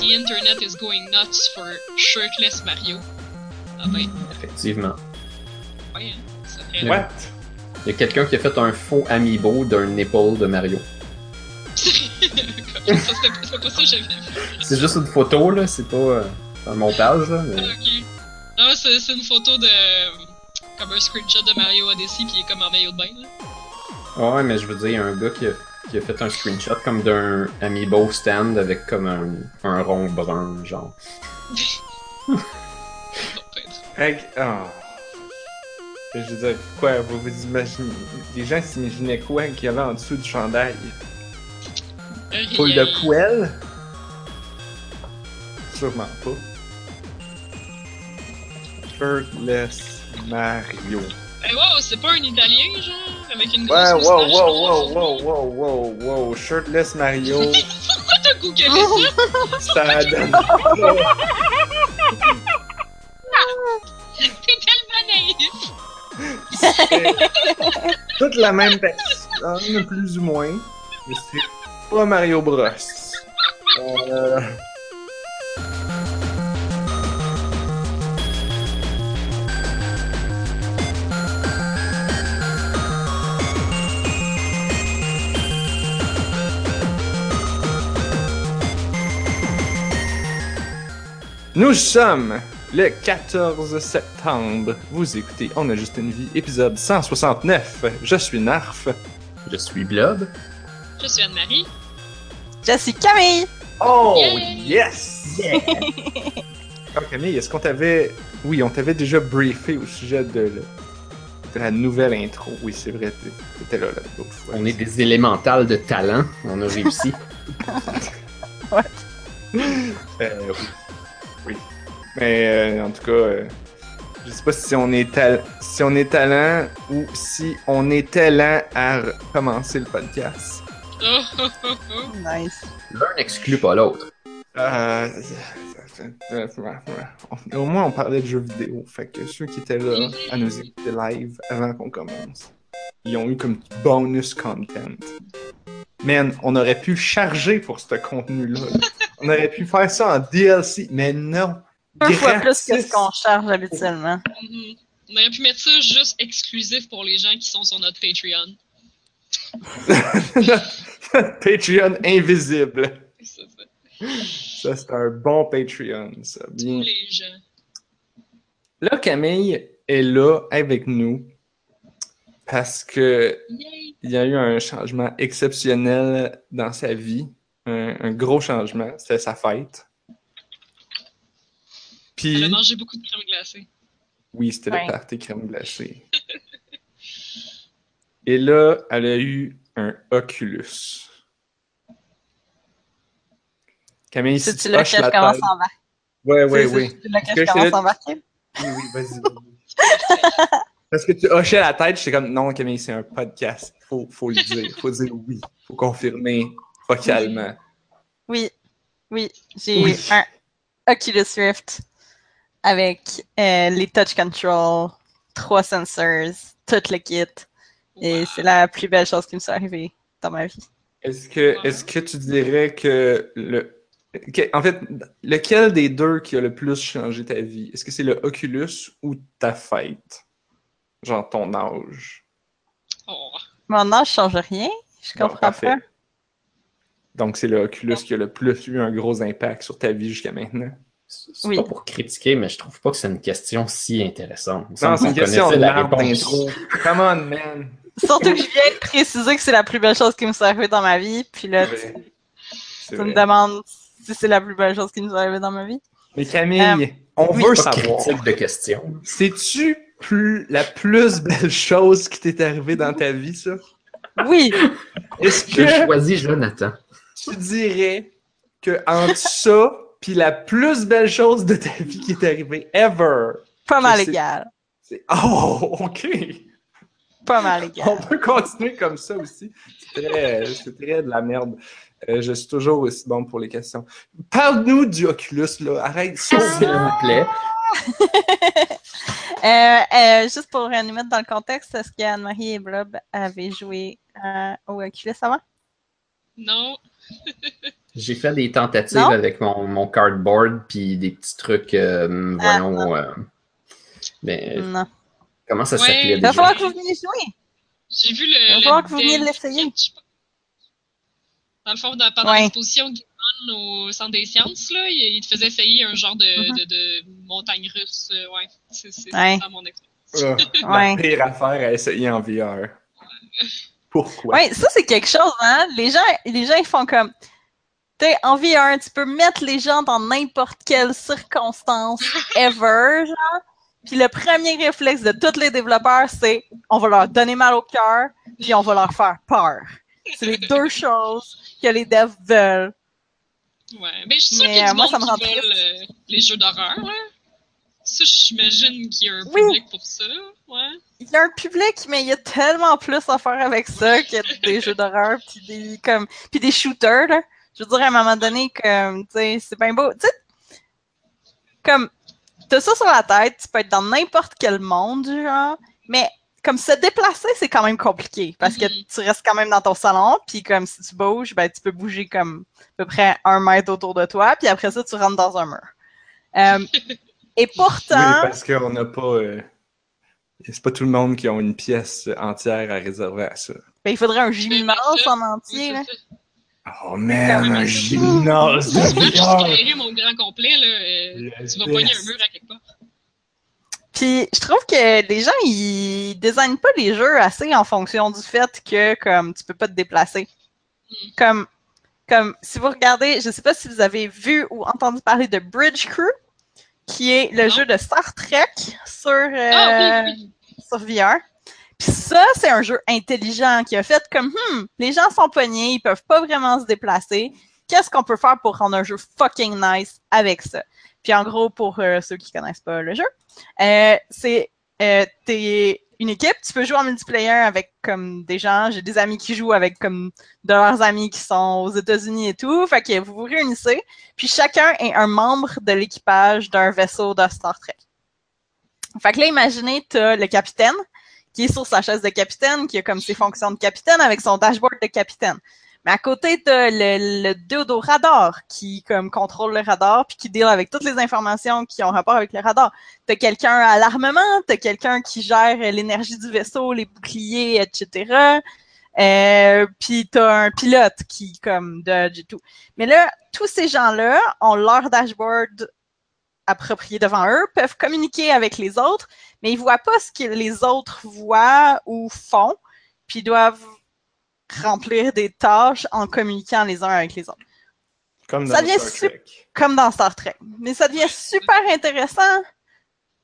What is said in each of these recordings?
The internet is going nuts for shirtless Mario. Ah ben, Effectivement. ouais, hein, ça fait... Ouais. What? Il y a quelqu'un qui a fait un faux amiibo d'un nipple de Mario. C'était pas ça que j'avais vu. C'est juste une photo, là, c'est pas euh, un montage, là. Ah, mais- ok. Non, c'est c'est une photo de... Comme un screenshot de Mario Odyssey, puis il est comme en maillot de bain, là. Ouais, mais je veux dire, il y a un gars qui a, qui a fait un screenshot comme d'un amiibo stand avec comme un, un rond brun, genre. Non, peut-être. Hey, oh. Je veux dire, quoi, vous vous imaginez. Les gens s'imaginaient quoi qu'il y avait en dessous du chandail? Poule de poêle? Sûrement pas. Shirtless Mario. Eh wow, c'est pas un Italien, genre, avec une grosse Ouais, wow, wow, wow, wow, wow, wow, wow. Shirtless Mario, Pourquoi t'as googlé ça? ça donne. T'es tellement naïf! Toute la même personne, plus ou moins. Mais c'est pas Mario Bros. Euh... Nous sommes le 14 septembre. Vous écoutez On a juste une vie, épisode 169. Je suis Narf. Je suis Blob. Je suis Anne-Marie. Je suis Camille! Oh, Yay! yes! Oh, Camille, est-ce qu'on t'avait... Oui, on t'avait déjà briefé au sujet de, le- de la nouvelle intro. Oui, c'est vrai, t'é- t'étais là l'autre fois. On est des élémentales de talent. On a réussi. Euh, oui. Oui. Mais euh, en tout cas, euh, je sais pas si on est tal- si on est talent ou si on est talent à commencer le podcast. Oh, oh, oh, oh. Nice. L'un n'exclut pas l'autre. Euh, au moins, on parlait de jeux vidéo. Fait que ceux qui étaient là à nous écouter live avant qu'on commence, ils ont eu comme bonus content. Man, on aurait pu charger pour ce contenu-là. On aurait pu faire ça en DLC, mais non. Deux fois plus que ce qu'on charge habituellement. On aurait pu mettre ça juste exclusif pour les gens qui sont sur notre Patreon. Patreon invisible. C'est ça. Ça, c'est un bon Patreon, ça. Bien. Tous les gens. Là, Camille est là avec nous parce que Yay! il y a eu un changement exceptionnel dans sa vie. Un, un gros changement. C'était sa fête. Elle a Puis, mangé beaucoup de crème glacée. oui, c'était Ouais. le party crème glacée. Et là, elle a eu un Oculus. Camille, si tu la commence tête- à embarquer? Ouais, ouais, oui. À embarquer? Oui, oui, vas-y. Parce que tu hochais la tête, j'étais comme non, Camille, c'est un podcast. Faut, faut le dire. Faut dire oui. Faut confirmer vocalement. Oui, oui, j'ai Oui. un Oculus Rift avec euh, les touch control, trois sensors, tout le kit. Et Wow. c'est la plus belle chose qui me soit arrivée dans ma vie. Est-ce que, est-ce que tu dirais que le. que- en fait, lequel des deux qui a le plus changé ta vie? Est-ce que c'est le Oculus ou ta fête? Genre ton âge. Oh. Mon âge change rien, je comprends pas. Donc c'est le Oculus qui a le plus eu un gros impact sur ta vie jusqu'à maintenant. C'est Oui. pas pour critiquer, mais je trouve pas que c'est une question si intéressante. Non, c'est une question de la d'intro. Come on, man! Surtout que je viens de préciser que c'est la plus belle chose qui me soit arrivée dans ma vie, puis là, tu, me demandes si c'est la plus belle chose qui me soit arrivée dans ma vie. Mais Camille, Euh, on oui. veut savoir. critique de question. C'est-tu plus la plus belle chose qui t'est arrivée dans ta vie, ça? Oui, Est-ce Je que choisis Jonathan. Tu dirais que entre ça puis la plus belle chose de ta vie qui t'est arrivée ever, pas mal égal. oh ok, Pas mal égal. on peut continuer comme ça aussi. C'est très, de la merde. Euh, je suis toujours aussi bon pour les questions. Parle-nous du Oculus là. Arrête ça. S'il vous plaît. Euh, euh, juste pour nous mettre dans le contexte, est-ce qu'Anne-Marie et Blob avaient joué euh, au Oculus avant? Non. J'ai fait des tentatives Non? avec mon, mon cardboard puis des petits trucs, euh, Ah, voyons. euh, mais Non. comment ça Ouais. s'appelait Il va déjà? falloir que vous veniez jouer. J'ai vu Il va le. le falloir que vous veniez l'essayer. Dans le fond, dans- pendant Ouais. l'exposition au Centre des Sciences, là, il, il te faisait essayer un genre de, Mhm. de, de montagne russe. euh, ouais, c'est Ouais. ça mon expérience. Ouais. La pire affaire à essayer en VR. Pourquoi? Ouais, ça c'est quelque chose, hein. Les gens, les gens ils font comme, tu sais, en VR, tu peux mettre les gens dans n'importe quelle circonstance ever, genre. Puis le premier réflexe de tous les développeurs, c'est on va leur donner mal au cœur, puis on va leur faire peur. C'est les deux choses que les devs veulent. Ouais. Mais je suis sûre qu'il y a euh, du moi, monde ça me rend qui veulent euh, les jeux d'horreur, là. Ça, j'imagine qu'il y a un Oui. public pour ça. Ouais. Il y a un public, mais il y a tellement plus à faire avec ça que des jeux d'horreur puis des comme puis des shooters là. Je veux dire à un moment donné comme tu sais c'est bien beau, tu sais comme t'as ça sur la tête, tu peux être dans n'importe quel monde genre, mais comme se déplacer c'est quand même compliqué parce que Mhm. tu restes quand même dans ton salon puis comme si tu bouges ben tu peux bouger comme à peu près un mètre autour de toi puis après ça tu rentres dans un mur. Euh, et Oui, pourtant parce qu'on n'a pas. euh, C'est pas tout le monde qui a une pièce entière à réserver à ça. ben, il faudrait un gymnase en entier là. Oh man, un gymnase VR! éclairer mon grand complet, là, euh, tu vas pogner un mur à quelque part. Puis je trouve que les gens ils designent pas les jeux assez en fonction du fait que comme tu peux pas te déplacer. Mm. Comme comme si vous regardez, je sais pas si vous avez vu ou entendu parler de Bridge Crew, qui est le Non. jeu de Star Trek sur euh, Ah oui, oui. sur VR. Puis ça, c'est un jeu intelligent qui a fait comme hmm, les gens sont pognés, ils peuvent pas vraiment se déplacer. Qu'est-ce qu'on peut faire pour rendre un jeu fucking nice avec ça? Puis en gros, pour euh, ceux qui connaissent pas le jeu, euh, c'est euh, t'es une équipe, tu peux jouer en multiplayer avec comme des gens. J'ai des amis qui jouent avec comme de leurs amis qui sont aux États-Unis et tout. Fait que vous vous réunissez, puis chacun est un membre de l'équipage d'un vaisseau de Star Trek. Fait que là, imaginez, t'as le capitaine qui est sur sa chaise de capitaine, qui a comme ses fonctions de capitaine avec son dashboard de capitaine. Mais à côté, t'as le, le au radar qui comme contrôle le radar puis qui deal avec toutes les informations qui ont rapport avec le radar. T'as quelqu'un à l'armement, t'as quelqu'un qui gère l'énergie du vaisseau, les boucliers, etc. Euh, puis t'as un pilote qui comme dodge et tout. Mais là, tous ces gens-là ont leur dashboard approprié devant eux, peuvent communiquer avec les autres, mais ils voient pas ce que les autres voient ou font, puis doivent remplir des tâches en communiquant les uns avec les autres, Comme dans Ça devient Star Trek. comme dans Star Trek. Mais ça devient super intéressant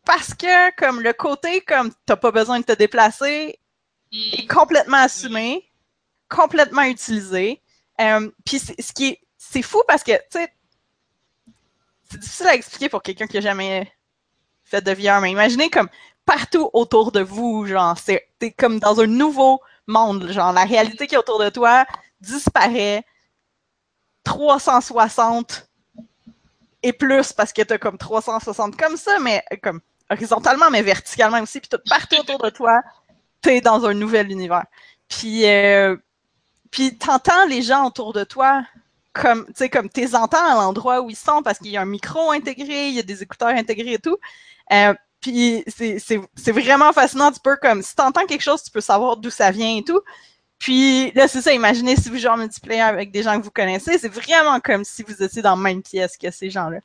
parce que comme le côté comme t'as pas besoin de te déplacer Mm. est complètement assumé, complètement utilisé. Euh, Puis c'est- ce qui est, c'est fou parce que tu sais, c'est difficile à expliquer pour quelqu'un qui a jamais fait de VR, mais imaginez comme partout autour de vous, genre c'est t'es comme dans un nouveau monde, genre la réalité qui est autour de toi disparaît 360 et plus parce que t'as comme 360 comme ça, mais euh, comme horizontalement, mais verticalement aussi, puis tout partout autour de toi, t'es dans un nouvel univers. Puis, euh, puis t'entends les gens autour de toi comme, tu sais, comme t'es entends à l'endroit où ils sont parce qu'il y a un micro intégré, il y a des écouteurs intégrés et tout. Euh, puis c'est c'est- c'est vraiment fascinant. Tu peux comme, si t'entends quelque chose, tu peux savoir d'où ça vient et tout. Puis là, c'est ça, imaginez si vous jouez en multiplayer avec des gens que vous connaissez, c'est vraiment comme si vous étiez dans la même pièce que ces gens-là.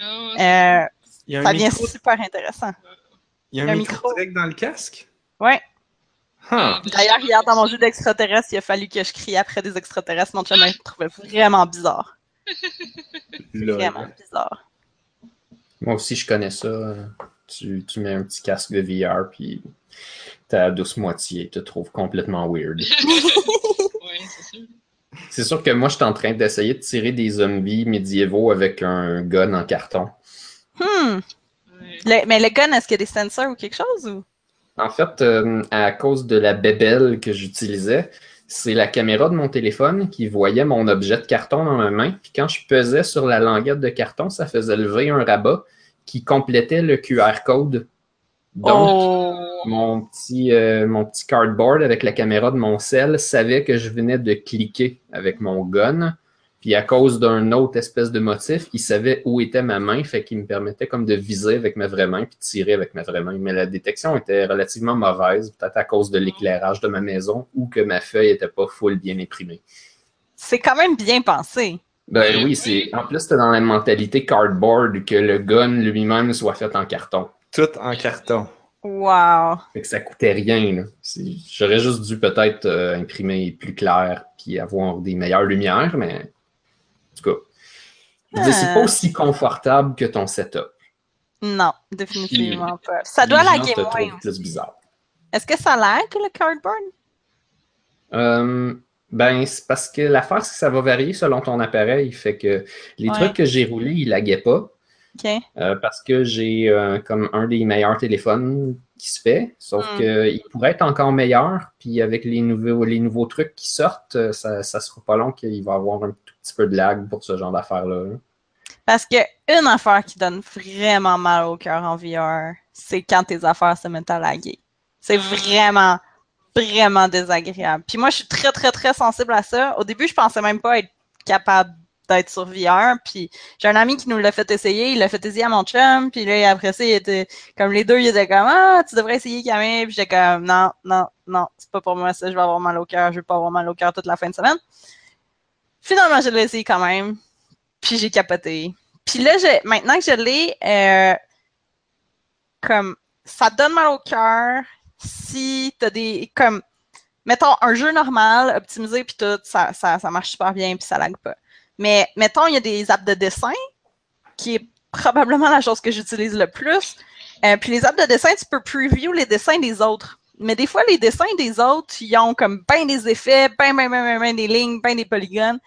Ah, Euh, Il y a un ça devient micro, super intéressant. il y a un un micro, micro. direct dans le casque? Ouais. Huh. D'ailleurs, hier, dans mon jeu d'extraterrestre, il a fallu que je crie après des extraterrestres. Mon chum me trouvait vraiment bizarre. Vraiment bizarre. Moi aussi, je connais ça. Tu, tu mets un petit casque de VR, puis ta douce moitié te trouve complètement weird. Ouais, c'est sûr. C'est sûr que moi, je suis en train d'essayer de tirer des zombies médiévaux avec un gun en carton. Hmm. Le- mais le gun, est-ce qu'il y a des sensors ou quelque chose? Ou... En fait, euh, à cause de la bébelle que j'utilisais, c'est la caméra de mon téléphone qui voyait mon objet de carton dans ma main. Puis quand je pesais sur la languette de carton, ça faisait lever un rabat qui complétait le QR code. Donc, oh! mon, petit, euh, mon petit cardboard avec la caméra de mon cell savait que je venais de cliquer avec mon gun. Puis à cause d'un autre espèce de motif, il savait où était ma main, fait qu'il me permettait comme de viser avec ma vraie main puis de tirer avec ma vraie main. Mais la détection était relativement mauvaise, peut-être à cause de l'éclairage de ma maison ou que ma feuille était pas full bien imprimée. C'est quand même bien pensé. Ben oui, c'est en plus c'était dans la mentalité cardboard que le gun lui-même soit fait en carton. Tout en carton. Wow. Fait que ça coûtait rien. là. C'est- J'aurais juste dû peut-être euh, imprimer plus clair puis avoir des meilleures lumières, mais en tout cas. Je veux dire, c'est Ah. pas aussi confortable que ton setup. Non, définitivement pas. Ça doit laguer moins. plus bizarre. Est-ce que ça lag, le cardboard? Euh, ben, c'est parce que l'affaire, c'est que ça va varier selon ton appareil. Fait que les Ouais. trucs que j'ai roulés, ils laguaient pas. OK. Euh, parce que j'ai euh, comme un des meilleurs téléphones qui se fait, sauf Mm. qu'il pourrait être encore meilleur, puis avec les nouveaux, les nouveaux trucs qui sortent, euh, ça, ça sera pas long qu'il va avoir un tout petit peu de lag pour ce genre d'affaires-là. Parce que une affaire qui donne vraiment mal au cœur en VR, c'est quand tes affaires se mettent à laguer. C'est vraiment, vraiment désagréable. Puis moi, je suis très, très, très sensible à ça. Au début, je pensais même pas être capable d'être sur VR. Puis j'ai un ami qui nous l'a fait essayer. Il l'a fait essayer à mon chum. Puis là, après ça, il était comme les deux, ils étaient comme Ah, tu devrais essayer Camille. Puis j'étais comme Non, non, non, c'est pas pour moi ça. Je vais avoir mal au cœur. Je vais pas avoir mal au cœur toute la fin de semaine. Finalement, je l'ai essayé quand même. Puis j'ai capoté. Puis là, maintenant que je l'ai, euh, comme ça donne mal au cœur si t'as des comme mettons un jeu normal, optimisé puis tout, ça, ça, ça marche super bien puis ça lag pas. Mais mettons, il y a des apps de dessin qui est probablement la chose que j'utilise le plus. Euh, puis les apps de dessin, tu peux preview les dessins des autres. Mais des fois, les dessins des autres, ils ont comme ben des effets, ben, ben, ben, ben, ben des lignes, ben des polygones.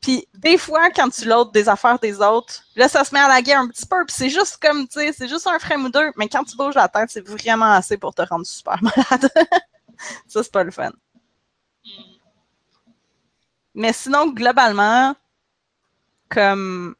Puis des fois, quand tu loads des affaires des autres, là, ça se met à laguer un petit peu. Puis c'est juste comme, tu sais, c'est juste un frame ou deux. Mais quand tu bouges la tête, c'est vraiment assez pour te rendre super malade. ça, c'est pas le fun. Mais sinon, globalement, comme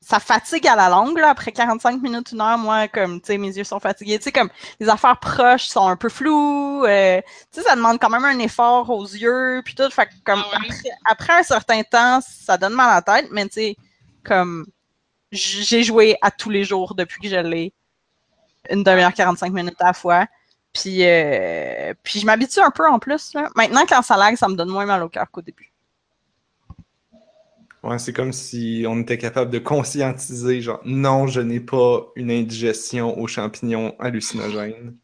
ça fatigue à la longue, là, après 45 minutes, une heure, moi, comme, tu sais, mes yeux sont fatigués. Tu sais, comme, les affaires proches sont un peu floues. euh, tu sais, ça demande quand même un effort aux yeux, puis tout. Fait que, comme, Ah ouais? après, après un certain temps, ça donne mal à la tête, mais tu sais, comme, j'ai joué à tous les jours depuis que je l'ai. Une demi-heure, 45 minutes à la fois. Puis, euh, puis je m'habitue un peu en plus. Là. Maintenant, quand ça lag, ça me donne moins mal au cœur qu'au début. Ouais, c'est comme si on était capable de conscientiser, genre, non, je n'ai pas une indigestion aux champignons hallucinogènes.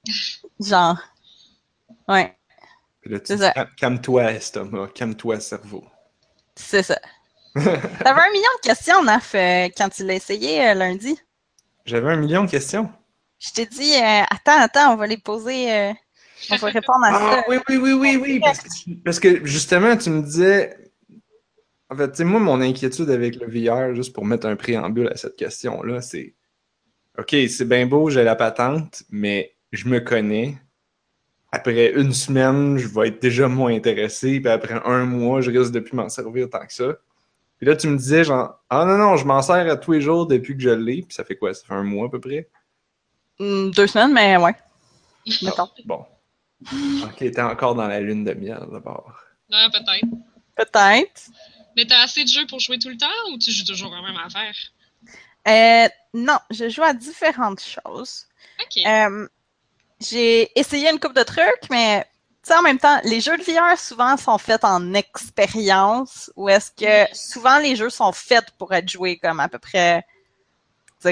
Genre. Ouais, Puis là, tu C'est dis, calme-toi, estomac, calme-toi, cerveau. c'est ça. T'avais un million de questions, Naf, euh, quand tu l'as essayé euh, lundi. J'avais un million de questions. Je t'ai dit, euh, attends, attends, on va les poser. euh, on va répondre à Ah ça. oui, oui, oui, oui, oui. Parce que, parce que, justement, tu me disais. En fait, tu sais, moi, mon inquiétude avec le VR, juste pour mettre un préambule à cette question-là, c'est OK, c'est bien beau, j'ai la patente, mais je me connais. Après une semaine, je vais être déjà moins intéressé, puis après un mois, je risque de plus m'en servir tant que ça. Puis là, tu me disais, genre, ah non, non, je m'en sers à tous les jours depuis que je l'ai, puis ça fait quoi? Ça fait un mois à peu près? Hmm, deux semaines, mais ouais. Mettons. Bon. OK, t'es encore dans la lune de miel d'abord. Ouais, peut-être. Peut-être. Mais t'as assez de jeux pour jouer tout le temps ou tu joues toujours la même affaire? Euh, non, je joue à différentes choses. Ok. Euh, j'ai essayé une coupe de trucs, mais tu sais, en même temps, les jeux de VR souvent sont faits en expérience, ou est-ce que souvent les jeux sont faits pour être joués comme à peu près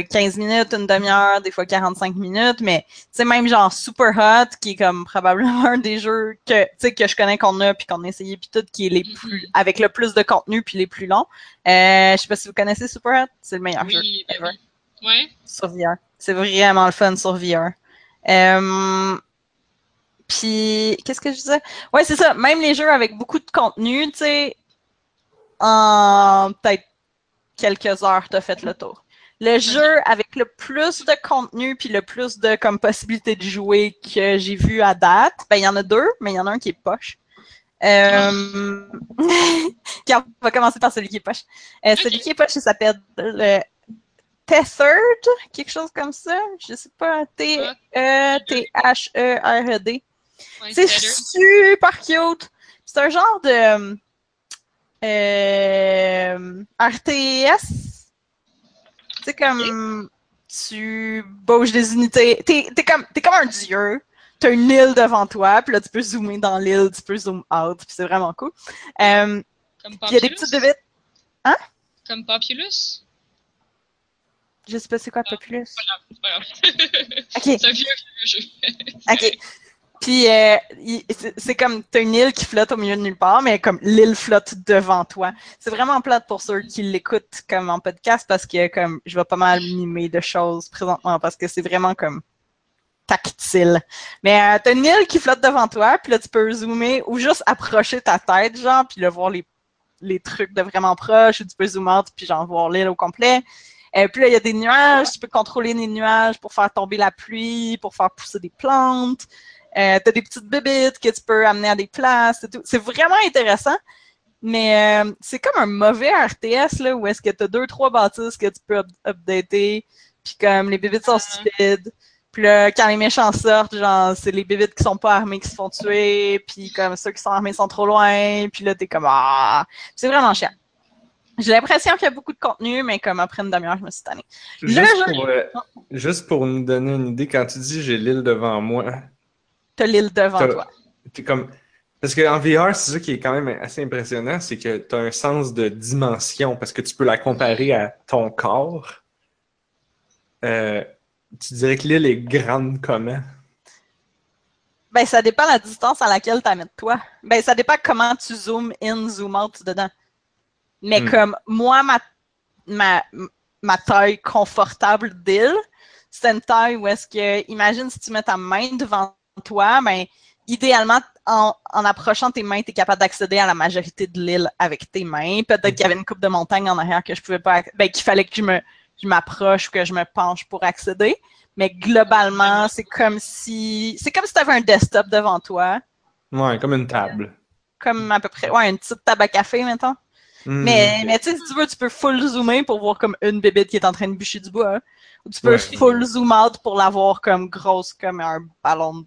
15 minutes, une demi-heure, des fois 45 minutes, mais tu sais, même genre Super Hot, qui est comme probablement un des jeux que, tu sais, que je connais qu'on a, puis qu'on a essayé, puis tout, qui est les plus, avec le plus de contenu, puis les plus longs. Euh, je sais pas si vous connaissez Super Hot, c'est le meilleur jeu ben ever oui. Ouais. sur VR. C'est vraiment le fun sur VR. Euh, Puis, qu'est-ce que je disais? Ouais, c'est ça. Même les jeux avec beaucoup de contenu, tu sais, en peut-être quelques heures, t'as fait le tour. Le jeu avec le plus de contenu puis le plus de comme possibilité de jouer que j'ai vu à date, ben il y en a deux, mais il y en a un qui est poche. Euh... On va commencer par celui qui est poche. Euh, Celui qui est poche, il s'appelle le Tethered, quelque chose comme ça. Je sais pas. T-E-T-H-E-R-E-D. C'est super cute. C'est un genre de. Euh, RTS. C'est comme tu bouges des unités. T'es es comme, comme un dieu. T'as une île devant toi, puis là tu peux zoomer dans l'île, tu peux zoom out, puis c'est vraiment cool. Comme puis il y a des petites bébites. Comme Populus? Je sais pas c'est quoi Populus. C'est pas grave. Ok. C'est un vieux, vieux jeu. Ok. Puis euh, c'est comme t'as une île qui flotte au milieu de nulle part, mais comme l'île flotte devant toi. C'est vraiment plate pour ceux qui l'écoutent comme en podcast parce que comme je vais pas mal mimer de choses présentement parce que c'est vraiment comme tactile. Mais euh, t'as une île qui flotte devant toi, puis là tu peux zoomer ou juste approcher ta tête, genre, puis là voir les, les trucs de vraiment proche, ou tu peux zoomer puis genre voir l'île au complet. Euh, puis là, il y a des nuages, tu peux contrôler les nuages pour faire tomber la pluie, pour faire pousser des plantes. Euh, t'as des petites bébites que tu peux amener à des places et tout. C'est vraiment intéressant. Mais euh, c'est comme un mauvais RTS là, où est-ce que t'as deux, trois bâtisses que tu peux up- updater. Puis comme les bébites sont Ah. stupides. Puis là, quand les méchants sortent, genre, c'est les bébites qui sont pas armés qui se font tuer. Puis comme ceux qui sont armés sont trop loin. Puis là, t'es comme ah, c'est vraiment chiant. J'ai l'impression qu'il y a beaucoup de contenu, mais comme après une demi-heure, je me suis tannée. Juste, pour, euh, juste pour nous donner une idée, quand tu dis j'ai l'île devant moi, T'as l'île devant toi. t'es comme. Parce qu'en VR, c'est ça qui est quand même assez impressionnant, c'est que tu as un sens de dimension parce que tu peux la comparer à ton corps. Euh, tu dirais que l'île est grande comment? Ben, ça dépend la distance à laquelle tu de toi. Ben, ça dépend comment tu zoom in, zoom out dedans. Mais Hmm. comme moi, ma, ma, ma taille confortable d'île, c'est une taille où est-ce que, imagine si tu mets ta main devant toi, ben, idéalement, en, en approchant tes mains, tu es capable d'accéder à la majorité de l'île avec tes mains. Peut-être qu'il y avait une coupe de montagne en arrière que je pouvais pas, ben, qu'il fallait que je me, je m'approche ou que je me penche pour accéder. Mais globalement, c'est comme si, c'est comme si tu avais un desktop devant toi. Ouais, comme une table. Comme à peu près, ouais, une petite table à café, mettons. Hmm. Mais, mais tu sais, si tu veux, tu peux full zoomer pour voir comme une bébête qui est en train de bûcher du bois. hein. Ou tu peux Ouais. full zoom out pour la voir comme grosse, comme un ballon de,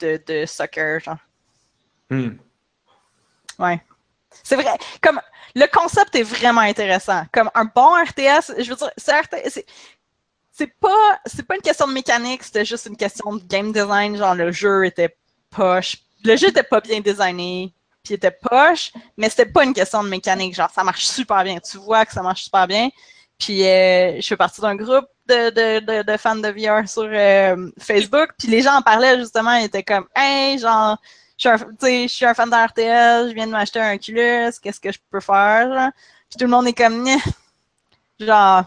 de soccer, genre. Hmm. Ouais. C'est vrai. Comme, le concept est vraiment intéressant. Comme un bon RTS, je veux dire, c'est RTS, c'est- c'est pas, c'est pas une question de mécanique, c'était juste une question de game design. Genre, le jeu était poche. Le jeu était pas bien designé, puis il était poche, mais c'était pas une question de mécanique. Genre, ça marche super bien. Tu vois que ça marche super bien. Puis, euh, je fais partie d'un groupe de, de, de, de fans de VR sur euh, Facebook. Puis, les gens en parlaient justement. Ils étaient comme, hey, genre, je suis un, tu sais, je suis un fan de RTS, je viens de m'acheter un Oculus, qu'est-ce que je peux faire? genre? Puis tout le monde est comme, Nyeh. genre,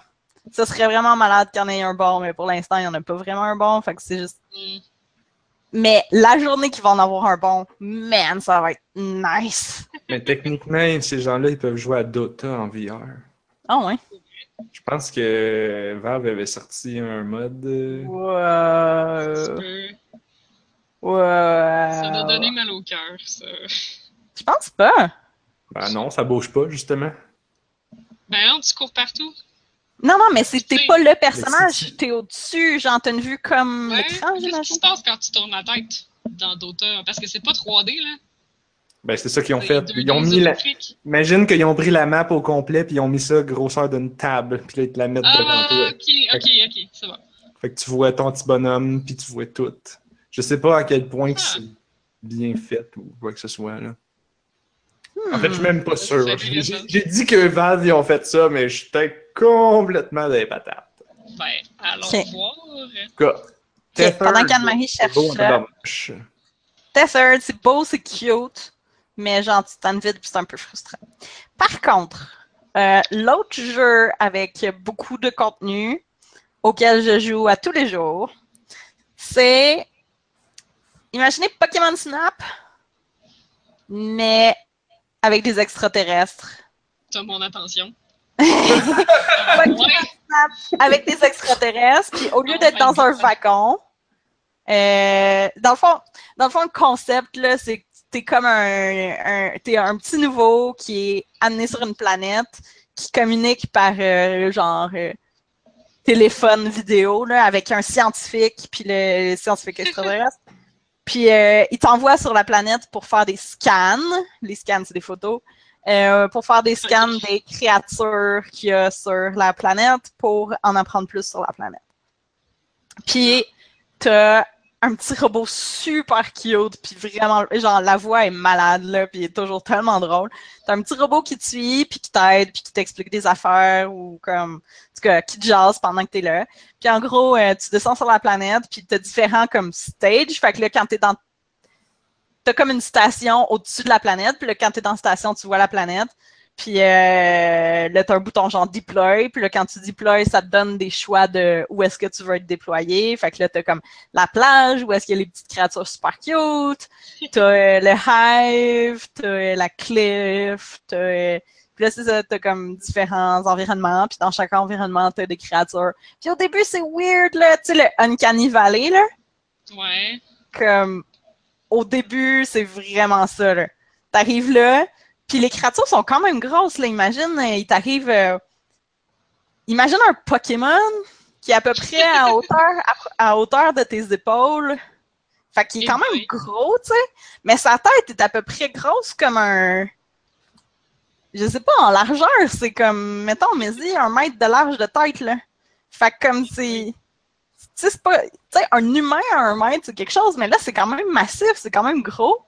ça serait vraiment malade qu'il y en ait un bon, mais pour l'instant, il n'y en a pas vraiment un bon, fait que c'est juste. Hmm. Mais la journée qu'ils vont en avoir un bon, man, ça va être nice. Mais techniquement, ces gens-là, ils peuvent jouer à Dota en VR. Ah ouais. Je pense que Valve avait sorti un mode. euh, Wow. peut- Wow. Ça doit donner mal au cœur, ça. Je pense pas. Ben non, ça bouge pas, justement. Ben non, tu cours partout. Non, non, mais t'es pas le personnage, t'es au-dessus, genre t'as une vue comme Ouais. l'écran, Qu'est-ce qui se passe quand tu tournes la tête dans Dota? Parce que c'est pas 3D, là. Ben c'est ça qu'ils ont C'est fait. 2D Ils ont mis la... Imagine qu'ils ont pris la map au complet puis ils ont mis ça grosseur d'une table puis là ils te la mettent devant Ah, toi. ok, ok, ok, c'est bon. Fait que tu vois ton petit bonhomme puis tu vois tout. Je sais pas à quel point que Ah. c'est bien fait ou quoi que ce soit là. Hmm. En fait, je suis même pas sûr. J'ai dit que Valve ils ont fait ça, mais je suis peut-être complètement des patates. Ben, allons Ok. voir. En tout cas, Ok, pendant qu'Anne-Marie cherche ça. Tethered, c'est beau, c'est cute, mais genre, tu t'en vite, puis c'est un peu frustrant. Par contre, euh, l'autre jeu avec beaucoup de contenu auquel je joue à tous les jours, c'est. Imaginez Pokémon Snap, mais avec des extraterrestres. T'as mon attention. Pokémon Ouais. Snap avec des extraterrestres, puis au lieu d'être dans un wagon, euh, dans le fond, dans le fond, le concept là, c'est t'es comme un, un t'es un petit nouveau qui est amené sur une planète qui communique par euh, genre euh, téléphone vidéo là, avec un scientifique puis le scientifique extraterrestre. Puis euh, il t'envoie sur la planète pour faire des scans. Les scans, c'est des photos. pour faire des scans des créatures qu'il y a sur la planète pour en apprendre plus sur la planète. Puis, t'as un petit robot super cute, puis vraiment, genre, la voix est malade, là, puis il est toujours tellement drôle. T'as un petit robot qui te suit, puis qui t'aide, puis qui t'explique des affaires, ou comme, en tout cas, qui te jase pendant que t'es là. Puis en gros, euh, tu descends sur la planète, puis t'as différents, comme, stage. Fait que là, quand t'es dans... T'as comme une station au-dessus de la planète, puis là, quand t'es dans la station, tu vois la planète. Puis euh, là, tu as un bouton genre deploy. Puis là, quand tu deploy, ça te donne des choix de où est-ce que tu veux être déployé. Fait que là, tu as comme la plage, où est-ce qu'il y a les petites créatures super cute. Tu as euh, le hive, tu as la cliff, tu as... Puis là, c'est ça, t'as comme différents environnements, puis dans chaque environnement, t'as des créatures. Puis au début, c'est weird, là, tu sais, le Uncanny Valley, là. Ouais. Comme, au début, c'est vraiment ça, là. T'arrives là, puis les créatures sont quand même grosses, là. Imagine, euh, il t'arrive. euh, Imagine un Pokémon qui est à peu près à hauteur, à, à hauteur de tes épaules. Fait qu'il est quand même gros, tu sais. Mais sa tête est à peu près grosse comme un. Je sais pas, en largeur, c'est comme, mettons, mais y un mètre de large de tête, là. Fait que comme c'est. Tu sais, c'est pas. Tu sais, un humain à un mètre, c'est quelque chose, mais là, c'est quand même massif, c'est quand même gros.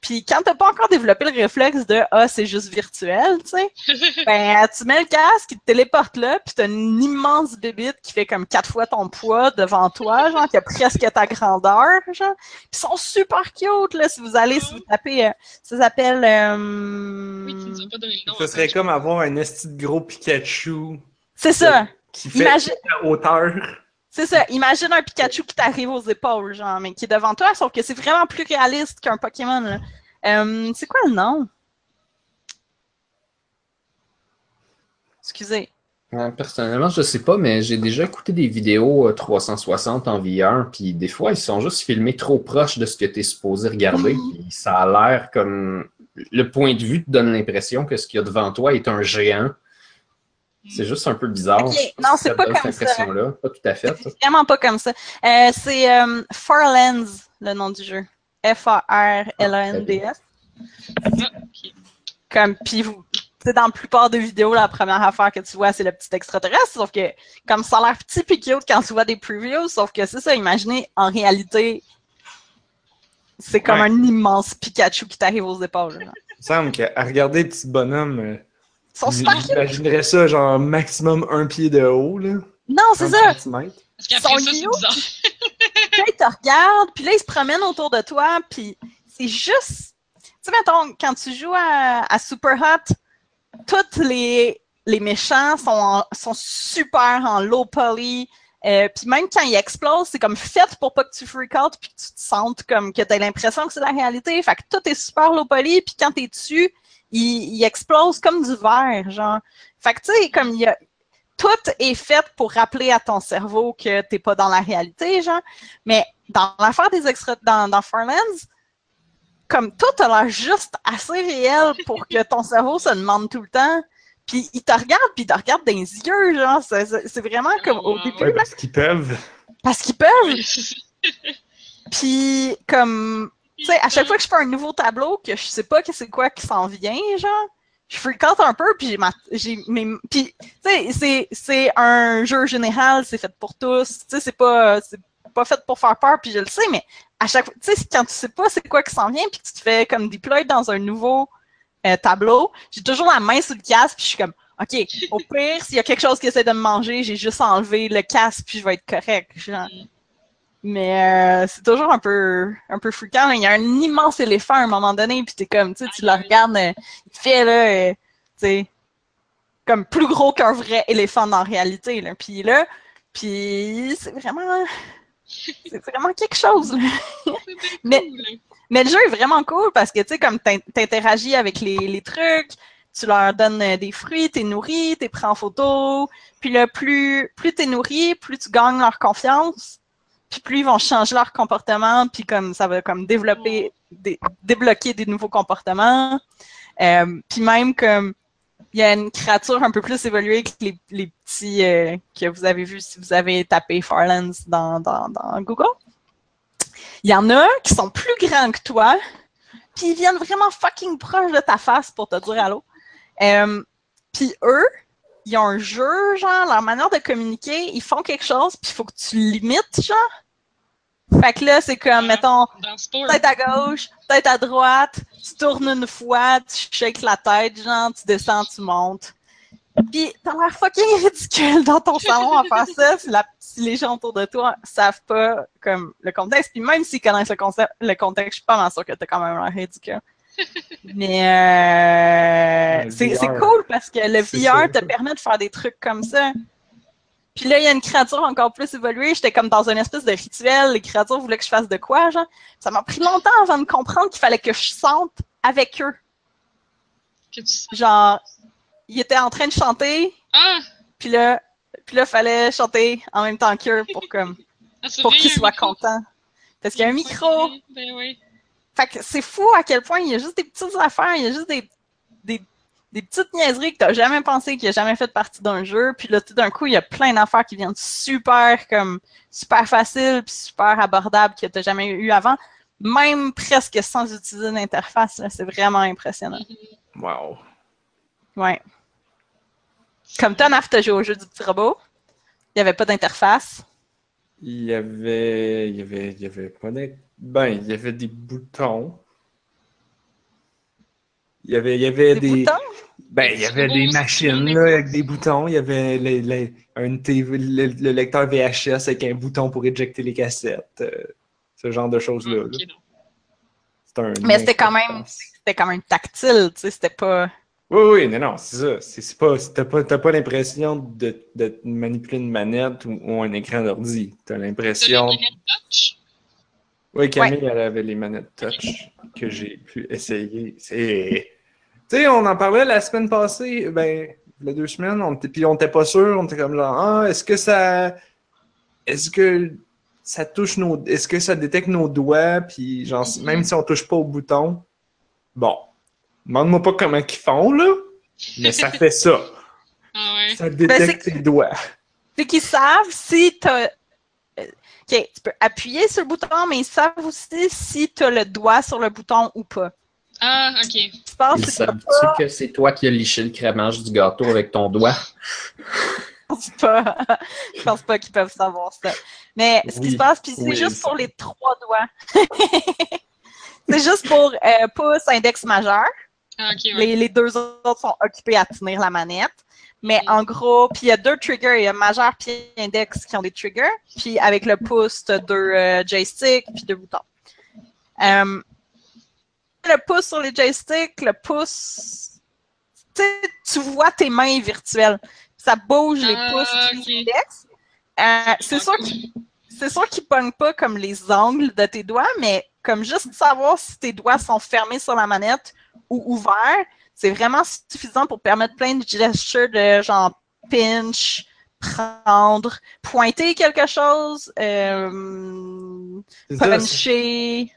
Puis quand t'as pas encore développé le réflexe de Ah, c'est juste virtuel, tu sais, ben tu mets le casque, il te téléporte là, puis t'as une immense bébite qui fait comme quatre fois ton poids devant toi, genre, qui a presque ta grandeur, genre. Puis ils sont super cute, là, si vous allez, si vous tapez, euh, ça s'appelle... euh, Oui, tu nous as pas donné le nom. Ce serait comme avoir un esti de gros Pikachu C'est ça, qui fait imagine... la hauteur. C'est ça. Imagine un Pikachu qui t'arrive aux épaules, genre, mais qui est devant toi, sauf que c'est vraiment plus réaliste qu'un Pokémon. là. Euh, c'est quoi le nom? Excusez. Ouais, personnellement, je sais pas, mais j'ai déjà écouté des vidéos euh, 360 en VR, puis des fois, ils sont juste filmés trop proches de ce que tu es supposé regarder, puis ça a l'air comme... Le point de vue te donne l'impression que ce qu'il y a devant toi est un géant. C'est juste un peu bizarre. Non, c'est pas comme cette ça. impression-là. Pas tout à fait. C'est vraiment pas comme ça. Euh, c'est euh, Farlands, le nom du jeu. F-A-R-L-A-N-D-S. Comme, puis vous, tu sais, dans la plupart des vidéos, la première affaire que tu vois, c'est le petit extraterrestre, sauf que, comme ça a l'air petit cute quand tu vois des previews, sauf que c'est ça, imaginez, en réalité, c'est comme Ouais. un immense Pikachu qui t'arrive aux épaules. Il me semble qu'à regarder les petits bonhommes, euh, sont super cute. j'imaginerais ça genre maximum un pied de haut, là. Non, c'est 30 ça. centimètres. Parce qu'après Sont ça, c'est bizarre. Puis là, ils te regardent, puis là, ils se promènent autour de toi, puis c'est juste... Tu sais, mettons, quand tu joues à, à Super Hot, tous les, les méchants sont, en- sont super en low poly, euh, puis même quand ils explosent, c'est comme fait pour pas que tu freak out, puis que tu te sentes comme que t'as l'impression que c'est la réalité. Fait que tout est super low poly, puis quand t'es dessus, il, il explose comme du verre, genre. Fait que tu sais, comme il y a... Tout est fait pour rappeler à ton cerveau que t'es pas dans la réalité, genre. Mais dans l'affaire des extra dans, dans Farlands, comme tout a l'air juste assez réel pour que ton cerveau se demande tout le temps. Puis il te regarde, puis il te regarde dans les yeux, genre. C'est- vraiment comme au début, Ouais, parce qu'ils peuvent. parce qu'ils peuvent. Puis comme, tu sais, à chaque fois que je fais un nouveau tableau, que je sais pas que c'est quoi qui s'en vient, genre, je out un peu, puis j'ai ma, puis tu sais, c'est, un jeu général, c'est fait pour tous, tu sais, c'est pas, pas fait pour faire peur, puis je le sais, mais à chaque fois, tu sais, quand tu sais pas c'est quoi qui s'en vient, puis que tu te fais comme deploy dans un nouveau euh, tableau, j'ai toujours la main sur le casque, puis je suis comme, OK, au pire, s'il y a quelque chose qui essaie de me manger, j'ai juste enlevé le casque, puis je vais être correct. Genre. Mais euh, c'est toujours un peu un peu fréquent. Il y a un immense éléphant à un moment donné, puis t'es comme, tu sais, tu le regardes, euh, il fait là, euh, tu sais, comme plus gros qu'un vrai éléphant dans la réalité. Là. Puis là, puis c'est vraiment, c'est vraiment quelque chose. là. Mais- le jeu est vraiment cool parce que, tu sais, comme t'in- t'interagis avec les, les trucs, tu leur donnes des fruits, t'es nourri, t'es pris en photo. Puis là, plus, plus t'es nourri, plus tu gagnes leur confiance. Puis plus ils vont changer leur comportement, puis comme ça va comme développer, dé- débloquer des nouveaux comportements. Euh, puis même comme il y a une créature un peu plus évoluée que les, les petits euh, que vous avez vus si vous avez tapé Farlands dans, dans, dans Google. Il y en a qui sont plus grands que toi, puis ils viennent vraiment fucking proche de ta face pour te dire allô. Euh, puis eux, ils ont un jeu, genre, leur manière de communiquer, ils font quelque chose, puis il faut que tu limites, genre. Fait que là, c'est comme, mettons, tête à gauche, tête à droite, tu tournes une fois, tu shakes la tête, genre, tu descends, tu montes. Puis t'as l'air fucking ridicule dans ton salon à faire ça si, la- si les gens autour de toi savent pas comme le contexte. Puis même s'ils connaissent le, concept, le contexte, je suis pas mal sûre que t'as quand même l'air ridicule. Mais euh, c'est cool parce que le VR ça. te permet de faire des trucs comme ça. Puis là, il y a une créature encore plus évoluée. J'étais comme dans une espèce de rituel. Les créatures voulaient que je fasse de quoi, genre. Ça m'a pris longtemps avant de comprendre qu'il fallait que je sente avec eux. Que tu- Genre, ils étaient en train de chanter, Ah! puis là, puis là, fallait chanter en même temps qu'eux pour comme, ah pour qu'ils soient contents. Parce qu'il y a un micro. Ben oui. Fait que c'est fou à quel point il y a juste des petites affaires, il y a juste des, des, des petites niaiseries que t'as jamais pensé, qui a jamais fait partie d'un jeu. Puis là, tout d'un coup, il y a plein d'affaires qui viennent super, comme, super faciles, puis super abordables que t'as jamais eu avant. Même presque sans utiliser d'interface, c'est vraiment impressionnant. Wow. Ouais. Comme toi, Naf, t'as joué au jeu du petit robot. Il n'y avait pas d'interface. Il y avait. Il y avait. Il y avait pas d'in- Ben, il y avait des boutons. Il y avait, il y avait Des des. boutons? Ben, il y avait des machines là, avec des boutons. Il y avait les- les- un TV, le, le lecteur VHS avec un bouton pour éjecter les cassettes. euh, ce genre de choses-là. Mais c'était quand même-. C'était quand même tactile, tu sais, c'était pas... Oui, oui, non, non, c'est ça. C'est pas, t'as pas, pas l'impression de, de manipuler une manette ou, ou un écran d'ordi. T'as l'impression. touch? Oui, Camille, elle avait les manettes touch que j'ai pu essayer. C'est. Tu sais, on en parlait la semaine passée, ben, il y a deux semaines, on puis on était pas sûr, on était comme là, ah, est-ce que ça. Est-ce que ça touche nos. Est-ce que ça détecte nos doigts, puis genre, Mhm. même si on touche pas au bouton. Bon. Demande-moi pas comment ils font, là, mais ça fait ça. Ah ouais. Ça détecte c'est- tes doigts. C'est qu'ils savent si t'as... OK, tu peux appuyer sur le bouton, mais ils savent aussi si t'as le doigt sur le bouton ou pas. Ah, ok. Je pense Ils que c'est savent-tu que c'est toi qui as liché le crémage du gâteau avec ton doigt? pense pas. je pense pas qu'ils peuvent savoir ça. Mais ce qui se passe, puis c'est Oui, juste pour les trois doigts. c'est juste pour euh, pouce, index majeur. Ah, ok, ouais. Les, les deux autres sont occupés à tenir la manette. Mais en gros, puis il y a deux triggers. Il y a majeur puis index qui ont des triggers. Puis avec le pouce, tu as deux euh, joysticks puis deux boutons. Euh, le pouce sur les joysticks, le pouce, tu vois tes mains virtuelles. Ça bouge les Ah, pouces puis ok. les index. Euh, c'est sûr qu'ils qu'ils pognent pas comme les ongles de tes doigts, mais comme juste savoir si tes doigts sont fermés sur la manette ou ouverts, c'est vraiment suffisant pour permettre plein de gestures de genre pinch, prendre, pointer quelque chose, euh, puncher.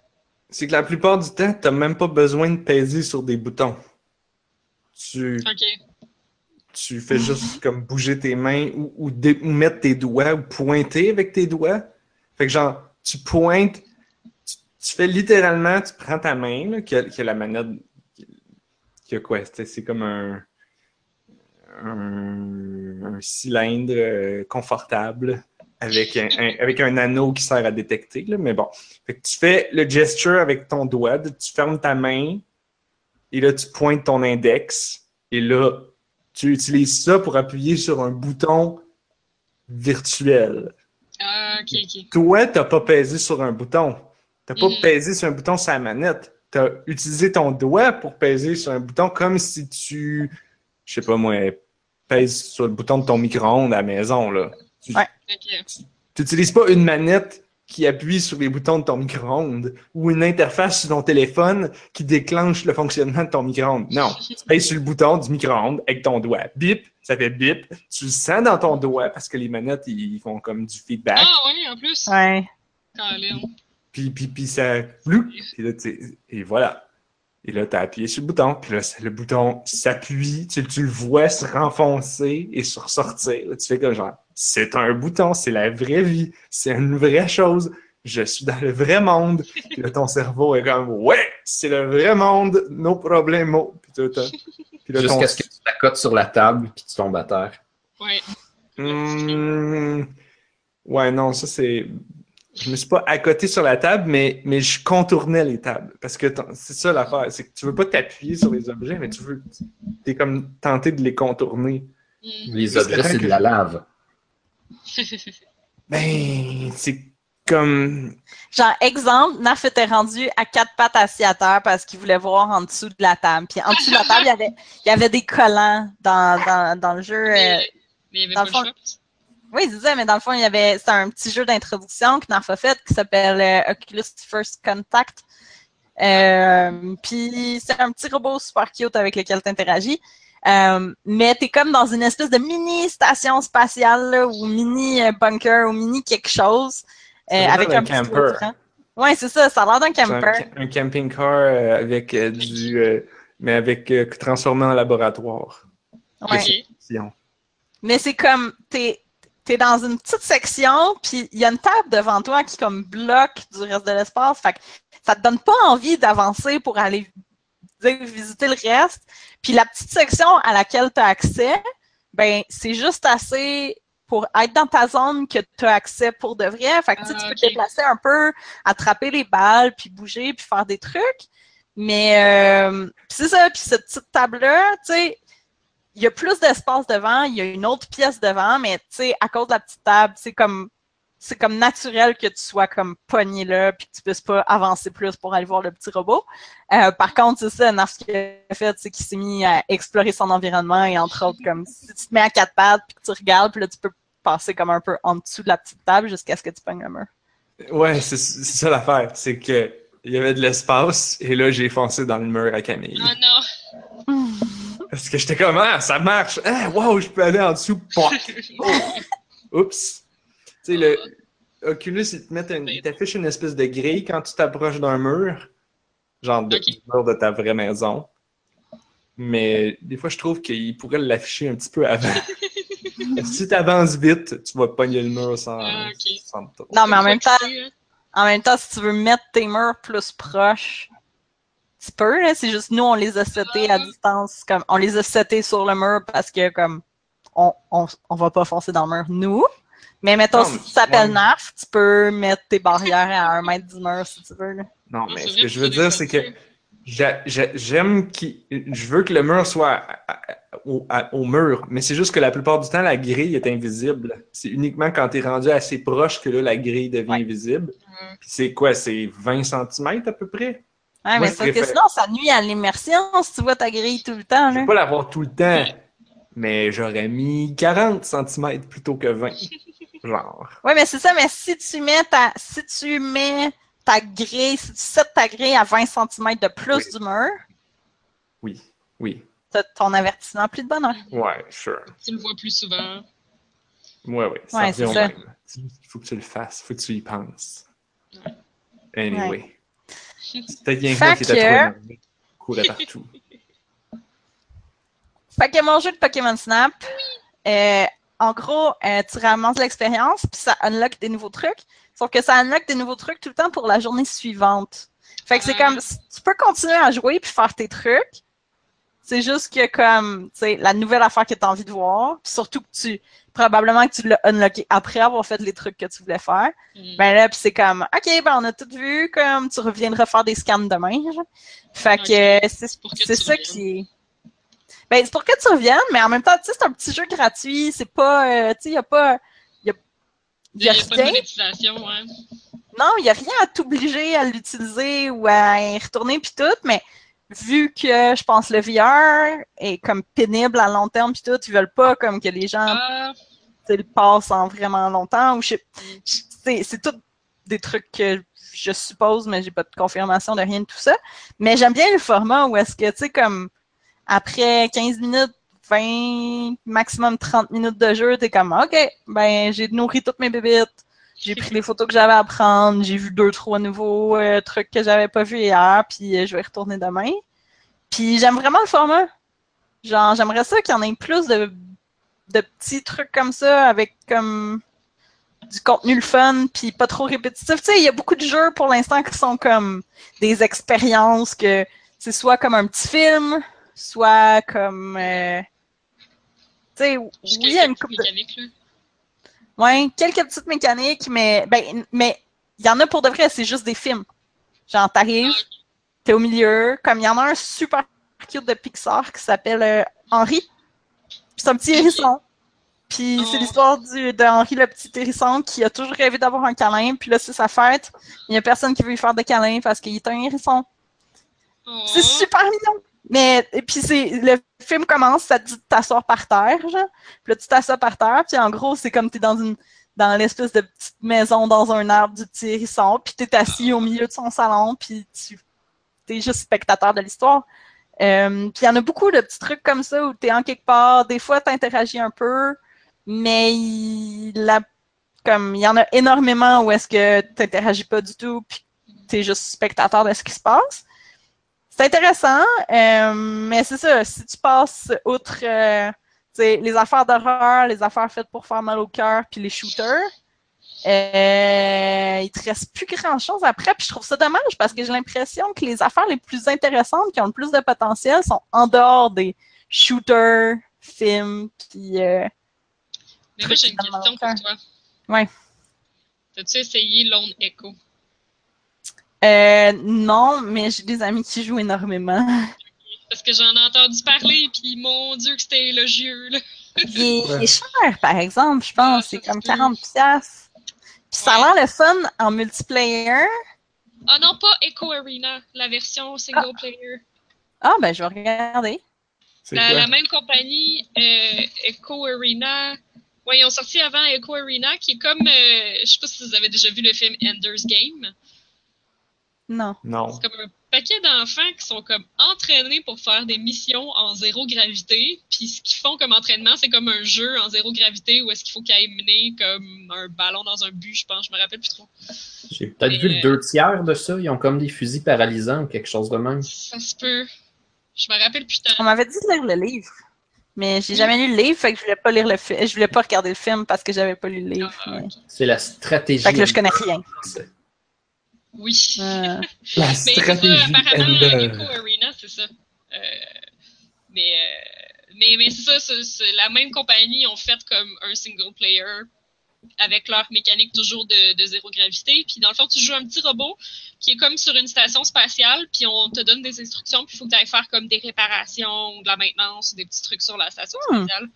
C'est que la plupart du temps, t'as même pas besoin de peser sur des boutons. Tu, tu fais juste comme bouger tes mains ou, ou, dé- ou mettre tes doigts ou pointer avec tes doigts. Fait que genre, tu pointes, tu, tu fais littéralement, tu prends ta main, là, qui, a, qui a la manette, qui, a quoi? C'est comme un, un, un cylindre euh, confortable avec un, un- avec un anneau qui sert à détecter, là, mais bon. Fait que tu fais le gesture avec ton doigt, tu fermes ta main, et là, tu pointes ton index, et là, tu utilises ça pour appuyer sur un bouton virtuel. Ah, ok, ok. Toi, t'as pas pesé sur un bouton. T'as pas Mhm. pesé sur un bouton sur la manette. T'as utilisé ton doigt pour peser sur un bouton comme si tu, je sais pas moi, pèses sur le bouton de ton micro-ondes à la maison, là. Tu Ouais. N'utilises pas une manette qui appuie sur les boutons de ton micro-ondes ou une interface sur ton téléphone qui déclenche le fonctionnement de ton micro-ondes. Non, tu pèses sur le bouton du micro-ondes avec ton doigt. Bip, ça fait bip. Tu le sens dans ton doigt parce que les manettes, ils font comme du feedback. Ah, ouais, en plus. Ouais. Puis, puis, puis ça... Et, là, tu- et voilà. Et là, tu as appuyé sur le bouton. Puis là, le bouton s'appuie. Tu, tu le vois se renfoncer et se ressortir. Là, tu fais comme genre, c'est un bouton, c'est la vraie vie. C'est une vraie chose. je suis dans le vrai monde. Puis là, ton cerveau est comme, ouais, c'est le vrai monde, no problemo. Puis tout, hein. Puis là, ton- Jusqu'à ce que tu t'accotes sur la table puis tu tombes à terre. Ouais. Hmm, Ouais, non, ça c'est. Je me suis pas accoté sur la table, mais, mais je contournais les tables. Parce que c'est ça l'affaire, c'est que tu veux pas t'appuyer sur les objets, mais tu veux. T'es comme tenté de les contourner. Mm. Les objets, c'est que de la lave. Ben, c'est comme. Genre, exemple, Naf était rendu à quatre pattes assis à terre parce qu'il voulait voir en dessous de la table. Puis en dessous de la table, il y avait, il y avait des collants dans, dans, dans le jeu. euh, Mais mais il y avait dans pas le le fond- choix. Oui, je disais, mais dans le fond, il y avait, c'était un petit jeu d'introduction que Narf a fait qui s'appelle euh, Oculus First Contact. Euh, puis c'est un petit robot super cute avec lequel tu interagis. Euh, mais t'es comme dans une espèce de mini station spatiale là, ou mini euh, bunker ou mini quelque chose Ça avec un petit camper. Ouais, c'est ça, ça a l'air d'un c'est un, camper. ca- un camping-car avec du. mais avec transformé en laboratoire. Ouais. Mais c'est comme, t'es es dans une petite section, puis il y a une table devant toi qui comme bloque du reste de l'espace. Fait que ça te donne pas envie d'avancer pour aller visiter le reste. Puis la petite section à laquelle tu as accès, ben c'est juste assez pour être dans ta zone que tu as accès pour de vrai. Fait que tu sais, Ah, tu peux te déplacer un peu, attraper les balles, puis bouger, puis faire des trucs. Mais euh, c'est ça, puis cette petite table-là, tu sais, il y a plus d'espace devant, il y a une autre pièce devant, mais tu sais, à cause de la petite table, c'est comme c'est comme naturel que tu sois comme pogné là, puis que tu puisses pas avancer plus pour aller voir le petit robot. Euh, par contre, c'est ça, Narf, ce qu'il a fait, c'est qu'il s'est mis à explorer son environnement et entre autres, comme si tu te mets à quatre pattes puis que tu regardes, puis là, tu peux passer comme un peu en dessous de la petite table jusqu'à ce que tu pognes le mur. Ouais, c'est c'est ça l'affaire. C'est que il y avait de l'espace et là, j'ai foncé dans le mur à Camille. Ah non. Parce que j'étais comme, ah, ça marche! Ah, wow, je peux aller en dessous! Pouah! Oups! Tu sais, le Oculus, ils te mettent un- ils t'affichent une espèce de grille quand tu t'approches d'un mur, genre de, mur de ta vraie maison. Mais des fois, je trouve qu'ils pourraient l'afficher un petit peu avant. si tu avances vite, tu vas pogner le mur sans, Ah, ok. sans Non, mais en même temps, en même temps, si tu veux mettre tes murs plus proches, tu peux, là. C'est juste nous, on les a setés à distance. Comme, on les a setés sur le mur parce que, comme, on, on, on va pas foncer dans le mur, nous. Mais mettons, Non, si tu t'appelles ouais. Narf, tu peux mettre tes barrières à un mètre du mur si tu veux, là. Non, mais ce que je veux dire, c'est que J'aime qu'il. Je veux que le mur soit à- au, à- au mur, mais c'est juste que la plupart du temps, la grille est invisible. C'est uniquement quand tu es rendu assez proche que là, la grille devient Ouais. visible. Puis c'est quoi? C'est 20 cm à peu près? Ouais, Moi, mais que sinon, ça nuit à l'immersion si tu vois ta grille tout le temps, Je là. vais pas l'avoir tout le temps, mais j'aurais mis 40 cm plutôt que 20. Genre. Ouais, mais c'est ça, mais si tu mets ta, si tu mets ta grille, si tu sets ta grille à 20 cm de plus Oui. du mur, Oui, oui. t'as ton avertissement plus de bonheur. Ouais, sure. Tu le vois plus souvent. Ouais, ouais. Ça Ouais, c'est ça. qu'il faut que tu le fasses, il faut que tu y penses. Anyway. Peut-être bien que qui Fait était trop que- énervé. courait partout. Fait que mon jeu de Pokémon Snap, euh, en gros, euh, tu ramasses l'expérience, puis ça unlock des nouveaux trucs. Sauf que ça unlock des nouveaux trucs tout le temps pour la journée suivante. Fait que c'est Ah. comme, tu peux continuer à jouer puis faire tes trucs. C'est juste que comme, tu sais, la nouvelle affaire que tu as envie de voir, puis surtout que tu, probablement que tu l'as unlocké après avoir fait les trucs que tu voulais faire. Mm. Ben là, puis c'est comme, OK, ben on a tout vu, comme tu reviendras faire des scans demain. genre. Fait que euh, c'est pour que c'est tu ça qui est. Ben, c'est pour que tu reviennes, mais en même temps, tu sais, c'est un petit jeu gratuit. C'est pas, euh, tu sais, il n'y a pas. Il y a, Il n'y a, pas de monétisation, hein. Non, il n'y a rien à t'obliger à l'utiliser ou à y retourner puis tout, mais vu que je pense le VR est comme pénible à long terme puis tout, ils veulent pas comme que les gens Ah, le passent en vraiment longtemps ou je, je- c'est, c'est tout des trucs que je suppose, mais j'ai pas de confirmation de rien de tout ça. Mais j'aime bien le format où est-ce que, tu sais, comme après 15 minutes, 20, maximum 30 minutes de jeu, t'es comme OK, ben j'ai nourri toutes mes bébites. J'ai pris les photos que j'avais à prendre, j'ai vu deux, trois nouveaux euh, trucs que j'avais pas vus hier, puis euh, je vais retourner demain. Puis j'aime vraiment le format. Genre, j'aimerais ça qu'il y en ait plus de, de petits trucs comme ça, avec comme du contenu le fun, puis pas trop répétitif. Tu sais, il y a beaucoup de jeux pour l'instant qui sont comme des expériences que c'est soit comme un petit film, soit comme. euh, tu sais, oui, il y a une couple de. Ouais, quelques petites mécaniques, mais ben, mais il y en a pour de vrai, c'est juste des films. Genre, t'arrives, t'es au milieu, comme il y en a un super cute de Pixar qui s'appelle euh, Henri. Puis c'est un petit hérisson. Puis c'est Oh. l'histoire du- de Henri le petit hérisson qui a toujours rêvé d'avoir un câlin. Puis là, c'est sa fête. Il y a personne qui veut lui faire de câlin parce qu'il est un hérisson. Oh. C'est super mignon. Mais, et puis c'est, le film commence, ça te dit de t'asseoir par terre, genre. Puis là, tu t'assois par terre, puis en gros, c'est comme t'es dans une, dans l'espèce de petite maison dans un arbre du petit hérisson, puis t'es assis au milieu de son salon, puis tu, t'es juste spectateur de l'histoire. Euh, puis il y en a beaucoup de petits trucs comme ça où t'es en quelque part, des fois t'interagis un peu, mais il, y en a énormément où est-ce que t'interagis pas du tout, puis t'es juste spectateur de ce qui se passe. C'est intéressant, euh, mais c'est ça, si tu passes outre euh, les affaires d'horreur, les affaires faites pour faire mal au cœur, puis les shooters, euh, il te reste plus grand-chose après, puis je trouve ça dommage parce que j'ai l'impression que les affaires les plus intéressantes, qui ont le plus de potentiel, sont en dehors des shooters, films, puis... euh, Mais moi, j'ai une question pour toi. Ouais. T'as-tu essayé Lone Echo? Euh, non, mais j'ai des amis qui jouent énormément. Parce que j'en ai entendu parler, puis mon Dieu, que c'était élogieux, là. Il est, il Ouais. est cher, par exemple, je pense. Ah, C'est comme se peut. 40 pièces. Puis ça a l'air le fun en multiplayer. Ah non, pas Echo Arena, la version single player. Ah, ben, je vais regarder. C'est La, même compagnie, euh, Echo Arena. Ouais, ils ont sorti avant Echo Arena, qui est comme. euh, je sais pas si vous avez déjà vu le film Ender's Game. Non. Non. C'est comme un paquet d'enfants qui sont comme entraînés pour faire des missions en zéro gravité. Puis ce qu'ils font comme entraînement, c'est comme un jeu en zéro gravité où est-ce qu'il faut qu'ils aillent mener comme un ballon dans un but, je pense. Je me rappelle plus trop. J'ai peut-être Mais, vu euh, le deux tiers de ça. Ils ont comme des fusils paralysants ou quelque chose de même. Ça se peut. Je me rappelle plus tant. On m'avait dit de lire le livre. Mais j'ai jamais lu le livre, fait que je voulais pas lire le film. Je voulais pas regarder le film parce que j'avais pas lu le livre. Ah, mais-. C'est la stratégie. Fait que là, je connais rien. Oui. Euh, La Mais c'est ça, stratégie apparemment, Ender. Echo Arena, c'est ça. Euh, mais euh, mais, mais c'est ça, c'est- la même compagnie ont fait comme un single player avec leur mécanique toujours de, de zéro gravité. Puis dans le fond, tu joues un petit robot qui est comme sur une station spatiale, puis on te donne des instructions, puis il faut que tu ailles faire comme des réparations, de la maintenance, ou des petits trucs sur la station Hmm. spatiale.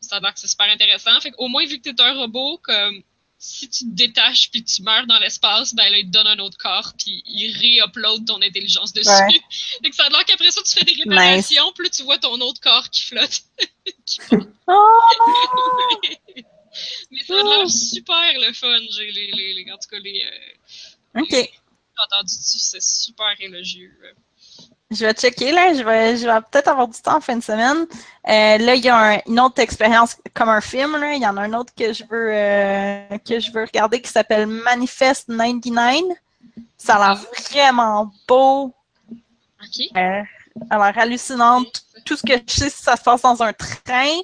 Ça a l'air que c'est super intéressant. Fait au moins, vu que tu es un robot, comme si tu te détaches puis tu meurs dans l'espace, ben là, il te donne un autre corps puis il ré-upload ton intelligence dessus. Ouais. fait que ça a l'air qu'après ça, tu fais des réparations, là, tu vois ton autre corps qui flotte. Qui. Oh! Mais ça a l'air super le fun. J'ai les, les, les- en tout cas, les, euh, Ok. j'ai entendu dessus, c'est super élogieux. Je vais checker, là. Je vais, je vais peut-être avoir du temps en fin de semaine. Euh, là, il y a un- une autre expérience comme un film, là. Il y en a un autre que je veux, euh, que je veux regarder qui s'appelle Manifest 99. Ça a l'air vraiment beau. OK? Euh, a l'air hallucinant. Tout ce que je sais, ça se passe dans un train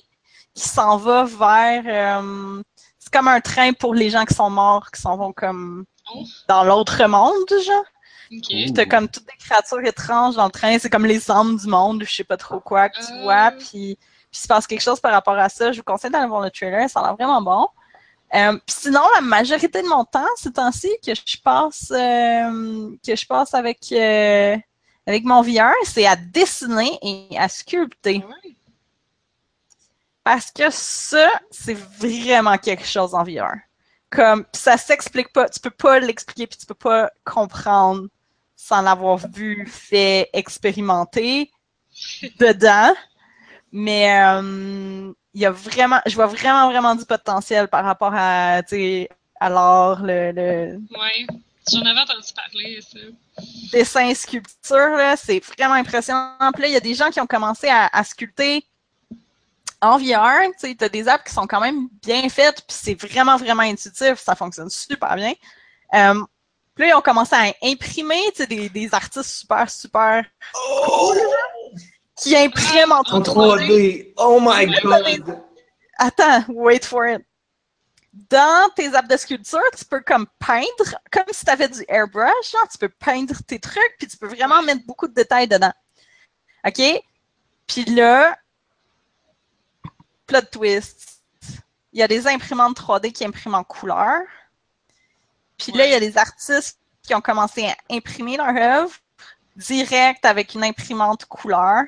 qui s'en va vers. euh, c'est comme un train pour les gens qui sont morts, qui s'en vont comme Oh. dans l'autre monde, genre. OK. Ouh. T'as comme toutes des créatures étranges dans le train, c'est comme les âmes du monde, je sais pas trop quoi que tu Euh. vois, puis, puis il se passe quelque chose par rapport à ça. Je vous conseille d'aller voir le trailer, ça a l'air vraiment bon. Euh, puis sinon, la majorité de mon temps, ces temps-ci, que je passe euh, que je passe avec, euh, avec mon VR, c'est à dessiner et à sculpter. Ouais. Parce que ça, c'est vraiment quelque chose en VR. Comme, ça s'explique pas, tu peux pas l'expliquer puis tu peux pas comprendre sans l'avoir vu, fait, expérimenté dedans. Mais euh, il y a vraiment, je vois vraiment, vraiment du potentiel par rapport à, tu sais, à l'art, le, le Ouais. J'en avais entendu parler, ça. dessin, sculpture, là, c'est vraiment impressionnant. Puis là, il y a des gens qui ont commencé à, à sculpter en VR. Tu as des apps qui sont quand même bien faites, puis c'est vraiment, vraiment intuitif. Ça fonctionne super bien. Euh, puis là, ils ont commencé à imprimer des, des artistes super, super cool, qui impriment en En 3D. Oh my god. Attends, wait for it. dans tes apps de sculpture, tu peux comme peindre, comme si tu avais du airbrush, genre, tu peux peindre tes trucs, puis tu peux vraiment mettre beaucoup de détails dedans. OK? Puis là, plot twist. Il y a des imprimantes 3D qui impriment en couleur. Puis là, il y a des artistes qui ont commencé à imprimer leur œuvre direct avec une imprimante couleur.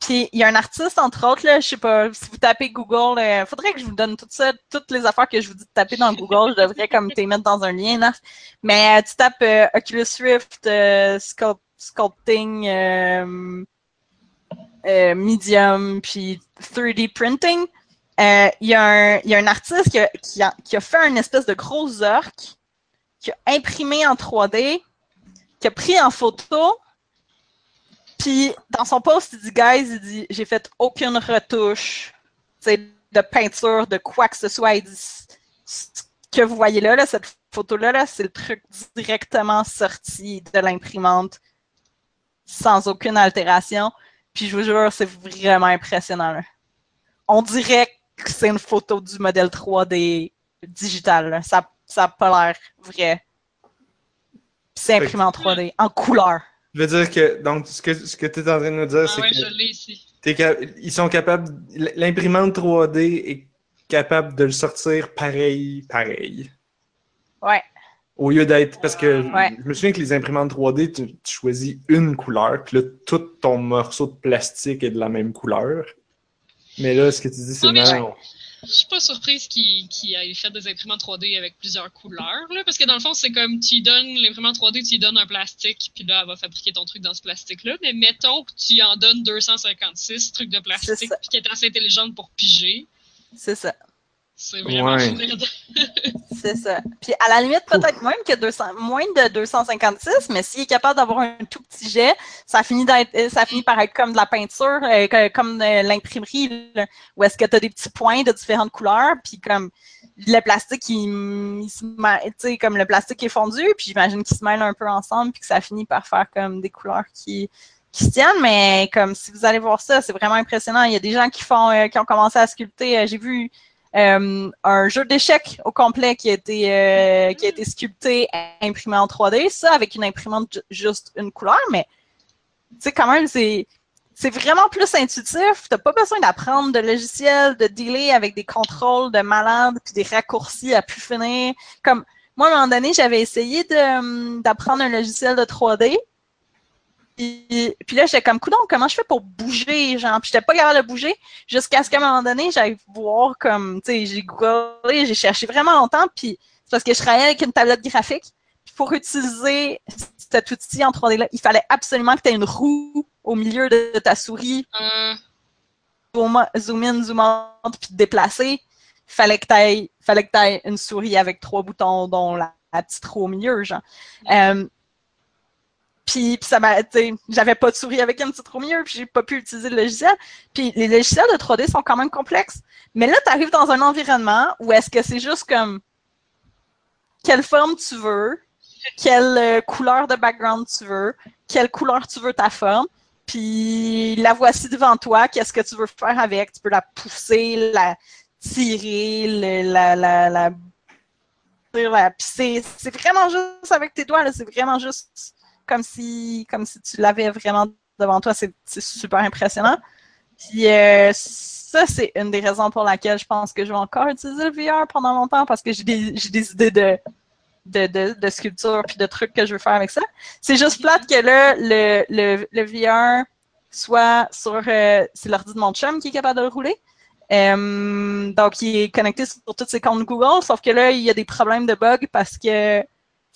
Puis il y a un artiste, entre autres, là, je sais pas, si vous tapez Google, il euh, faudrait que je vous donne tout ça, toutes les affaires que je vous dis de taper dans Google, je devrais comme te mettre dans un lien. Là. Mais euh, tu tapes euh, Oculus Rift Sculpting Medium puis 3D Printing. Il y, a un artiste qui a, fait une espèce de gros orque, qui a imprimé en 3D, qui a pris en photo, puis dans son post, il dit Guys, il dit J'ai fait aucune retouche de peinture, de quoi que ce soit. Il dit Ce que vous voyez là, cette photo-là, -là, c'est le truc directement sorti de l'imprimante sans aucune altération. Puis je vous jure, c'est vraiment impressionnant. On dirait que c'est une photo du modèle 3D digital. Ça n'a pas l'air vrai. C'est imprimé en 3D, en couleur. Je veux dire que, donc, ce que, ce que tu es en train de nous dire, ah c'est ouais, que. je ils sont capables. L'imprimante 3D est capable de le sortir pareil, pareil. Ouais. Au lieu d'être. Parce que Ouais. je me souviens que les imprimantes 3D, tu, tu choisis une couleur, puis là, tout ton morceau de plastique est de la même couleur. Mais là, ce que tu dis, c'est non. Je suis pas surprise qu'il qu'il ait fait des imprimantes 3D avec plusieurs couleurs, là, parce que dans le fond, c'est comme tu donnes l'imprimante 3D, tu lui donnes un plastique, puis là, elle va fabriquer ton truc dans ce plastique-là. Mais mettons que tu en donnes 256 trucs de plastique, puis qu'elle est assez intelligente pour piger. C'est ça. C'est vraiment Ouais. weird. C'est ça. Puis à la limite, peut-être même que 200, moins de 256, mais s'il est capable d'avoir un tout petit jet, ça finit, d'être, euh, ça finit par être comme de la peinture, euh, comme de l'imprimerie, là, où est-ce que tu as des petits points de différentes couleurs, puis comme le plastique, il, il se comme le plastique est fondu, puis j'imagine qu'il se mêle un peu ensemble, puis que ça finit par faire comme des couleurs qui qui se tiennent, mais comme si vous allez voir ça, c'est vraiment impressionnant. Il y a des gens qui font, euh, qui ont commencé à sculpter. euh, J'ai vu euh, un jeu d'échecs au complet qui a été euh, qui a été sculpté, imprimé en 3D, ça avec une imprimante ju- juste une couleur, mais tu sais quand même c'est vraiment plus intuitif. T'as pas besoin d'apprendre de logiciels, de dealer avec des contrôles de malade puis des raccourcis à plus finir. Comme moi à un moment donné j'avais essayé hum, d'apprendre un logiciel de 3D. Puis, puis là, j'étais comme, coudon, comment je fais pour bouger, genre, puis j'étais pas capable de bouger jusqu'à ce qu'à un moment donné, j'aille voir comme, tu sais, j'ai googlé, j'ai cherché vraiment longtemps, puis c'est parce que je travaillais avec une tablette graphique. Puis pour utiliser cet outil en 3D-là, il fallait absolument que tu aies une roue au milieu de ta souris, Euh, zoom zoom in, zoom out, puis te déplacer. Il fallait que tu aies, fallait que une souris avec trois boutons, dont la, la petite roue au milieu, genre. Euh, puis, puis ça m'a, j'avais pas de souris avec petite roue au milieu, puis j'ai pas pu utiliser le logiciel. Puis les logiciels de 3D sont quand même complexes. Mais là, tu arrives dans un environnement où est-ce que c'est juste comme quelle forme tu veux, quelle euh, couleur de background tu veux, quelle couleur tu veux ta forme, puis la voici devant toi, qu'est-ce que tu veux faire avec? Tu peux la pousser, la tirer, la, la, la, la- c'est, c'est vraiment juste avec tes doigts, c'est vraiment juste comme si, comme si tu l'avais vraiment devant toi, c'est, super impressionnant. Puis euh, ça, c'est une des raisons pour laquelle je pense que je vais encore utiliser le VR pendant longtemps parce que j'ai des, idées de, sculpture puis de trucs que je veux faire avec ça. C'est juste plate que là, le, VR soit sur. euh, c'est l'ordi de mon chum qui est capable de le rouler. Euh, donc, il est connecté sur tous ses comptes Google, sauf que là, il y a des problèmes de bug parce que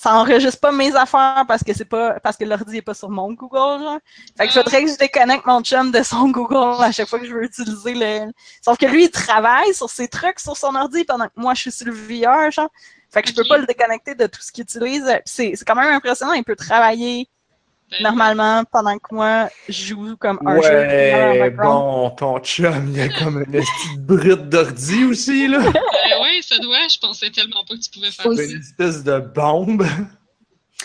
ça enregistre pas mes affaires parce que c'est pas parce que l'ordi est pas sur mon Google. Genre. Fait que faudrait que je déconnecte mon chum de son Google à chaque fois que je veux utiliser le. Sauf que lui, il travaille sur ses trucs sur son ordi pendant que moi je suis sur le VR, genre. Fait que je peux pas le déconnecter de tout ce qu'il utilise. C'est c'est quand même impressionnant. Il peut travailler ben, normalement pendant que moi je joue comme un jeu VR en Ouais, bon, ton chum, il y a comme une petite brute d'ordi aussi, là. ça doit. Je pensais tellement pas que tu pouvais faire ça. Une espèce de bombe.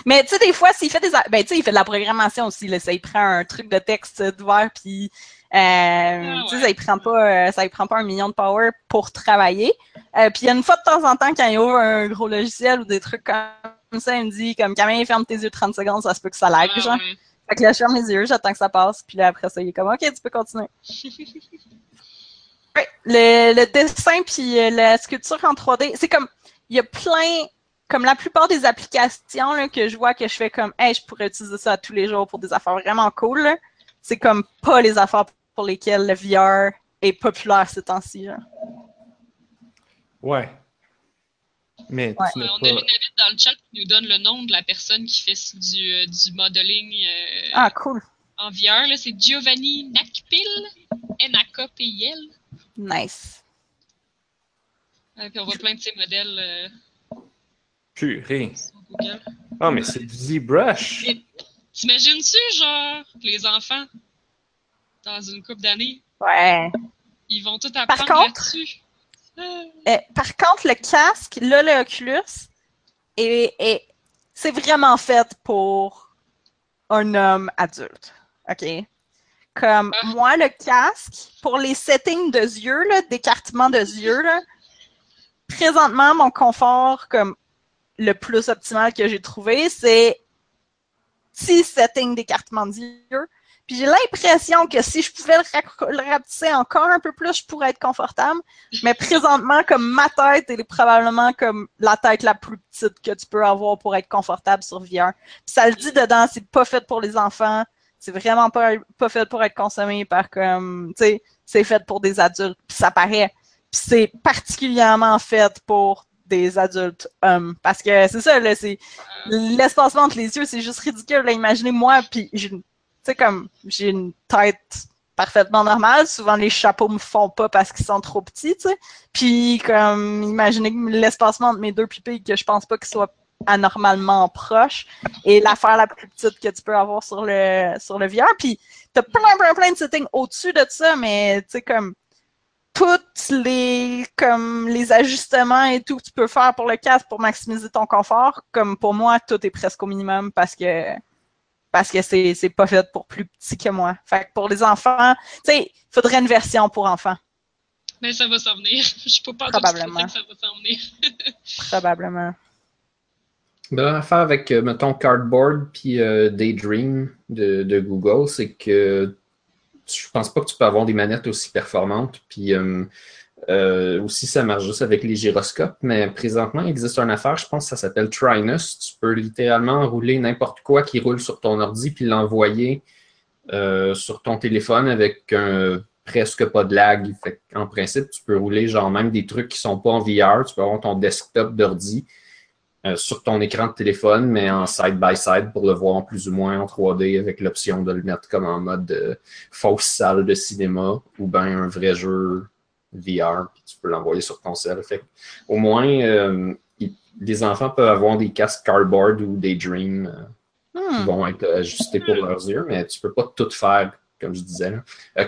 Mais tu sais, des fois, s'il fait des. Ben, tu sais, il fait de la programmation aussi. Là, ça, il prend un truc de texte d'ouvert, puis tu sais, ouais. ça ne prend pas, euh, ça prend pas un million de power pour travailler. Euh, puis il y a une fois de temps en temps, quand il ouvre un gros logiciel ou des trucs comme ça, il me dit comme Camille, ferme tes yeux 30 secondes, ça se peut que ça lag, Ah, genre. ouais. Fait que là, je ferme les yeux, j'attends que ça passe, puis là, après ça, il est comme, OK, tu peux continuer. Le, le dessin puis euh, la sculpture en 3D, c'est comme, il y a plein, comme la plupart des applications là, que je vois que je fais comme, hey, je pourrais utiliser ça tous les jours pour des affaires vraiment cool, c'est comme pas les affaires pour lesquelles le VR est populaire ces temps-ci. Ouais. Mais Ouais. tu Ouais, n'as on a. Lunavit dans le chat qui nous donne le nom de la personne qui fait du, euh, du modeling euh, Ah, cool. en VR. là. C'est Giovanni Nakpil, N-A-K-P-I-L. Nice. Puis on voit plein de ces modèles euh, Purée. sur Google. Ah, mais c'est du ZBrush. T'imagines-tu, genre, les enfants, dans une couple d'années, Ouais. ils vont tout apprendre contre- là-dessus? Euh, par contre, le casque, là, le Oculus, est, est- c'est vraiment fait pour un homme adulte. OK? Comme Ah. moi, le casque, pour les settings de yeux, là, d'écartement de yeux, là, présentement, mon confort comme le plus optimal que j'ai trouvé, c'est six settings d'écartement de yeux. Puis j'ai l'impression que si je pouvais le, le rapetisser encore un peu plus, je pourrais être confortable. Mais présentement, comme ma tête, elle est probablement comme la tête la plus petite que tu peux avoir pour être confortable sur VR. Puis ça le dit dedans, c'est pas fait pour les enfants. C'est vraiment pas, pas fait pour être consommé par comme, tu sais, c'est fait pour des adultes. Ça paraît. Puis c'est particulièrement fait pour des adultes. Parce que c'est ça, là, c'est l'espacement entre les yeux, c'est juste ridicule. Imaginez moi, puis j'ai une- comme j'ai une tête parfaitement normale. Souvent, les chapeaux me font pas parce qu'ils sont trop petits, tu sais. Puis, comme, imaginez l'espacement entre mes deux pupilles, que je pense pas qu'il soit anormalement proche, et l'affaire la plus petite que tu peux avoir sur le, sur le VR. Puis, t'as plein, plein, plein de settings au-dessus de ça, mais, tu sais, comme, toutes les, comme, les ajustements et tout que tu peux faire pour le casque pour maximiser ton confort, comme pour moi, tout est presque au minimum parce que, parce que c'est, c'est pas fait pour plus petits que moi. Fait que pour les enfants, tu sais, il faudrait une version pour enfants, Mais ça va s'en venir. Je peux pas Probablement. que ça va s'en venir. probablement. Ben, l'affaire avec, euh, mettons, Cardboard puis euh, Daydream de, Google, c'est que je pense pas que tu peux avoir des manettes aussi performantes. Puis euh, aussi, ça marche juste avec les gyroscopes. Mais présentement, il existe une affaire, je pense que ça s'appelle Trinus. Tu peux littéralement rouler n'importe quoi qui roule sur ton ordi puis l'envoyer sur ton téléphone avec presque pas de lag. Fait en principe, tu peux rouler genre même des trucs qui sont pas en VR. Tu peux avoir ton desktop d'ordi euh, sur ton écran de téléphone, mais en side-by-side pour le voir en plus ou moins en 3D avec l'option de le mettre comme en mode euh, fausse salle de cinéma ou bien un vrai jeu VR, puis tu peux l'envoyer sur ton cell. Fait au moins, euh, il- les enfants peuvent avoir des casques cardboard ou des dreams qui Hmm. vont être ajustés pour leurs yeux, mais tu peux pas tout faire, comme je disais.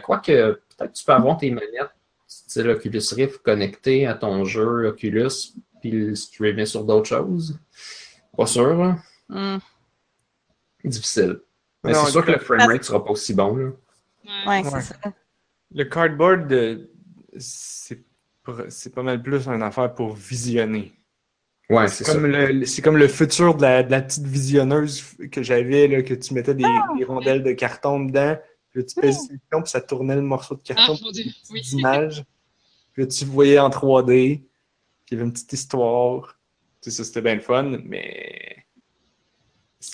Quoique, peut-être tu peux avoir tes manettes style Oculus Rift connectées à ton jeu Oculus puis le streamer sur d'autres choses. Pas sûr, là. Hmm. Difficile. Mais c'est sûr que le framerate sera pas aussi bon, là. Ouais. Ouais, c'est Ouais. ça. Le cardboard, c'est pas mal plus une affaire pour visionner. Ouais, c'est ça. comme, le, c'est comme le futur de la, de la petite visionneuse que j'avais, là, que tu mettais des, des rondelles de carton dedans, puis tu pèses le piton, puis ça tournait le morceau de Ah, carton, mon Dieu, oui. d'image. Puis tu voyais en 3D, puis il y avait une petite histoire. Tu sais, ça, c'était bien le fun, mais...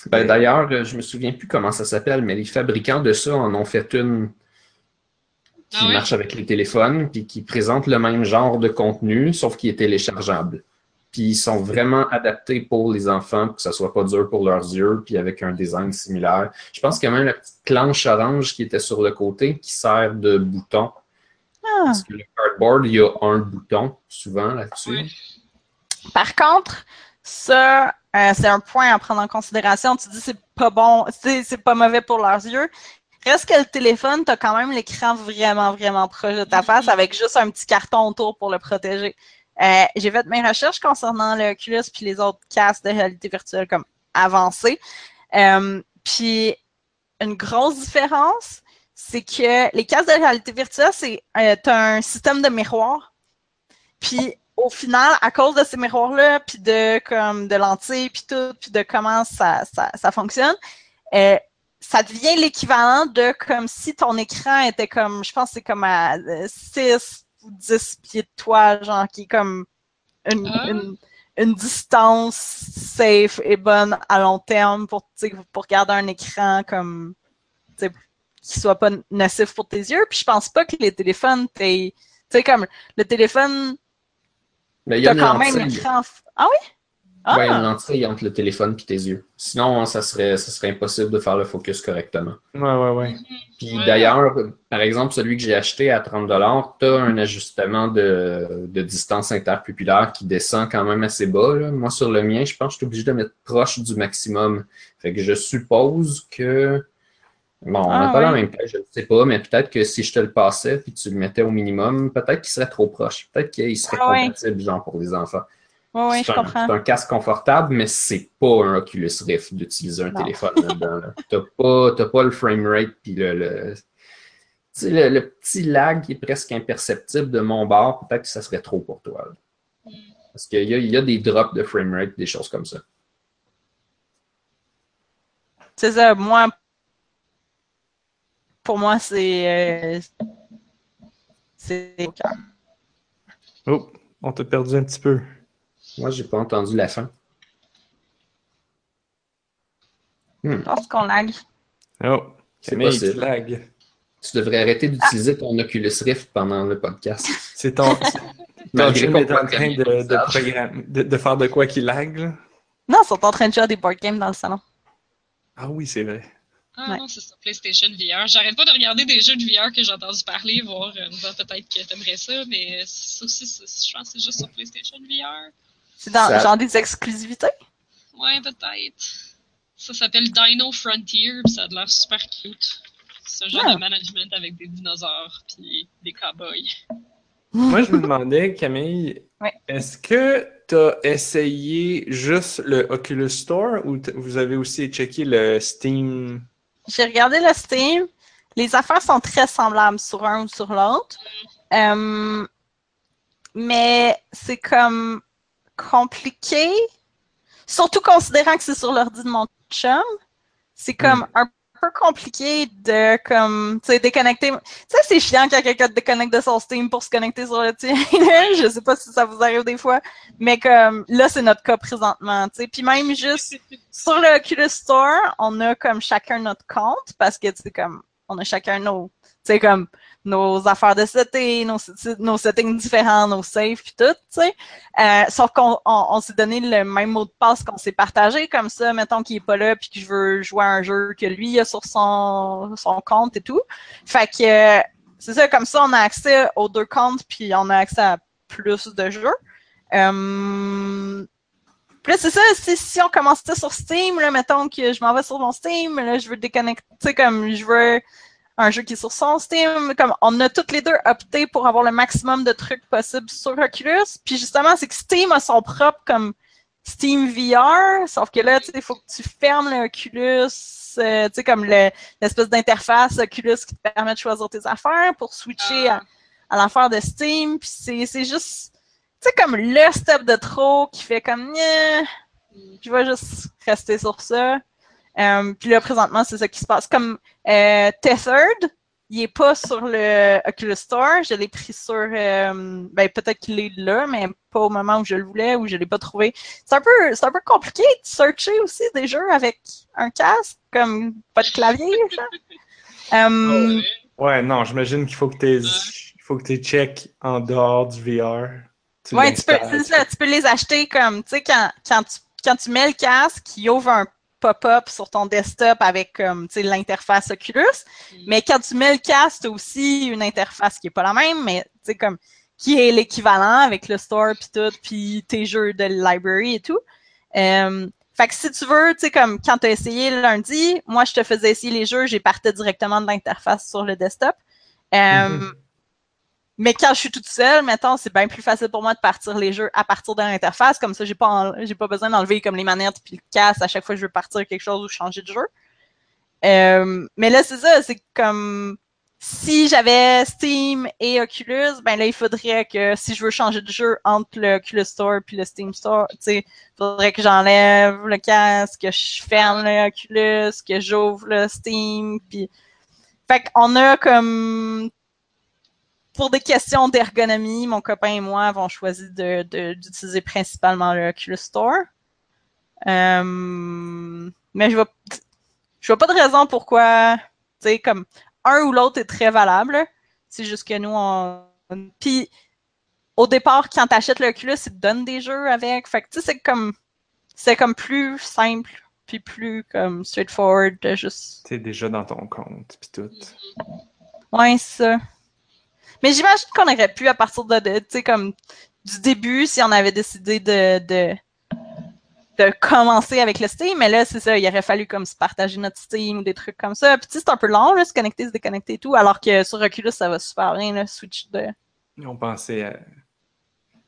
Ben, D'ailleurs, euh, je me souviens plus comment ça s'appelle, mais les fabricants de ça en ont fait une qui Ah ouais? marche avec les téléphones, puis qui présente le même genre de contenu, sauf qui est téléchargeable. Puis ils sont vraiment adaptés pour les enfants, pour que ça soit pas dur pour leurs yeux, puis avec un design similaire. Je pense qu'il y a même la petite planche orange qui était sur le côté, qui sert de bouton. Ah. Parce que le cardboard, il y a un bouton, souvent, là-dessus. Par contre, ça, euh, c'est un point à prendre en considération. Tu dis c'est pas bon, c'est pas mauvais pour leurs yeux. Reste que le téléphone, t'as quand même l'écran vraiment, vraiment proche de ta face avec juste un petit carton autour pour le protéger. Euh, J'ai fait mes recherches concernant le Oculus puis les autres casques de réalité virtuelle comme avancés. Euh, puis une grosse différence, c'est que les casques de réalité virtuelle, c'est euh, un système de miroir. Puis au final, à cause de ces miroirs-là, puis de comme de lentilles, puis tout, puis de comment ça, ça, ça fonctionne, euh, ça devient l'équivalent de comme si ton écran était comme, je pense c'est comme à 6 ou 10 pieds de toi, genre qui est comme une, Ah. une, une distance safe et bonne à long terme pour, pour garder un écran comme qui soit pas nocif pour tes yeux. Puis je pense pas que les téléphones, t'es. Tu sais, comme le téléphone, Mais il y a une quand même lentille. f- Ah oui? Ah! Ouais, une lentille entre le téléphone et tes yeux. Sinon, ça serait, ça serait impossible de faire le focus correctement. Ouais, ouais, ouais. Puis Ouais. d'ailleurs, par exemple, celui que j'ai acheté à 30$, tu as un ajustement de, de distance interpupillaire qui descend quand même assez bas. là. Moi, sur le mien, je pense que je suis obligé de mettre proche du maximum. Fait que je suppose que. Bon, on n'a Ah, pas la même taille, je ne sais pas, mais peut-être que si je te le passais puis tu le mettais au minimum, peut-être qu'il serait trop proche. Peut-être qu'il serait Ah, ouais. compatible, genre, pour les enfants. Oui, je un, comprends. c'est un casque confortable, mais c'est pas un Oculus Rift d'utiliser un Non. téléphone là-dedans. là. T'as pas, pas le framerate puis le, le, le, le petit lag qui est presque imperceptible de mon bord. Peut-être que ça serait trop pour toi. là. Parce qu'il y a, y a des drops de framerate, des choses comme ça. C'est ça, moi, pour moi, c'est. euh, c'est. Oh, on t'a perdu un petit peu. Moi, j'ai pas entendu la fin. Je pense qu'on lag. Oh, C'est possible. lag. Tu devrais arrêter d'utiliser ton Oculus Rift pendant le podcast. C'est ton. Ton qu'on est en train de, de, de, de faire de quoi qui lag, là? Non, ils sont en train de jouer à des board games dans le salon. Ah oui, c'est vrai. Ah Ouais. non, c'est sur PlayStation VR. J'arrête pas de regarder des jeux de VR que j'ai entendu parler, voir euh, voir peut-être que t'aimerais ça, mais ça aussi, je pense que c'est juste sur PlayStation VR. C'est dans Ça- genre des exclusivités? Ouais, peut-être. Ça s'appelle Dino Frontier, pis ça a l'air super cute. C'est un genre Ah. de management avec des dinosaures puis des cowboys. Moi, je me demandais, Camille, Ouais. est-ce que tu as essayé juste le Oculus Store ou vous avez aussi checké le Steam? J'ai regardé le Steam. Les affaires sont très semblables sur un ou sur l'autre. Euh, mais c'est comme compliqué. Surtout considérant que c'est sur l'ordi de mon chum. C'est comme un compliqué de comme tu sais déconnecter. Sais, c'est chiant quand quelqu'un te déconnecte de son Steam pour se connecter sur le tien. Je sais pas si ça vous arrive des fois. Mais comme là, c'est notre cas présentement. tu sais. Puis même juste sur le Oculus Store, on a comme chacun notre compte parce que c'est comme on a chacun nos comme nos affaires de setting, nos, settings différents, nos saves puis tout, tu sais. Euh, sauf qu'on on, on s'est donné le même mot de passe qu'on s'est partagé comme ça, mettons qu'il est pas là puis que je veux jouer à un jeu que lui a sur son compte et tout. Fait que euh, c'est ça comme ça on a accès aux deux comptes puis on a accès à plus de jeux. Euh, puis là, c'est ça, si, si on commençait sur Steam, là, mettons que je m'en vais sur mon Steam, là, je veux déconnecter, comme je veux un jeu qui est sur son Steam, comme on a toutes les deux opté pour avoir le maximum de trucs possibles sur Oculus. Puis justement, c'est que Steam a son propre comme Steam VR, sauf que là, il faut que tu fermes le Oculus, euh, tu sais, comme le- l'espèce d'interface Oculus qui te permet de choisir tes affaires pour switcher à, à l'affaire de Steam. Puis c'est c'est juste, tu sais, comme le step de trop qui fait comme, je vais juste rester sur ça. Euh, puis là, présentement, c'est ça qui se passe. Comme euh, Tethered, il est pas sur le Oculus Store. Je l'ai pris sur, euh, ben peut-être qu'il est là, mais pas au moment où je le voulais ou je l'ai pas trouvé. C'est un peu, c'est un peu compliqué de searcher aussi des jeux avec un casque, comme pas de clavier. Ouais. Non, j'imagine qu'il faut que tu il faut que tu check en dehors du VR. Tu Ouais, tu peux, ça, tu peux les acheter comme, tu sais, quand, quand, tu, quand tu mets le casque, il ouvre un pop-up sur ton desktop avec, comme, sais, l'interface Oculus. Mais quand tu mets le casque, tu as aussi une interface qui est pas la même, mais, tu sais, comme, qui est l'équivalent avec le store puis tout, puis tes jeux de library et tout. Euh, fait que si tu veux, tu sais, comme quand tu as essayé le lundi, moi, je te faisais essayer les jeux, j'ai partais directement de l'interface sur le desktop. Euh, Mhm. Mais quand je suis toute seule, mettons, c'est bien plus facile pour moi de partir les jeux à partir de l'interface. Comme ça, j'ai pas, pas besoin d'enlever comme les manettes puis le casque à chaque fois que je veux partir quelque chose ou changer de jeu. Euh, mais là, c'est ça, c'est comme si j'avais Steam et Oculus, ben là, il faudrait que si je veux changer de jeu entre le Oculus Store puis le Steam Store, tu sais, faudrait que j'enlève le casque, que je ferme le Oculus, que j'ouvre le Steam, puis fait qu'on a comme pour des questions d'ergonomie, mon copain et moi avons choisi de, d'utiliser principalement le Oculus Store. Euh, mais je vois, je vois pas de raison pourquoi, tu sais, comme un ou l'autre est très valable. C'est juste que nous, on. Puis, au départ, quand t'achètes le Oculus, ils te donnent des jeux avec. Fait que, tu sais, c'est comme. C'est comme plus simple, puis plus comme straightforward de juste. T'es déjà dans ton compte, puis tout. Ouais, ça. Mais j'imagine qu'on aurait pu, à partir de, tu sais, comme du début, si on avait décidé de, de, de commencer avec le Steam, mais là, c'est ça, il aurait fallu comme se partager notre Steam ou des trucs comme ça. Puis tu sais, c'est un peu long, là, se connecter, se déconnecter et tout, alors que sur Oculus, ça va super bien, là, switch de... On pensait à...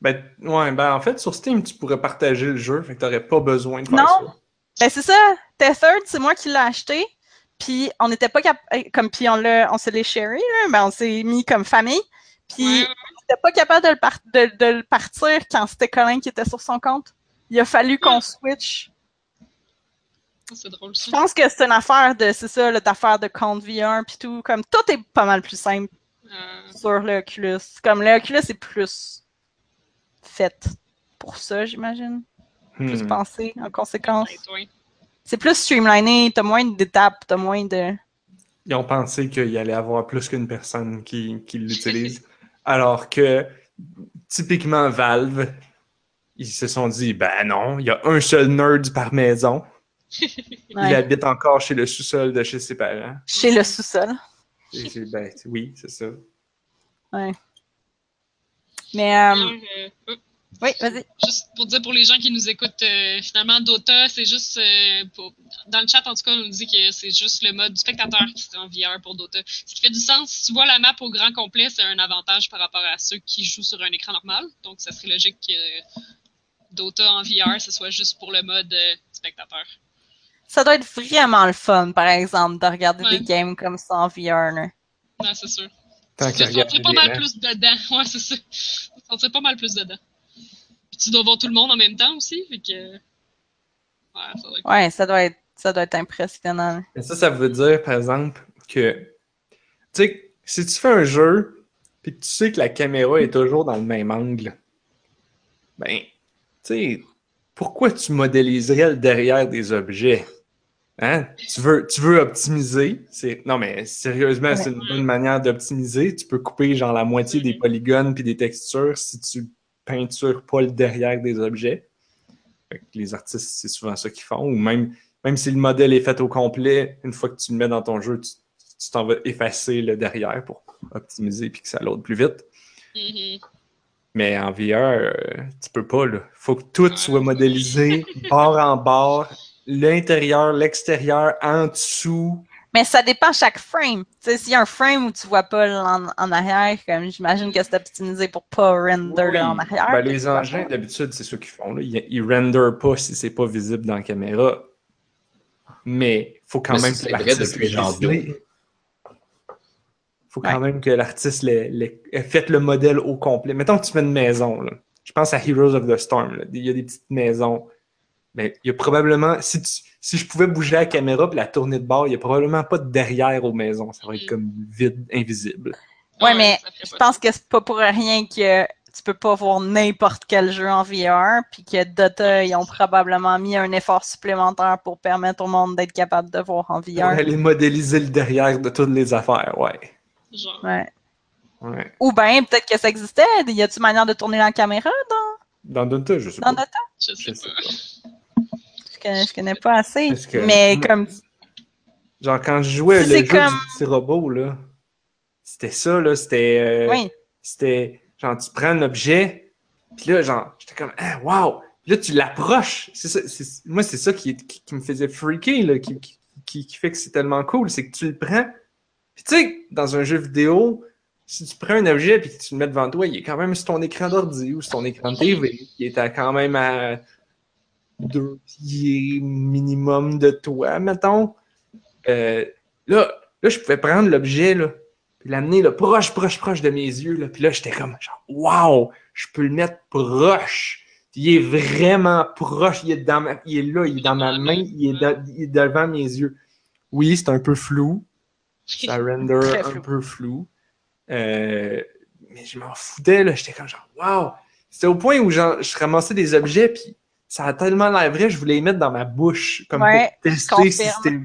Ben, ouais, ben en fait, sur Steam, tu pourrais partager le jeu, fait que t'aurais pas besoin de faire non. ça. Ben c'est ça, Tethered, c'est moi qui l'ai acheté, puis on n'était pas capable, comme, puis on l'a, on s'est les sharé, là, ben on s'est mis comme famille, puis on n'était pas capable de le, par de, de le partir quand c'était Colin qui était sur son compte. Il a fallu qu'on switch. C'est drôle, Je pense que c'est une affaire de, c'est ça, l'affaire de compte VR puis tout. Comme tout est pas mal plus simple euh... sur le Oculus. Comme le Oculus est plus fait pour ça, j'imagine. Plus Hmm. pensé en conséquence. Ouais, C'est plus streamliné, t'as moins d'étapes, t'as moins de. Ils ont pensé qu'il y allait avoir plus qu'une personne qui, qui l'utilise. alors que, typiquement, Valve, ils se sont dit, ben non, il y a un seul nerd par maison. Il Ouais. habite encore chez le sous-sol de chez ses parents. Chez le sous-sol. Ben, oui, c'est ça. Ouais. Mais euh, Euh, euh, oui, vas-y. juste pour dire pour les gens qui nous écoutent, euh, finalement, Dota, c'est juste. euh, pour- dans le chat, en tout cas, on nous dit que c'est juste le mode du spectateur qui serait en VR pour Dota. Ce qui fait du sens. Si tu vois la map au grand complet, c'est un avantage par rapport à ceux qui jouent sur un écran normal. Donc, ça serait logique que Dota en VR, ce soit juste pour le mode euh, spectateur. Ça doit être vraiment le fun, par exemple, de regarder Ouais. des games comme ça en VR. là. Non, c'est sûr. Tant Tu te pas mal plus dedans. Ouais, c'est ça. Tu te pas mal plus dedans. Puis tu dois voir tout le monde en même temps aussi. Fait que. Ouais, ça doit être Ouais, ça doit être, ça doit être impressionnant. Mais ça, ça veut dire, par exemple, que, tu sais, si tu fais un jeu, puis que tu sais que la caméra est toujours dans le même angle, ben, tu sais, pourquoi tu modéliserais le derrière des objets? Hein? Tu veux, tu veux optimiser? Non, mais sérieusement, c'est une bonne manière d'optimiser. Tu peux couper genre la moitié des polygones puis des textures si tu peintures pas le derrière des objets. Les artistes, c'est souvent ça qu'ils font. Ou même, même si le modèle est fait au complet, une fois que tu le mets dans ton jeu, tu, t'en vas effacer le derrière pour optimiser puis que ça load plus vite. Mhm. Mais en VR, euh, tu peux pas. Là. Faut que tout soit modélisé, bord en bord, l'intérieur, l'extérieur, en dessous. Mais ça dépend chaque frame. Tu sais, s'il y a un frame où tu vois pas en, en arrière, comme j'imagine que c'est optimisé pour pas render Oui. en arrière. Ben, les engins, d'habitude, c'est ce qu'ils font. Là. Ils, ils renderent pas si c'est pas visible dans la caméra. Mais faut quand Mais même que l'artiste faut quand Ouais. même que l'artiste ait fait le modèle au complet. Mettons que tu fais une maison. Là. Je pense à Heroes of the Storm. là. Il y a des petites maisons. Mais il y a probablement, si, tu- si je pouvais bouger la caméra et la tourner de bord, il n'y a probablement pas de derrière aux maisons. Ça va être Mm. comme vide, invisible. Ouais, mais Je pense que c'est pas pour rien que tu peux pas voir n'importe quel jeu en VR, puis que Dota, ils ont probablement mis un effort supplémentaire pour permettre au monde d'être capable de voir en Pour VR. aller modéliser le derrière de toutes les affaires, ouais. de- Genre. Ouais. ouais. Ou bien, peut-être que ça existait. Y a-tu manière de tourner la caméra Dans? Dota, je sais dans pas. Dota? Je Je sais sais pas. pas. Je connais, je connais pas assez. Que- Mais comme. Genre, quand je jouais le jeu comme- du petit robot, là, c'était ça, là, c'était... euh, Oui. C'était, genre, tu prends l'objet, puis là, genre, j'étais comme, ah, wow! Là, tu l'approches. C'est ça, moi, c'est ça qui, qui, qui me faisait freaker, là, qui, qui, fait que c'est tellement cool, c'est que tu le prends. Puis tu sais, dans un jeu vidéo, si tu prends un objet puis que tu le mets devant toi, il est quand même sur ton écran d'ordi ou sur ton écran de TV. Il est à quand même à deux pieds minimum de toi, mettons. Euh, là, là, je pouvais prendre l'objet, là, puis l'amener là, proche, proche, proche de mes yeux. Là. Puis là, j'étais comme genre, wow, je peux le mettre proche. Puis il est vraiment proche. Il est, dans ma, il est là, il est dans ma main, il est, de- il est devant mes yeux. Oui, c'est un peu flou. Ça render un peu flou. Euh, mais je m'en foutais, là. J'étais comme genre, wow. C'était au point où genre, je ramassais des objets, puis ça a tellement l'air vrai, je voulais les mettre dans ma bouche, comme Ouais, pour tester si c'était.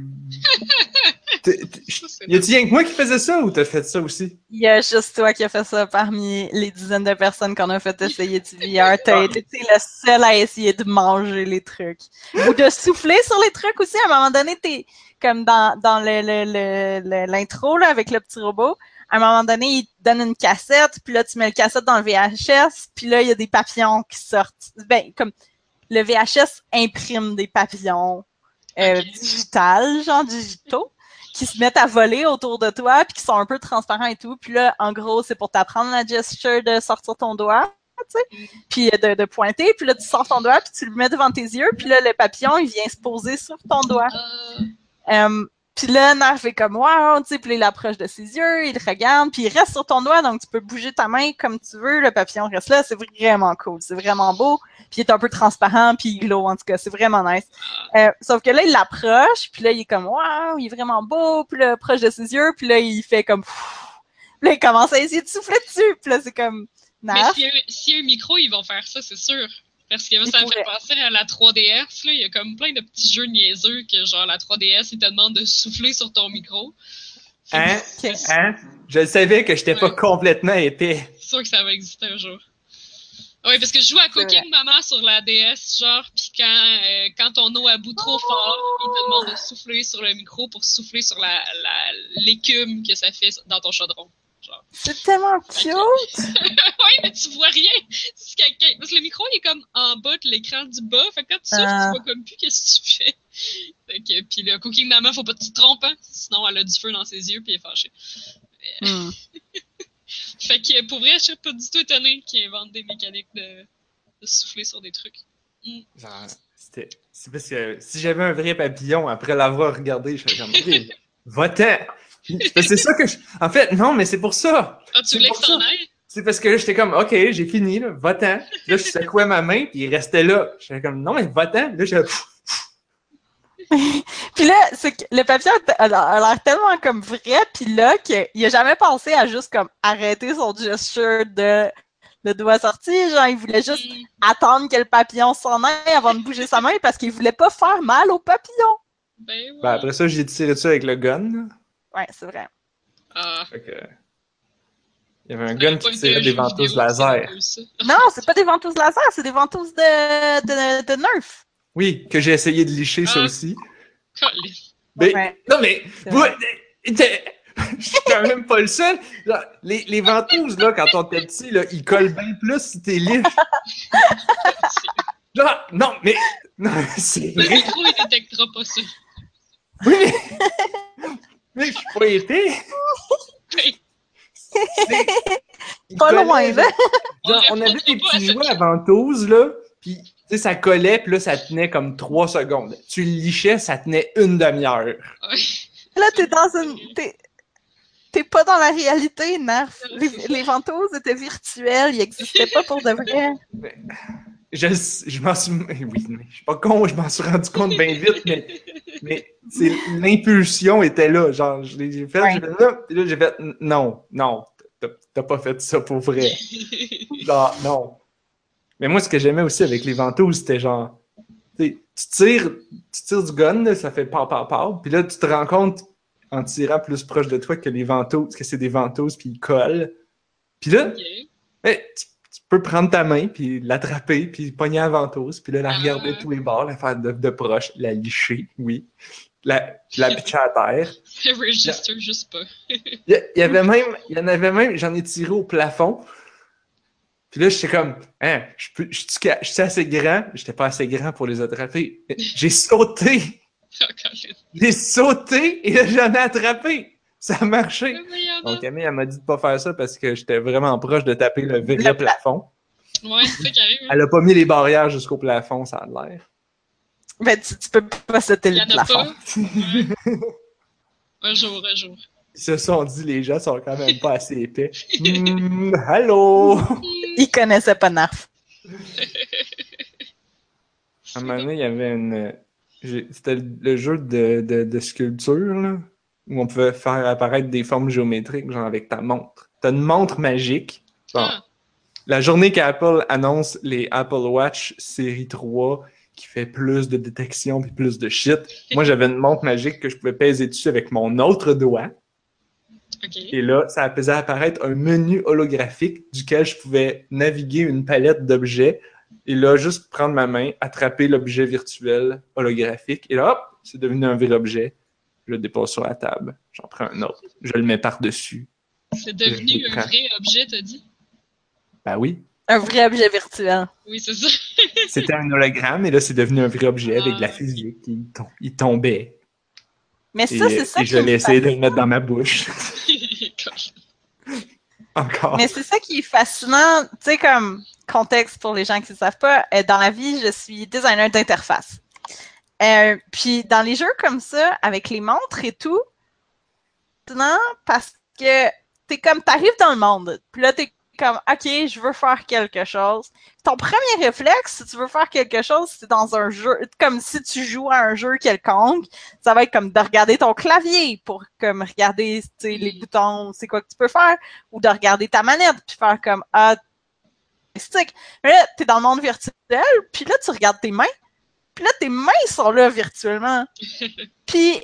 Y a-tu rien que moi qui faisais ça ou t'as fait ça aussi? Il y a juste toi qui as fait ça parmi les dizaines de personnes qu'on a fait essayer du VR. T'as été tu sais, le seul à essayer de manger les trucs. Ou de souffler sur les trucs aussi. À un moment donné, t'es comme dans, dans le, le, le- le- l'intro là, avec le petit robot. À un moment donné, il te donne une cassette, puis là, tu mets le cassette dans le VHS, puis là, il y a des papillons qui sortent. Ben, comme le VHS imprime des papillons euh, digitales, genre digitaux qui se mettent à voler autour de toi, puis qui sont un peu transparents et tout. Puis là, en gros, c'est pour t'apprendre la gesture de sortir ton doigt, tu sais, puis de, de pointer. Puis là, tu sors ton doigt, puis tu le mets devant tes yeux. Puis là, le papillon, il vient se poser sur ton doigt. Euh, Euh, puis là, Nerf fait comme wow, tu sais, puis là, il approche de ses yeux, il regarde, puis il reste sur ton doigt, donc tu peux bouger ta main comme tu veux, le papillon reste là, c'est vraiment cool, c'est vraiment beau, puis il est un peu transparent, puis il glow, en tout cas, c'est vraiment nice. Euh, sauf que là, il l'approche, puis là, il est comme wow, il est vraiment beau, puis là, proche de ses yeux, puis là, il fait comme Pfff. Puis là, il commence à essayer de souffler dessus, puis là, c'est comme Mais Nerf. s'il y, a un- s'il y a un micro, ils vont faire ça, c'est sûr. Parce que ça me fait penser à la 3DS. Là. Il y a comme plein de petits jeux niaiseux que, genre, la 3DS, ils te demandent de souffler sur ton micro. Hein? Hein? Je savais que j'étais pas Ouais. complètement épais. C'est sûr que ça va exister un jour. Oui, parce que je joue à Cooking Maman sur la DS, genre, puis quand, euh, quand ton eau about trop fort, il te demande de souffler sur le micro pour souffler sur la la- l'écume que ça fait dans ton chaudron. Genre. C'est tellement cute! oui, mais tu vois rien. Parce que le micro, il est comme en bas de l'écran du bas. Fait que quand tu souffles, Ah. tu vois comme plus qu'est-ce que tu fais. Fait que, puis le Cooking Maman, faut pas que tu te trompes, hein, sinon elle a du feu dans ses yeux puis elle est fâchée. Hmm. Fait que pour vrai, je suis pas du tout étonnée qu'ils inventent des mécaniques de, de souffler sur des trucs. Genre, c'était. C'est parce que si j'avais un vrai papillon après l'avoir regardé, je serais comme, OK, va-t'en! C'est ça que je. En fait, non, mais c'est pour ça! Ah, tu C'est voulais que t'en ça. ailles? C'est parce que là, j'étais comme, OK, j'ai fini, là, va-t'en. Là, je secouais ma main, puis il restait là. J'étais comme, non, mais va-t'en. Là, j'étais, pff, Puis là, c'est que le papillon a l'air- a l'air tellement comme vrai, puis là, qu'il a jamais pensé à juste comme arrêter son gesture de le doigt sorti. Genre, il voulait juste Hmm. attendre que le papillon s'en aille avant de bouger sa main parce qu'il voulait pas faire mal au papillon. Ben, ouais. Ben, après ça, j'ai tiré dessus avec le gun. Ouais, c'est vrai. Ah, Fait que. Il y avait un gun qui tirait des ventouses laser. Non, c'est pas des ventouses laser, c'est des ventouses de, de, de Nerf. Oui, que j'ai essayé de licher, ça Ah. aussi. Mais, Ouais. non, mais, je suis quand même pas le seul. Genre, les, les ventouses, là, quand on était petit, là, ils collent bien plus si t'es liche. Genre, non, mais, non, c'est Le vrai. micro, il détectera pas ça. Oui, mais, mais je suis pas ils Pas loin, là. Genre, On avait des petits jouets à ventouses, là, puis, tu sais, ça collait, puis là, ça tenait comme trois secondes. Tu le lichais, ça tenait une demi-heure. Là, t'es dans une. T'es, t'es pas dans la réalité, Nerf. Les, les ventouses étaient virtuelles, ils existaient pas pour de vrai. Je, je m'en suis. Oui, mais je suis pas con, je m'en suis rendu compte bien vite, mais, mais l'impulsion était là. Genre, je l'ai fait, Ouais. j'ai fait là, puis là, j'ai fait non, non, t'as, pas fait ça pour vrai. Genre, non. Mais moi, ce que j'aimais aussi avec les ventouses, c'était genre, tu tires, tu tires du gun, là, ça fait par par par, puis là, tu te rends compte en tirant plus proche de toi que les ventouses, que c'est des ventouses, puis ils collent. Puis là, Ok. mais tu, tu peux prendre ta main, puis l'attraper, puis pogner la ventouse, puis là, la Ah. regarder de tous les bords, la faire de, de proche, la licher, oui. La, la pitcher à terre. Register juste pas. Il y, avait même, il y en avait même, j'en ai tiré au plafond. Puis là, j'étais comme, hein, je peux, je suis assez grand. J'étais pas assez grand pour les attraper. J'ai sauté, Oh, j'ai sauté et là, j'en ai attrapé. Ça a marché. Mais Donc. Camille, elle m'a dit de pas faire ça parce que j'étais vraiment proche de taper le vrai Le plafond. Ouais, c'est ça qui arrive. hein. Elle a pas mis les barrières jusqu'au plafond, ça a l'air. Ben, tu, tu peux pas sauter le en a plafond. pas. Ouais. Un jour, un jour. Ils se sont dit, les gens sont quand même pas assez épais. Hmm, allô? Ils connaissaient pas Narf. À un moment donné, il y avait une. C'était le jeu de, de, de sculpture, là, où on pouvait faire apparaître des formes géométriques, genre avec ta montre. T'as une montre magique. Bon. Ah. La journée qu'Apple annonce les Apple Watch série 3 qui fait plus de détection puis plus de shit, moi j'avais une montre magique que je pouvais peser dessus avec mon autre doigt. Et là, ça faisait apparaître un menu holographique duquel je pouvais naviguer une palette d'objets. Et là, juste prendre ma main, attraper l'objet virtuel holographique. Et là, hop, c'est devenu un vrai objet. Je le dépose sur la table. J'en prends un autre. Je le mets par-dessus. C'est devenu un prends. vrai objet, t'as dit? Ben oui. Un vrai objet virtuel. Oui, c'est ça. C'était un hologramme et là, c'est devenu un vrai objet avec de la physique. Il, tom- il tombait. Mais ça, c'est ça et qui je me l'ai essayé de le mettre dans ma bouche. Encore. Mais c'est ça qui est fascinant, tu sais, comme contexte pour les gens qui ne savent pas, euh, dans la vie, je suis designer d'interface. Euh, puis dans les jeux comme ça, avec les montres et tout, maintenant, parce que t'es comme, t'arrives dans le monde, puis là, t'es comme, OK, je veux faire quelque chose. Ton premier réflexe, si tu veux faire quelque chose, c'est dans un jeu, comme si tu joues à un jeu quelconque, ça va être comme de regarder ton clavier pour comme regarder, les boutons, c'est quoi que tu peux faire ou de regarder ta manette puis faire comme ah stick. Mais là, t'es dans le monde virtuel, puis là, tu regardes tes mains, puis là, tes mains sont là virtuellement. Puis,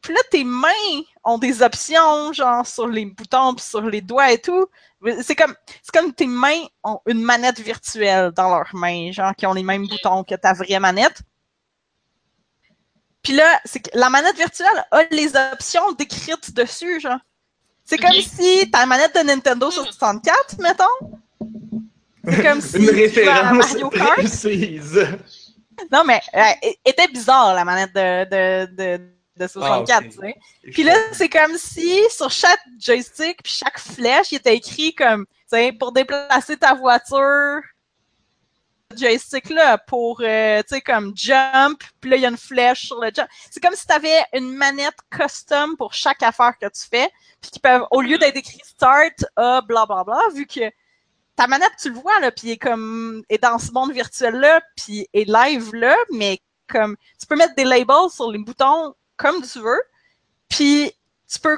puis là, tes mains ont des options, genre sur les boutons, puis sur les doigts et tout. C'est comme, c'est comme tes mains ont une manette virtuelle dans leurs mains, genre qui ont les mêmes boutons que ta vraie manette. Puis là, c'est que la manette virtuelle a les options décrites dessus, genre. C'est comme si ta manette de Nintendo 64, mettons. C'est comme si Une tu jouais à référence Mario Kart. précise. Non, mais euh, était bizarre, la manette de, de, de, de 64, Ah, ok. tu sais. Puis là, c'est comme si sur chaque joystick puis chaque flèche, il était écrit comme, tu sais, pour déplacer ta voiture, joystick là, pour, euh, tu sais, comme jump, puis là, il y a une flèche sur le jump. C'est comme si tu avais une manette custom pour chaque affaire que tu fais, puis qui peuvent, au lieu d'être écrit start, A, bla bla bla, vu que ta manette, tu le vois, là, puis est comme, est dans ce monde virtuel-là, puis est live là, mais comme, tu peux mettre des labels sur les boutons comme tu veux, puis tu peux,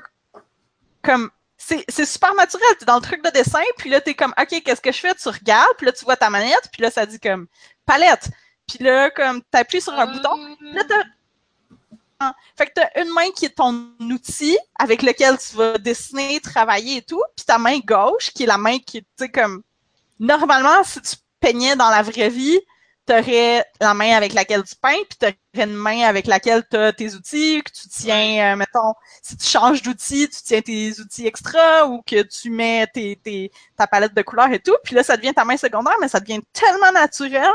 comme, c'est super naturel, t'es dans le truc de dessin, puis là, t'es comme, OK, qu'est-ce que je fais? Tu regardes, puis là, tu vois ta manette, puis là, ça dit comme, palette. Puis là, comme, t'appuies sur un bouton, Là, t'as- Ah. Fait que t'as une main qui est ton outil avec lequel tu vas dessiner, travailler et tout, puis ta main gauche qui est la main qui est, tu sais, comme normalement si tu peignais dans la vraie vie, t'aurais la main avec laquelle tu peins, puis t'aurais une main avec laquelle t'as tes outils, que tu tiens, euh, mettons, si tu changes d'outil, tu tiens tes outils extra ou que tu mets tes, tes, ta palette de couleurs et tout, puis là ça devient ta main secondaire, mais ça devient tellement naturel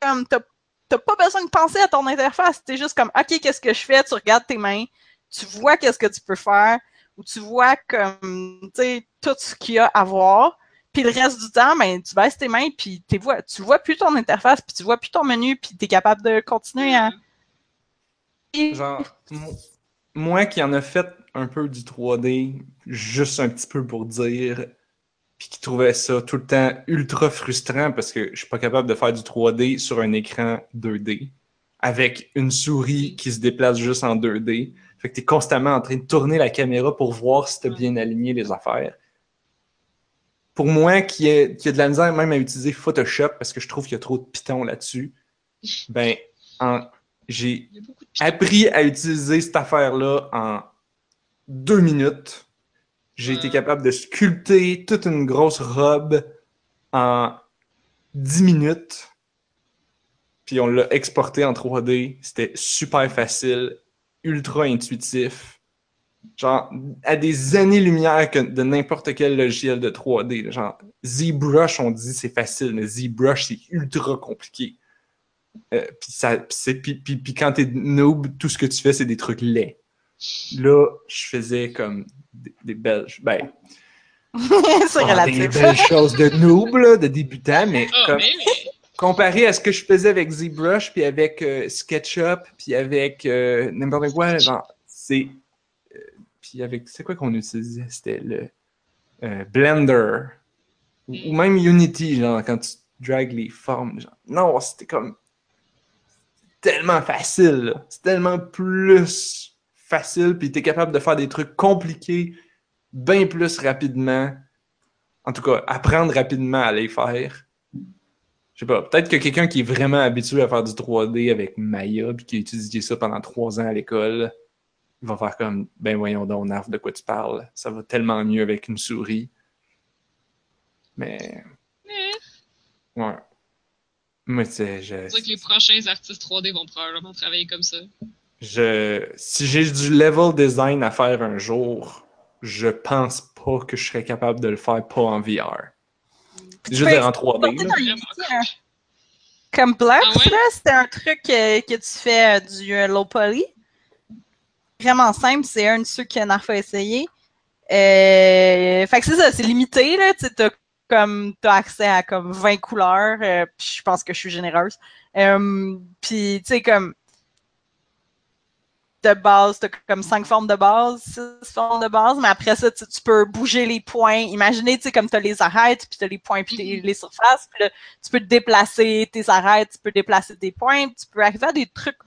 comme t'as t'as pas besoin de penser à ton interface. T'es juste comme, OK, qu'est-ce que je fais? Tu regardes tes mains, tu vois qu'est-ce que tu peux faire, ou tu vois comme, tu sais, tout ce qu'il y a à voir. Puis le reste du temps, ben, tu baisses tes mains, puis tu vois, tu vois plus ton interface, puis tu vois plus ton menu, puis t'es capable de continuer à... Genre, mo- moi qui en a fait un peu du 3D, juste un petit peu pour dire, puis qui trouvait ça tout le temps ultra frustrant parce que je suis pas capable de faire du 3D sur un écran 2D avec une souris qui se déplace juste en 2D. Fait que t'es constamment en train de tourner la caméra pour voir si t'as bien aligné les affaires. Pour moi, qui a, qui a de la misère même à utiliser Photoshop parce que je trouve qu'il y a trop de pitons là-dessus, ben, en- j'ai appris à utiliser cette affaire-là en deux minutes. J'ai été Ouais. capable de sculpter toute une grosse robe en dix minutes. Puis on l'a exporté en 3D. C'était super facile, ultra intuitif. Genre, à des années-lumière que de n'importe quel logiciel de 3D. Genre, ZBrush, on dit c'est facile, mais ZBrush, c'est ultra compliqué. Euh, puis ça, puis c'est- puis, puis, puis quand t'es noob, tout ce que tu fais, c'est des trucs laids. Là, je faisais comme des, des belles, ben, c'est pas des belles choses de noob, là, de débutant, mais Ah, comme, mais, mais, comparé à ce que je faisais avec ZBrush, puis avec euh, SketchUp, puis avec euh, n'importe quoi, genre, c'est... puis avec. C'est quoi qu'on utilisait? C'était le euh, Blender. Ou, même Unity, genre, quand tu dragues les formes. Genre. Non, c'était comme. Tellement facile. C'est tellement plus facile, puis t'es capable de faire des trucs compliqués bien plus rapidement. En tout cas, apprendre rapidement à les faire. Je sais pas, peut-être que quelqu'un qui est vraiment habitué à faire du 3D avec Maya puis qui a étudié ça pendant trois ans à l'école, il va faire comme ben voyons donc, Narf, de quoi tu parles? Ça va tellement mieux avec une souris. Mais. Eh, Ouais. Moi, tu sais, je. C'est que les prochains artistes 3D vont probablement travailler comme ça. je si j'ai du level design à faire un jour, je pense pas que je serais capable de le faire pas en VR. Dire en 3D. Porter là. dans Unity, hein. Comme Blux, Ah ouais? c'était un truc euh, que tu fais euh, du euh, low poly? Vraiment simple, c'est un de ceux que Narf a essayé. Euh, fait que c'est ça, c'est limité, là. Tu t'as comme t'as accès à comme 20 couleurs. euh, puis je pense que je suis généreuse. Euh, puis tu sais, comme de base, t'as comme cinq formes de base, six formes de base, mais après ça, tu, peux bouger les points. Imaginez, tu sais, comme t'as les arêtes, puis t'as les points, puis les, Mhm. les surfaces, puis là, tu peux déplacer tes arêtes, tu peux déplacer tes points, tu peux arriver à des trucs,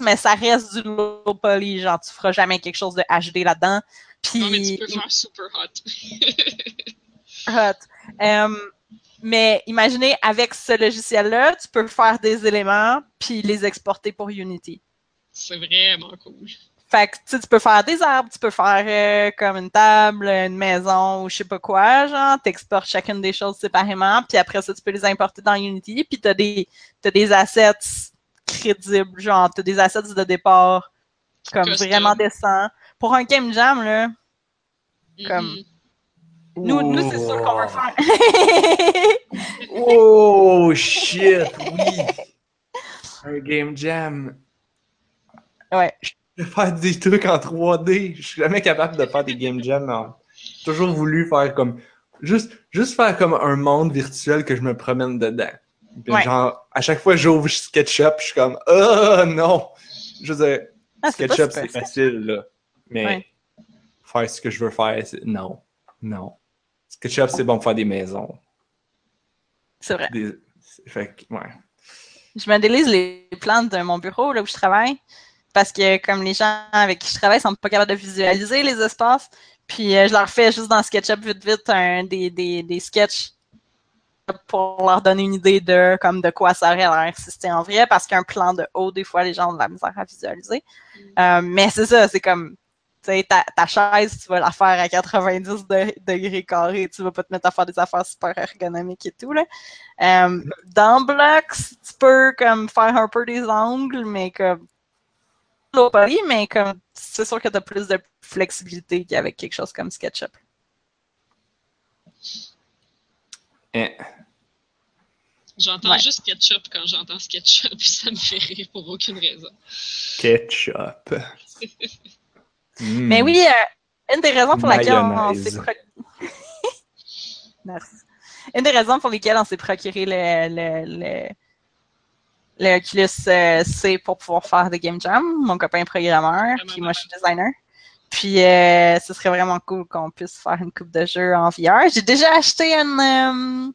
mais ça reste du low poly, genre, tu feras jamais quelque chose de HD là-dedans. Puis, Non, mais tu peux faire super hot. hot. Euh, mais imaginez, avec ce logiciel-là, tu peux faire des éléments, puis les exporter pour Unity. C'est vraiment cool. Fait que tu sais, tu peux faire des arbres, tu peux faire euh, comme une table, une maison ou je sais pas quoi, genre, t'exportes chacune des choses séparément, puis après ça, tu peux les importer dans Unity, puis t'as des t'as des assets crédibles, genre t'as des assets de départ comme Custom. vraiment décents. Pour un game jam, là, Comme- Mhm. nous, nous c'est sûr qu'on veut faire. Oh shit, oui! Un game jam. ouais. Je vais faire des trucs en 3D. Je suis jamais capable de faire des game jams. J'ai toujours voulu faire comme. Juste, juste faire comme un monde virtuel que je me promène dedans. Puis Ouais. genre, à chaque fois que j'ouvre SketchUp, je suis comme, oh non! Je veux dire, Ah, SketchUp, c'est facile, là. Mais Ouais. faire ce que je veux faire, c'est. Non. Non. SketchUp, c'est bon pour faire des maisons. C'est vrai. Des... Fait que, ouais. Je modélise les plans de mon bureau là où je travaille parce que comme les gens avec qui je travaille sont pas capables de visualiser les espaces, puis euh, je leur fais juste dans SketchUp vite vite un, des, des, des sketchs pour leur donner une idée de comme de quoi ça aurait l'air si c'était en vrai parce qu'un plan de haut des fois les gens ont de la misère à visualiser. Euh, mais c'est ça, c'est comme tu sais, ta, ta chaise, tu vas la faire à 90 de- degrés carrés, tu vas pas te mettre à faire des affaires super ergonomiques et tout, là. Euh, dans Blocks, tu peux comme faire un peu des angles, mais comme mais comme c'est sûr que tu as plus de flexibilité qu'avec quelque chose comme SketchUp. Eh. J'entends Ouais. juste ketchup quand j'entends SketchUp, ça me fait rire pour aucune raison. Ketchup. Mm. Mais oui, euh, une des raisons pour laquelle on s'est procuré... Merci. Une des raisons pour lesquelles on s'est procuré le, le, le, le Oculus euh, C pour pouvoir faire des game jam. Mon copain est programmeur, puis moi je suis designer. Puis euh, ce serait vraiment cool qu'on puisse faire une coupe de jeux en VR. J'ai déjà acheté une, euh,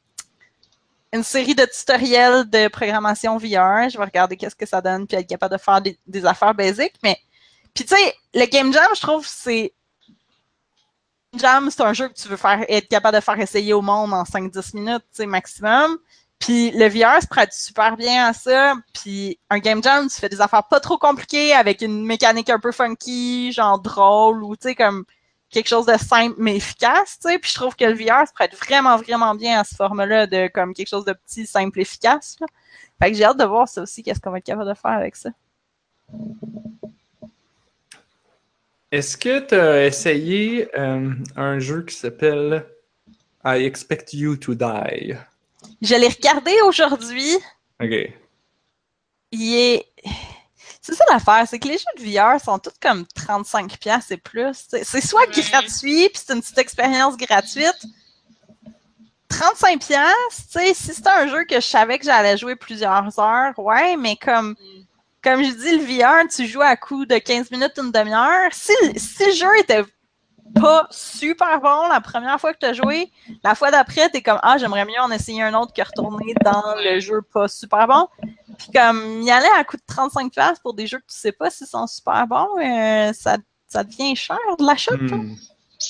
une série de tutoriels de programmation VR. Je vais regarder qu'est-ce que ça donne, puis être capable de faire des, affaires basiques. Mais puis tu sais, le game jam, je trouve, c'est Jam, c'est un jeu que tu veux faire être capable de faire essayer au monde en 5-10 minutes, tu sais, maximum. Puis le VR se prête super bien à ça. Puis un game jam, tu fais des affaires pas trop compliquées avec une mécanique un peu funky, genre drôle ou tu sais comme quelque chose de simple mais efficace, tu sais. Puis je trouve que le VR se prête vraiment vraiment bien à ce format-là de comme quelque chose de petit, simple, efficace. Là. Fait que j'ai hâte de voir ça aussi, qu'est-ce qu'on va être capable de faire avec ça. Est-ce que tu as essayé euh, un jeu qui s'appelle I Expect You to Die? Je l'ai regardé aujourd'hui. Ok. il est. C'est ça l'affaire, c'est que les jeux de VR sont tous comme 35$ et plus. C'est soit gratuit, puis c'est une petite expérience gratuite. 35$, tu sais, si c'était un jeu que je savais que j'allais jouer plusieurs heures, ouais, mais comme Mm. comme je dis, le VR, tu joues à coup de 15 minutes, une demi-heure. Si, si le jeu était pas super bon la première fois que tu as joué, la fois d'après, tu es comme Ah, j'aimerais mieux en essayer un autre que retourner dans le jeu pas super bon. Puis comme y aller à coup de 35 places pour des jeux que tu sais pas s'ils sont super bons, euh, ça, ça devient cher de l'achat. quoi.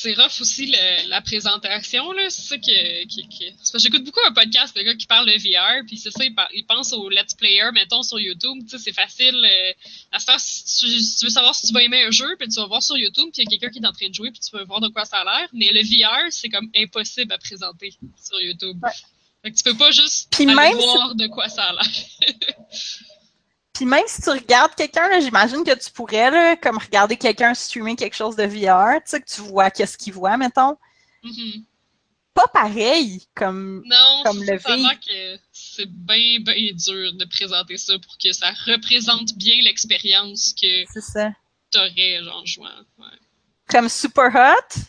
C'est rough aussi le- la présentation là. C'est ça que, j'écoute beaucoup un podcast de gars qui parlent de VR puis c'est ça par- ils pensent aux let's player mettons sur YouTube. Tu sais c'est facile euh, à faire si tu, si tu veux savoir si tu vas aimer un jeu puis tu vas voir sur YouTube puis il y a quelqu'un qui est en train de jouer puis tu vas voir de quoi ça a l'air. Mais le VR c'est comme impossible à présenter sur YouTube. Ouais. fait que tu peux pas juste Puis aller même si- voir de quoi ça a l'air Puis même si tu regardes quelqu'un, là, j'imagine que tu pourrais, là, comme regarder quelqu'un streamer quelque chose de VR, tu sais, que tu vois qu'est-ce qu'il voit, mettons. Mhm. Pas pareil, comme Non, Comme le que c'est bien, bien dur de présenter ça pour que ça représente bien l'expérience que c'est ça. t'aurais, genre, jouant. Ouais. Comme Super Hot,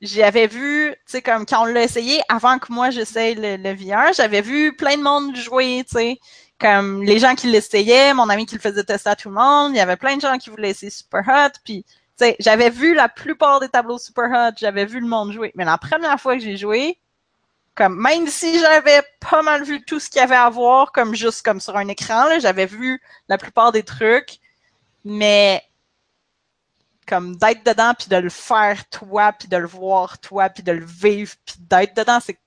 j'avais vu, tu sais, comme quand on l'a essayé, avant que moi j'essaye le, le VR, j'avais vu plein de monde jouer, tu sais. Comme les gens qui l'essayaient, mon ami qui le faisait tester à tout le monde, il y avait plein de gens qui voulaient essayer Super Hot, puis j'avais vu la plupart des tableaux Super Hot, j'avais vu le monde jouer. Mais la première fois que j'ai joué, comme même si j'avais pas mal vu tout ce qu'il y avait à voir, comme juste comme sur un écran, j'avais vu la plupart des trucs, mais comme d'être dedans puis de le faire toi puis de le voir toi puis de le vivre puis d'être dedans c'est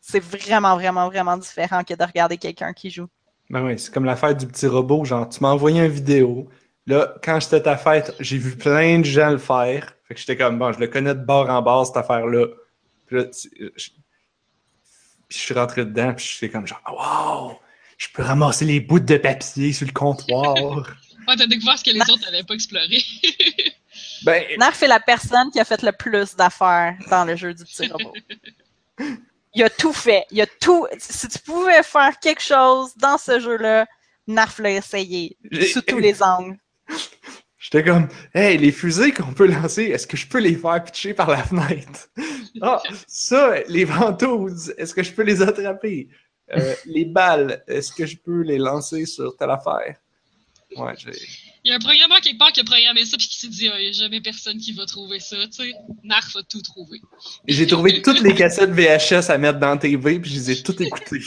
c'est vraiment vraiment vraiment différent que de regarder quelqu'un qui joue. Ben oui, c'est comme l'affaire du petit robot. Genre, tu m'as envoyé une vidéo. Là, quand j'étais à ta fête, j'ai vu plein de gens le faire. Fait que j'étais comme, bon, je le connais de bord en bord, cette affaire-là. Puis là, tu- je... puis je suis rentré dedans, puis je fais comme, genre, wow! Je peux ramasser les bouts de papier sur le comptoir. Ouais, t'as découvert ce que les autres n'avaient pas exploré. ben, Nerf est la personne qui a fait le plus d'affaires dans le jeu du petit robot. Il a tout fait. Il a tout. Si tu pouvais faire quelque chose dans ce jeu-là, Narf l'a essayé. Sous tous les angles. J'étais comme, hey, les fusées qu'on peut lancer, est-ce que je peux les faire pitcher par la fenêtre? Ah, ça, les ventouses, est-ce que je peux les attraper? Euh, les balles, est-ce que je peux les lancer sur telle affaire? Ouais, j'ai. Il y a un programmeur quelque part qui a programmé ça puis qui s'est dit, Ah, il n'y a jamais personne qui va trouver ça, tu sais. Narf a tout trouvé. J'ai trouvé toutes les cassettes VHS à mettre dans la TV, puis je les ai toutes écoutées.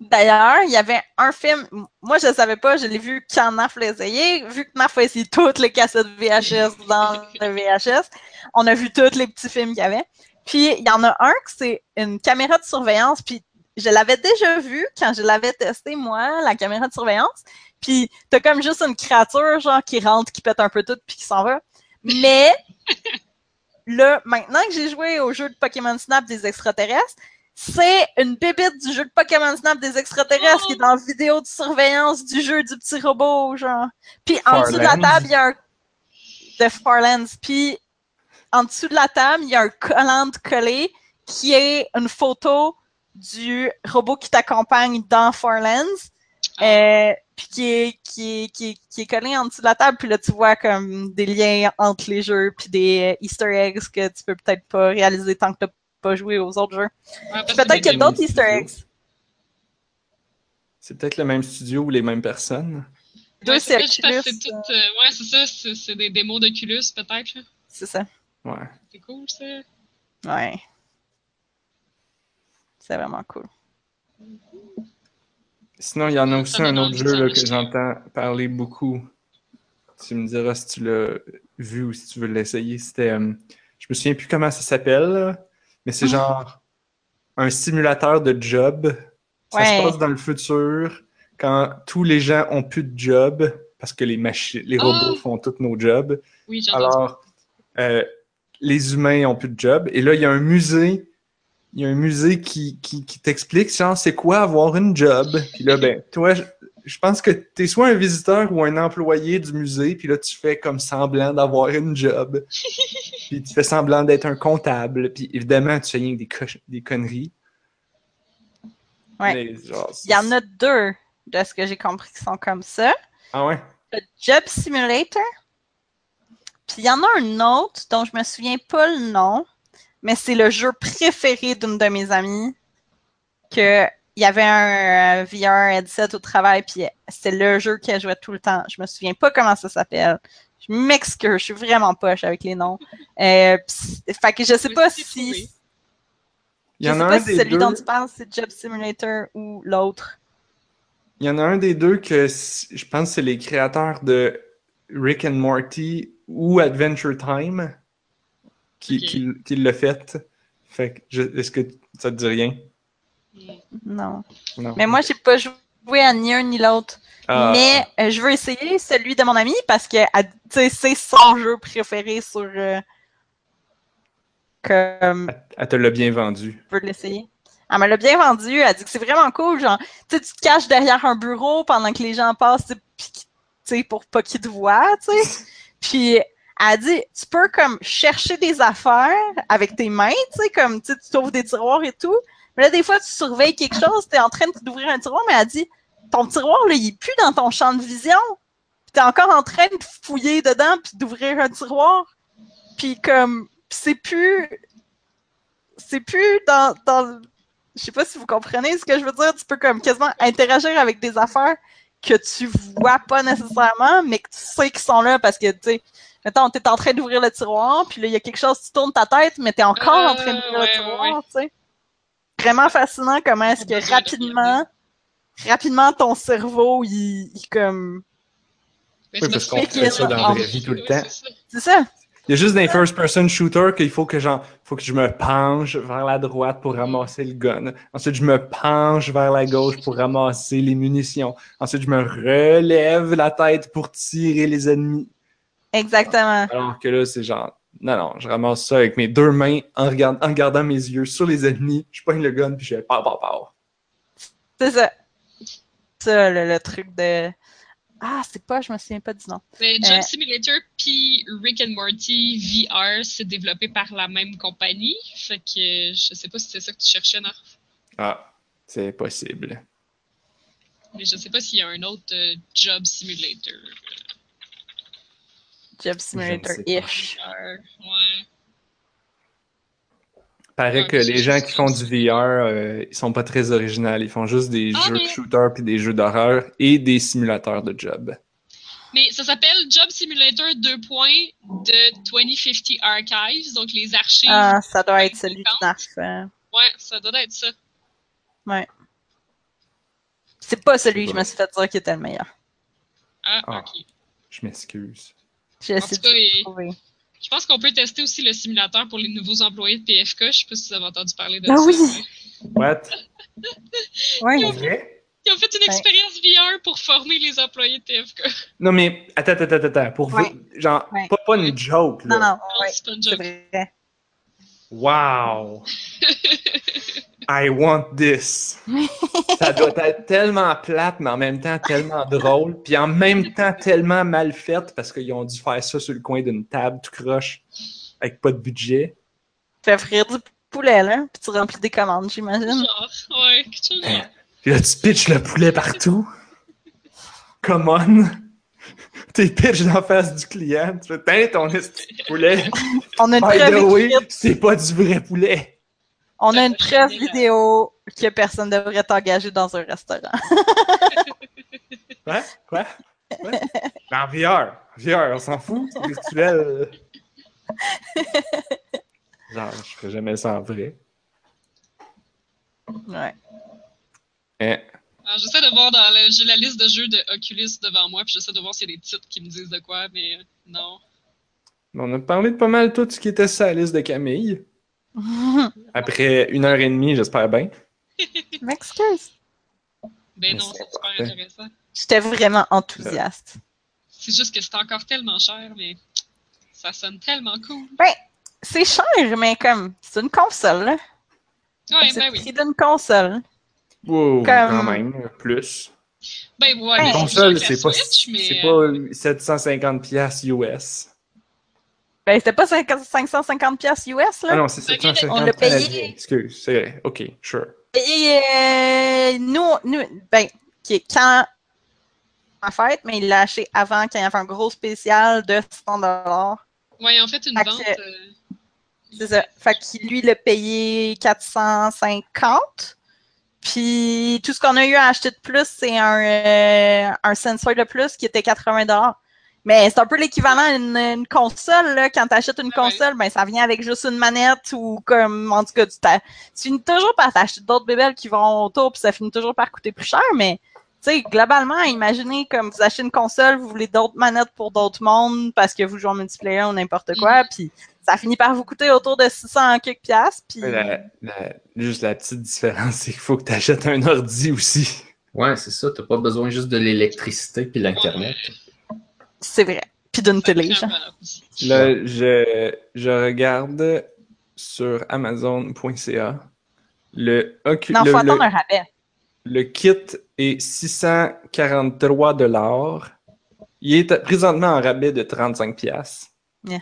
D'ailleurs, il y avait un film, moi je ne savais pas, je l'ai vu quand Narf l'a essayé. Vu que Narf a essayé toutes les cassettes VHS dans le VHS, on a vu tous les petits films qu'il y avait. Puis il y en a un que c'est une caméra de surveillance, puis je l'avais déjà vu quand je l'avais testé, moi, la caméra de surveillance. Puis t'as comme juste une créature, genre, qui rentre, qui pète un peu tout, puis qui s'en va. Mais là, maintenant que j'ai joué au jeu de Pokémon Snap des extraterrestres, c'est une bébite du jeu de Pokémon Snap des extraterrestres qui est dans la vidéo de surveillance du jeu du petit robot, genre. Puis en dessous de la table, il y a un... de Farlands. Puis en dessous de la table, il y a un collant de collé qui est une photo du robot qui t'accompagne dans Farlands. Euh, puis qui est, qui, est, qui, est, qui est collé en dessous de la table, puis là tu vois comme des liens entre les jeux, puis des euh, Easter eggs que tu peux peut-être pas réaliser tant que t'as pas joué aux autres jeux. Ouais, Peut-être qu'il y a d'autres Easter eggs. C'est peut-être le même studio ou les mêmes personnes. Deux, Ouais, c'est euh, ouais, c'est ça, c'est des démos d'Oculus, peut-être. C'est ça. Ouais. C'est cool, ça. Ouais. C'est vraiment cool. Sinon, il y en a Ça aussi un autre jeu là, que j'entends parler beaucoup. Tu me diras si tu l'as vu ou si tu veux l'essayer. C'était. euh, je me souviens plus comment ça s'appelle, mais c'est genre un simulateur de job. Ça Ouais. se passe dans le futur quand tous les gens ont plus de job parce que les machines, les Ah! robots font tous nos jobs. Oui. Alors, euh, les humains ont plus de job. Et là, il y a un musée. Il y a un musée qui, qui, qui t'explique, genre, c'est quoi avoir une job? Puis là, ben, toi, je, je pense que tu es soit un visiteur ou un employé du musée. Puis là, tu fais comme semblant d'avoir une job. puis tu fais semblant d'être un comptable. Puis évidemment, tu fais rien que des, des conneries. Ouais. Mais, genre, Il y en a deux, de ce que j'ai compris, qui sont comme ça. Ah ouais? Le Job Simulator. Puis il y en a un autre dont je me souviens pas le nom, mais c'est le jeu préféré d'une de mes amies que il y avait un euh, VR headset au travail, puis c'était le jeu qu'elle jouait tout le temps. Je me souviens pas comment ça s'appelle. Je m'excuse, je suis vraiment poche avec les noms. Euh, pis- fait que je sais pas c'est si, trouvé. Il y je en sais a pas un si des celui deux. dont tu parles, c'est Job Simulator ou l'autre. Il y en a un des deux que je pense que c'est les créateurs de Rick and Morty ou Adventure Time qui, Ok. qui, qui l'a fait. Fait que est-ce que ça te dit rien? Non. Non. Mais moi, j'ai pas joué à ni un ni l'autre. Ah, Mais euh, je veux essayer celui de mon ami parce que c'est son jeu préféré sur. euh, comme. elle- elle te l'a bien vendu. Je veux l'essayer. Elle me l'a bien vendu. Elle dit que c'est vraiment cool. Genre, tu te caches derrière un bureau pendant que les gens passent, pour pas qu'ils te voient, tu sais. Puis elle dit, tu peux comme chercher des affaires avec tes mains, tu sais, comme tu tu t'ouvres des tiroirs et tout. Mais là, des fois, tu surveilles quelque chose, tu es en train d'ouvrir un tiroir, mais elle dit, ton tiroir, là, il est plus dans ton champ de vision. Puis t'es encore en train de fouiller dedans puis d'ouvrir un tiroir. Puis comme, c'est plus, c'est plus dans, dans, je sais pas si vous comprenez ce que je veux dire. Tu peux comme quasiment interagir avec des affaires que tu vois pas nécessairement, mais que tu sais qu'ils sont là parce que, tu sais, mettons, t'es en train d'ouvrir le tiroir, puis là, il y a quelque chose, tu tournes ta tête, mais t'es encore en train d'ouvrir Euh, ouais, le tiroir, ouais, tu sais. Vraiment fascinant comment est-ce que rapidement, rapidement, ton cerveau, il, il comme, Oui, parce qu'on fait ça dans la vraie vie tout le temps. c'est ça. Il y a juste dans les first-person shooters qu'il faut que genre, faut que je me penche vers la droite pour ramasser le gun. Ensuite, je me penche vers la gauche pour ramasser les munitions. Ensuite, je me relève la tête pour tirer les ennemis. Exactement. Alors que là, c'est genre, non, non, je ramasse ça avec mes deux mains en, regard- en gardant mes yeux sur les ennemis. Je pogne le gun puis je fais pow, pow, pow. C'est ça. Ça, le, le truc de. Ah, c'est pas, je me souviens pas du nom. Mais Job Euh, Simulator puis Rick and Morty VR, c'est développé par la même compagnie. Fait que je sais pas si c'est ça que tu cherchais, Narf. Ah, c'est possible. Mais je sais pas s'il y a un autre euh, Job Simulator. Job Simulator-ish. Ouais. Paraît Ouais, que les gens qui font du VR, euh, ils sont pas très originaux. Ils font juste des Ah, jeux de shooter puis des jeux d'horreur et des simulateurs de job. Mais ça s'appelle Job Simulator 2 points de 2050 Archives, donc les archives. Ah, ça doit être celui de Narf. euh. Ouais, ça doit être ça. C'est pas celui que je me suis fait dire qui était le meilleur. Ah, Ah. ok. Je m'excuse. En essayé tout cas, je pense qu'on peut tester aussi le simulateur pour les nouveaux employés de PFK. Je sais pas si vous avez entendu parler de Ah ça. oui! mais What? Ouais. Pour vrai? Ils ont fait une Ouais. expérience VR pour former les employés de PFK. Non, mais attends, attends, attends, attends. Pour Ouais. vous, genre, Ouais. pas, pas une joke, là. Non, non, Non, ouais, c'est pas une c'est joke. vrai. Wow! I want this! Ça doit être tellement plate, mais en même temps tellement drôle, puis en même temps tellement mal fait parce qu'ils ont dû faire ça sur le coin d'une table tout croche avec pas de budget. Tu fais frire du poulet, là, puis tu remplis des commandes, j'imagine. Genre, ouais, quelque. Puis là, tu pitches le poulet partout. Come on! Tu pitches dans la face du client, tu fais ton poulet! On a une By the way, c'est pas du vrai poulet! On a une preuve là. vidéo que personne devrait t'engager dans un restaurant. Quoi? Quoi? Quoi? En VR. VR, on s'en fout. C'est virtuel. Genre, je ferais jamais ça en vrai. Ouais. Hein? Alors, j'essaie de voir dans le. J'ai la liste de jeux de Oculus devant moi, puis j'essaie de voir s'il y a des titres qui me disent de quoi, mais non. On a parlé de pas mal tout ce qui était sur la liste de Camille. Après une heure et demie, j'espère bien. M'excuse. Ben Mais non, c'est c'est super parfait. intéressant. J'étais vraiment enthousiaste. C'est juste que c'est encore tellement cher, mais ça sonne tellement cool. C'est cher, mais comme, c'est une console, là. Ouais, c'est ben oui. prix d'une console. Wow, Comme- quand même, plus. Ben ouais, Une Console, c'est c'est pas, mais, c'est pas 750 pièces US. Ben, c'était pas 50 550 pièces US, Ah là? non, c'est Ok, 750 on l'a payé. Excuse, c'est vrai. OK, sure. Et euh, nous, nous, ben, qui est quand en fait, mais il l'a acheté avant qu'il y ait un gros spécial de 100 dollars. Ouais, en fait, une Fait que- vente. euh, C'est ça. Fait qu'il lui l'a payé 450. Puis tout ce qu'on a eu à acheter de plus, c'est un, euh, un sensor de plus qui était 80 Mais c'est un peu l'équivalent à une, une console. Là. Quand tu achètes une Ah console, ben ça vient avec juste une manette ou comme en tout cas tu, t'as- tu finis toujours par t'acheter d'autres bébelles qui vont autour, puis ça finit toujours par coûter plus cher, mais tu sais, globalement, imaginez comme vous achetez une console, vous voulez d'autres manettes pour d'autres mondes parce que vous jouez en multiplayer ou n'importe quoi, Mhm. puis ça finit par vous coûter autour de 600 quelques piastres, puis La- la- juste la petite différence, c'est qu'il faut que tu achètes un ordi aussi. Ouais, c'est ça. T'as pas besoin juste de l'électricité puis l'Internet. C'est vrai. Puis d'une télé, genre. Là, je, je regarde sur Amazon.ca le, Ocu- Non, le, faut le- attendre un rabais. le kit est 643 dollars. Il est présentement en rabais de 35 pièces. Yeah.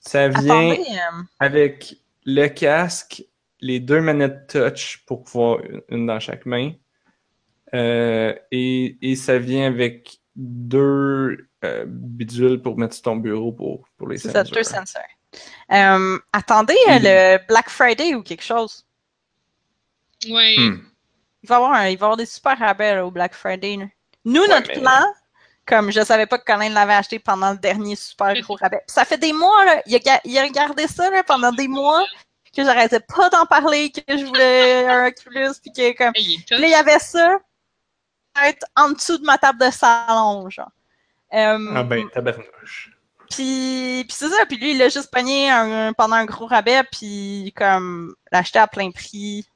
Ça vient Attendez, euh, avec le casque, les deux manettes touch pour pouvoir une- une dans chaque main. Euh, et, et ça vient avec deux euh, bidules pour mettre sur ton bureau pour, pour les c'est ça, sensors. deux sensors. Euh, attendez euh, le Black Friday ou quelque chose? Ouais. Hmm. Il va y avoir, un- il va avoir des super rabais là, au Black Friday. là. Nous, Ouais, notre mais- plan, comme je savais pas que Colin l'avait acheté pendant le dernier super gros rabais. Puis ça fait des mois, là, il, a, ga- il a regardé ça là, pendant des mois, que j'arrêtais pas d'en parler, que je voulais un Oculus, puis que comme. Là, il y avait ça, être en dessous de ma table de salon, genre. Euh, Ah ben, tabarnouche. Puis, puis c'est ça, puis lui, il l'a juste pogné un- pendant un gros rabais, puis comme l'acheter à plein prix,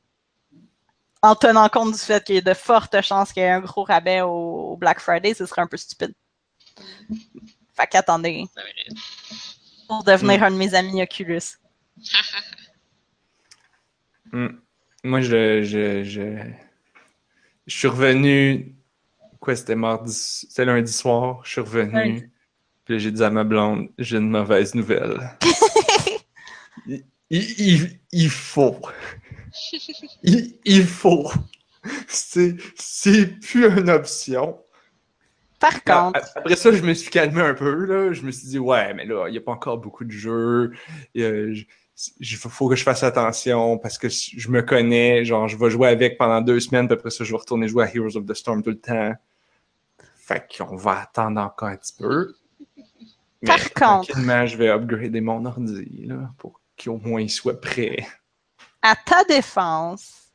en tenant compte du fait qu'il y a de fortes chances qu'il y ait un gros rabais au, au Black Friday, ce serait un peu stupide. Fait qu'attendez, pour devenir un de mes amis Oculus. Hmm. Moi, je, je, je, je suis revenu. Quoi, c'était mardi, c'était lundi soir. Je suis revenu. Lundi. Puis j'ai dit à ma blonde, j'ai une mauvaise nouvelle. il, il- il- faut. Il, il faut. C'est, c'est plus une option. Par contre, Après ça, je me suis calmé un peu. Là. Je me suis dit, ouais, mais là, il n'y a pas encore beaucoup de jeux. Il faut que je fasse attention parce que je me connais. Genre, je vais jouer avec pendant deux semaines, puis après ça, je vais retourner jouer à Heroes of the Storm tout le temps. Fait qu'on va attendre encore un petit peu. Mais Par contre- tranquillement, je vais upgrader mon ordi là, pour qu'au moins il soit prêt. à ta défense,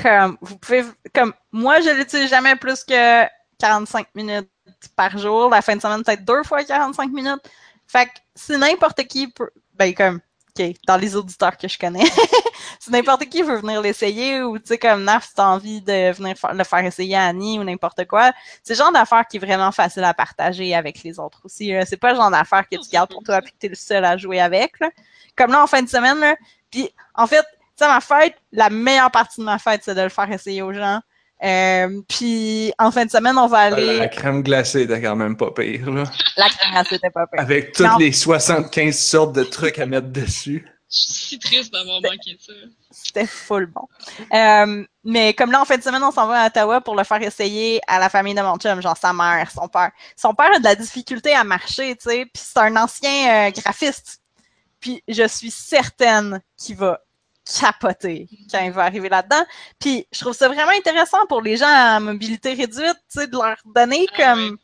comme vous pouvez, comme moi, je l'utilise jamais plus que 45 minutes par jour. La fin de semaine, peut-être deux fois 45 minutes. Fait que si n'importe qui peut, ben comme, ok, dans les auditeurs que je connais, si n'importe qui veut venir l'essayer ou tu sais comme Naf, si t'as envie de venir le faire essayer à Annie ou n'importe quoi, c'est le genre d'affaire qui est vraiment facile à partager avec les autres aussi. C'est pas le genre d'affaire que tu gardes pour toi puis que t'es le seul à jouer avec. Comme là en fin de semaine, puis en fait, tu sais, ma fête, la meilleure partie de ma fête, c'est de le faire essayer aux gens. Euh, puis en fin de semaine, on va aller. La crème glacée était quand même pas pire. Là. La crème glacée, c'était pas pire. Avec toutes Non. les 75 sortes de trucs à mettre dessus. Je suis si triste d'avoir manqué ça. C'était full bon. Euh, mais comme là, en fin de semaine, on s'en va à Ottawa pour le faire essayer à la famille de mon chum, genre sa mère, son père. Son père a de la difficulté à marcher, tu sais, puis c'est un ancien euh, graphiste. Puis je suis certaine qu'il va capoter quand il va arriver là-dedans. Puis je trouve ça vraiment intéressant pour les gens à mobilité réduite, tu sais, de leur donner Ah comme...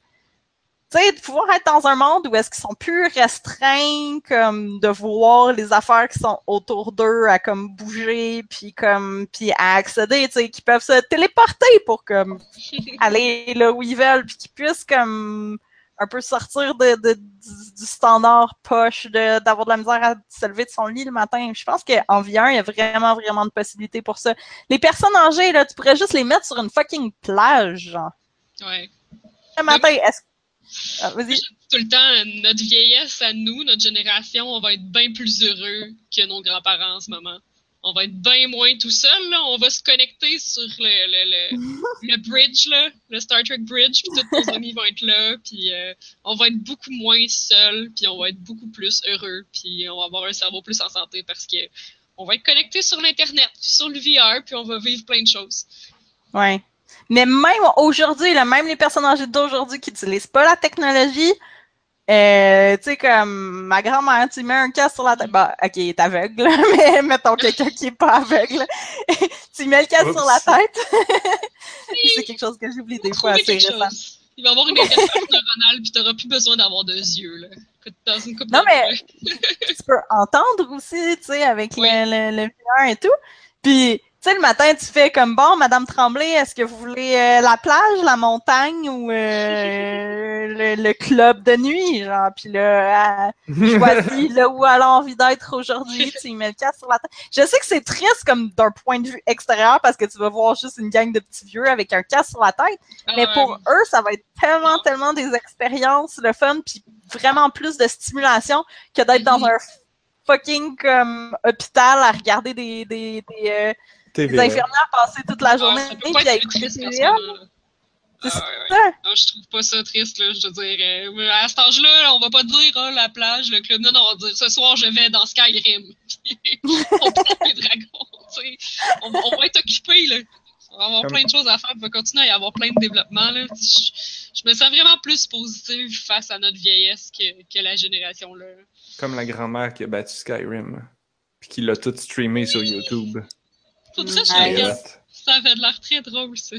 Tu sais, de pouvoir être dans un monde où est-ce qu'ils sont plus restreints, comme de voir les affaires qui sont autour d'eux à comme bouger, puis comme puis à accéder, tu sais, qui peuvent se téléporter pour comme aller là où ils veulent, puis qu'ils puissent comme un peu sortir de, de- du, du standard poche d'avoir de la misère à se lever de son lit le matin. Je pense qu'en VR, il y a vraiment, vraiment de possibilités pour ça. Les personnes âgées, là, tu pourrais juste les mettre sur une fucking plage, genre. Ouais. Le matin, est-ce ah, tout le temps, notre vieillesse à nous, notre génération, on va être bien plus heureux que nos grands-parents en ce moment. On va être bien moins tout seul, là. On va se connecter sur le, le, le, le bridge, là, le Star Trek Bridge, puis tous nos amis vont être là, puis euh, on va être beaucoup moins seul, puis on va être beaucoup plus heureux, puis on va avoir un cerveau plus en santé parce que on va être connecté sur l'Internet, puis sur le VR, puis on va vivre plein de choses. Ouais. Mais même aujourd'hui, même les personnes âgées d'aujourd'hui qui n'utilisent pas la technologie, Euh, tu sais, comme ma grand-mère, tu mets un casque sur la tête. Bah, ok, est aveugle, mais mettons quelqu'un qui est pas aveugle. tu mets le casque Oups. sur la tête. c'est quelque chose que j'oublie des fois assez récemment. Il va y avoir une interface neuronale, puis t'auras plus besoin d'avoir deux yeux, là. Dans une couple Non, mais- tu peux entendre aussi, tu sais, avec Oui. le, le, le VR et tout. Puis, tu sais, le matin, tu fais comme bon, Madame Tremblay, est-ce que vous voulez euh, la plage, la montagne ou euh, le, le club de nuit, genre? Puis là, elle choisit là où elle a envie d'être aujourd'hui. Tu mets le casque sur la tête. Je sais que c'est triste comme d'un point de vue extérieur parce que tu vas voir juste une gang de petits vieux avec un casque sur la tête. Mais Ah, pour ouais. eux, ça va être tellement, tellement des expériences, le fun, puis vraiment plus de stimulation que d'être dans Mhm. un fucking comme hôpital à regarder des, des, des, euh, TVA. infirmières passer toute la journée Ah, ça peut puis à écouter TVA. Ah, ouais, ouais. Non, je trouve pas ça triste, là. Je veux dire, euh, à cet âge-là, là, on va pas dire, ah, la plage, le club. Non, non, on va dire, ce soir, je vais dans Skyrim. on prend les dragons. On, on va être occupé, là. On va avoir Comme- plein de choses à faire. Il va continuer à y avoir plein de développement, là. Je, je me sens vraiment plus positive face à notre vieillesse que, que la génération, là. Comme la grand-mère qui a battu Skyrim. Puis qui l'a tout streamé sur YouTube. Faudrait que je regarde. Ça avait de l'air très drôle, ça.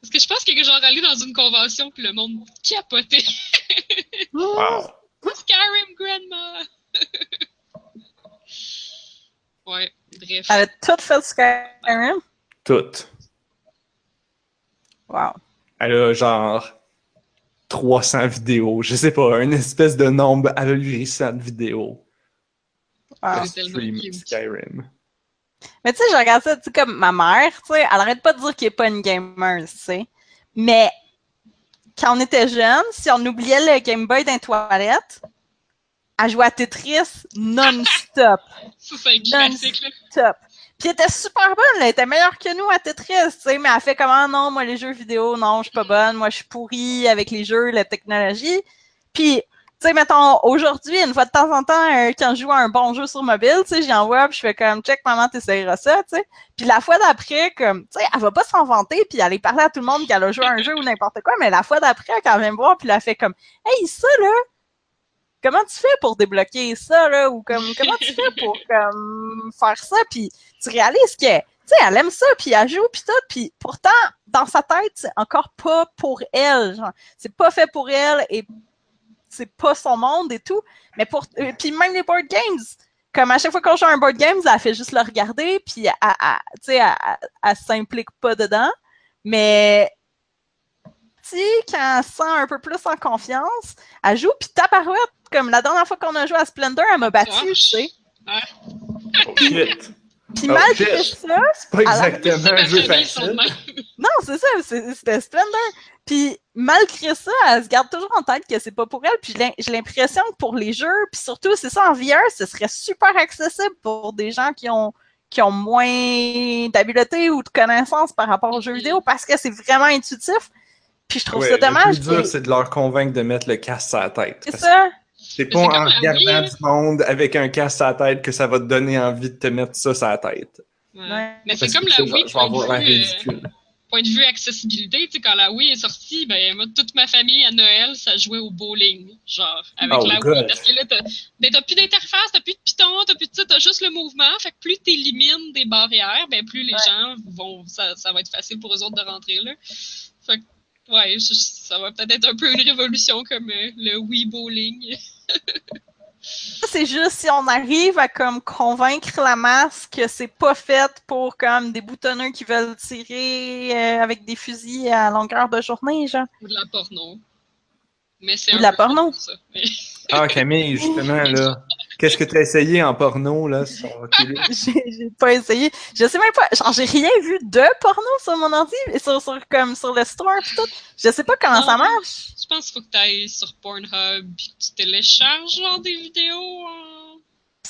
Parce que je pense qu'il y a genre allé dans une convention puis le monde capotait. Wow. Skyrim Grandma! ouais, bref. Elle a tout fait Skyrim. Tout. Wow. Elle a genre 300 vidéos. Je sais pas, une espèce de nombre ahurissant de vidéos. wow. tellement stream cute. Skyrim. Mais tu sais, je regarde ça, tu sais, comme ma mère, tu sais, elle arrête pas de dire qu'elle est pas une gamer, tu sais. Mais quand on était jeune, si on oubliait le Game Boy dans les toilettes, elle jouait à Tetris non-stop. Ça, c'est un classique, là. top. Puis elle était super bonne, là. elle était meilleure que nous à Tetris, tu sais, mais elle fait comment non, moi les jeux vidéo, non, je suis pas bonne, moi je suis pourrie avec les jeux, la technologie. Puis, tu sais, mettons, aujourd'hui, une fois de temps en temps, quand je joue à un bon jeu sur mobile, tu sais, j'y envoie, puis je fais comme, check, maman, t'essayeras ça, tu sais. Puis la fois d'après, comme, tu sais, elle va pas s'en vanter, puis aller parler à tout le monde qu'elle a joué à un jeu ou n'importe quoi, mais la fois d'après, quand elle vient me voir, puis elle fait comme, hey, ça, là, comment tu fais pour débloquer ça, là, ou comme, comment tu fais pour, comme, faire ça, puis tu réalises que, tu sais, elle aime ça, puis elle joue, puis tout, puis pourtant, dans sa tête, c'est encore pas pour elle, genre, c'est pas fait pour elle, et c'est pas son monde et tout, mais pour, euh, puis même les board games, comme à chaque fois qu'on joue à un board games, elle fait juste le regarder, puis elle, elle- tu sais, elle, s'implique pas dedans, mais tu sais, quand elle se sent un peu plus en confiance, elle joue, puis tabarouette, comme la dernière fois qu'on a joué à Splendor, elle m'a battu, tu sais. Puis Oh, malgré ça, C'est pas exactement un jeu facile. non, c'est ça, c'est- c'était Splendor. Puis malgré ça, elle se garde toujours en tête que c'est pas pour elle. Puis j'ai l'im- j'ai l'impression que pour les jeux, puis surtout, c'est ça en VR, ce serait super accessible pour des gens qui ont qui ont moins d'habileté ou de connaissances par rapport aux jeux vidéo parce que c'est vraiment intuitif. Puis je trouve Ouais, ça dommage. Le plus dur, c'est de leur convaincre de mettre le casque sur la tête. C'est ça. C'est pas en regardant du monde avec un casque sur la tête que ça va te donner envie de te mettre ça sur la tête. Ouais. Ouais. Mais c'est comme la Wii, je vais avoir vue, euh, ridicule. Point de vue accessibilité. Tu sais, quand la Wii est sortie, ben, moi, toute ma famille à Noël, ça jouait au bowling. Genre, avec Oh, la God. Wii. Parce que là, t'as ben, t'as plus d'interface, t'as plus de piton, t'as plus de ça, t'as juste le mouvement. Fait que plus t'élimines des barrières, ben, plus les Ouais. gens vont, ça, ça va être facile pour eux autres de rentrer là. Fait que, ouais, je- ça va peut-être être un peu une révolution comme euh, le Wii bowling. C'est juste si on arrive à comme convaincre la masse que c'est pas fait pour comme des boutonneux qui veulent tirer euh, avec des fusils à longueur de journée, genre. Ou de la porno. Mais c'est de la porno. ça. Mais- Ah, Camille, justement, là. Qu'est-ce que tu as essayé en porno, là, sur? J'ai pas essayé. Je sais même pas. Genre, j'ai rien vu de porno sur mon ordi, et sur, sur, comme sur le store pis tout. Je sais pas comment ça Non. marche. Je pense qu'il faut que tu ailles sur Pornhub et que tu télécharges genre des vidéos en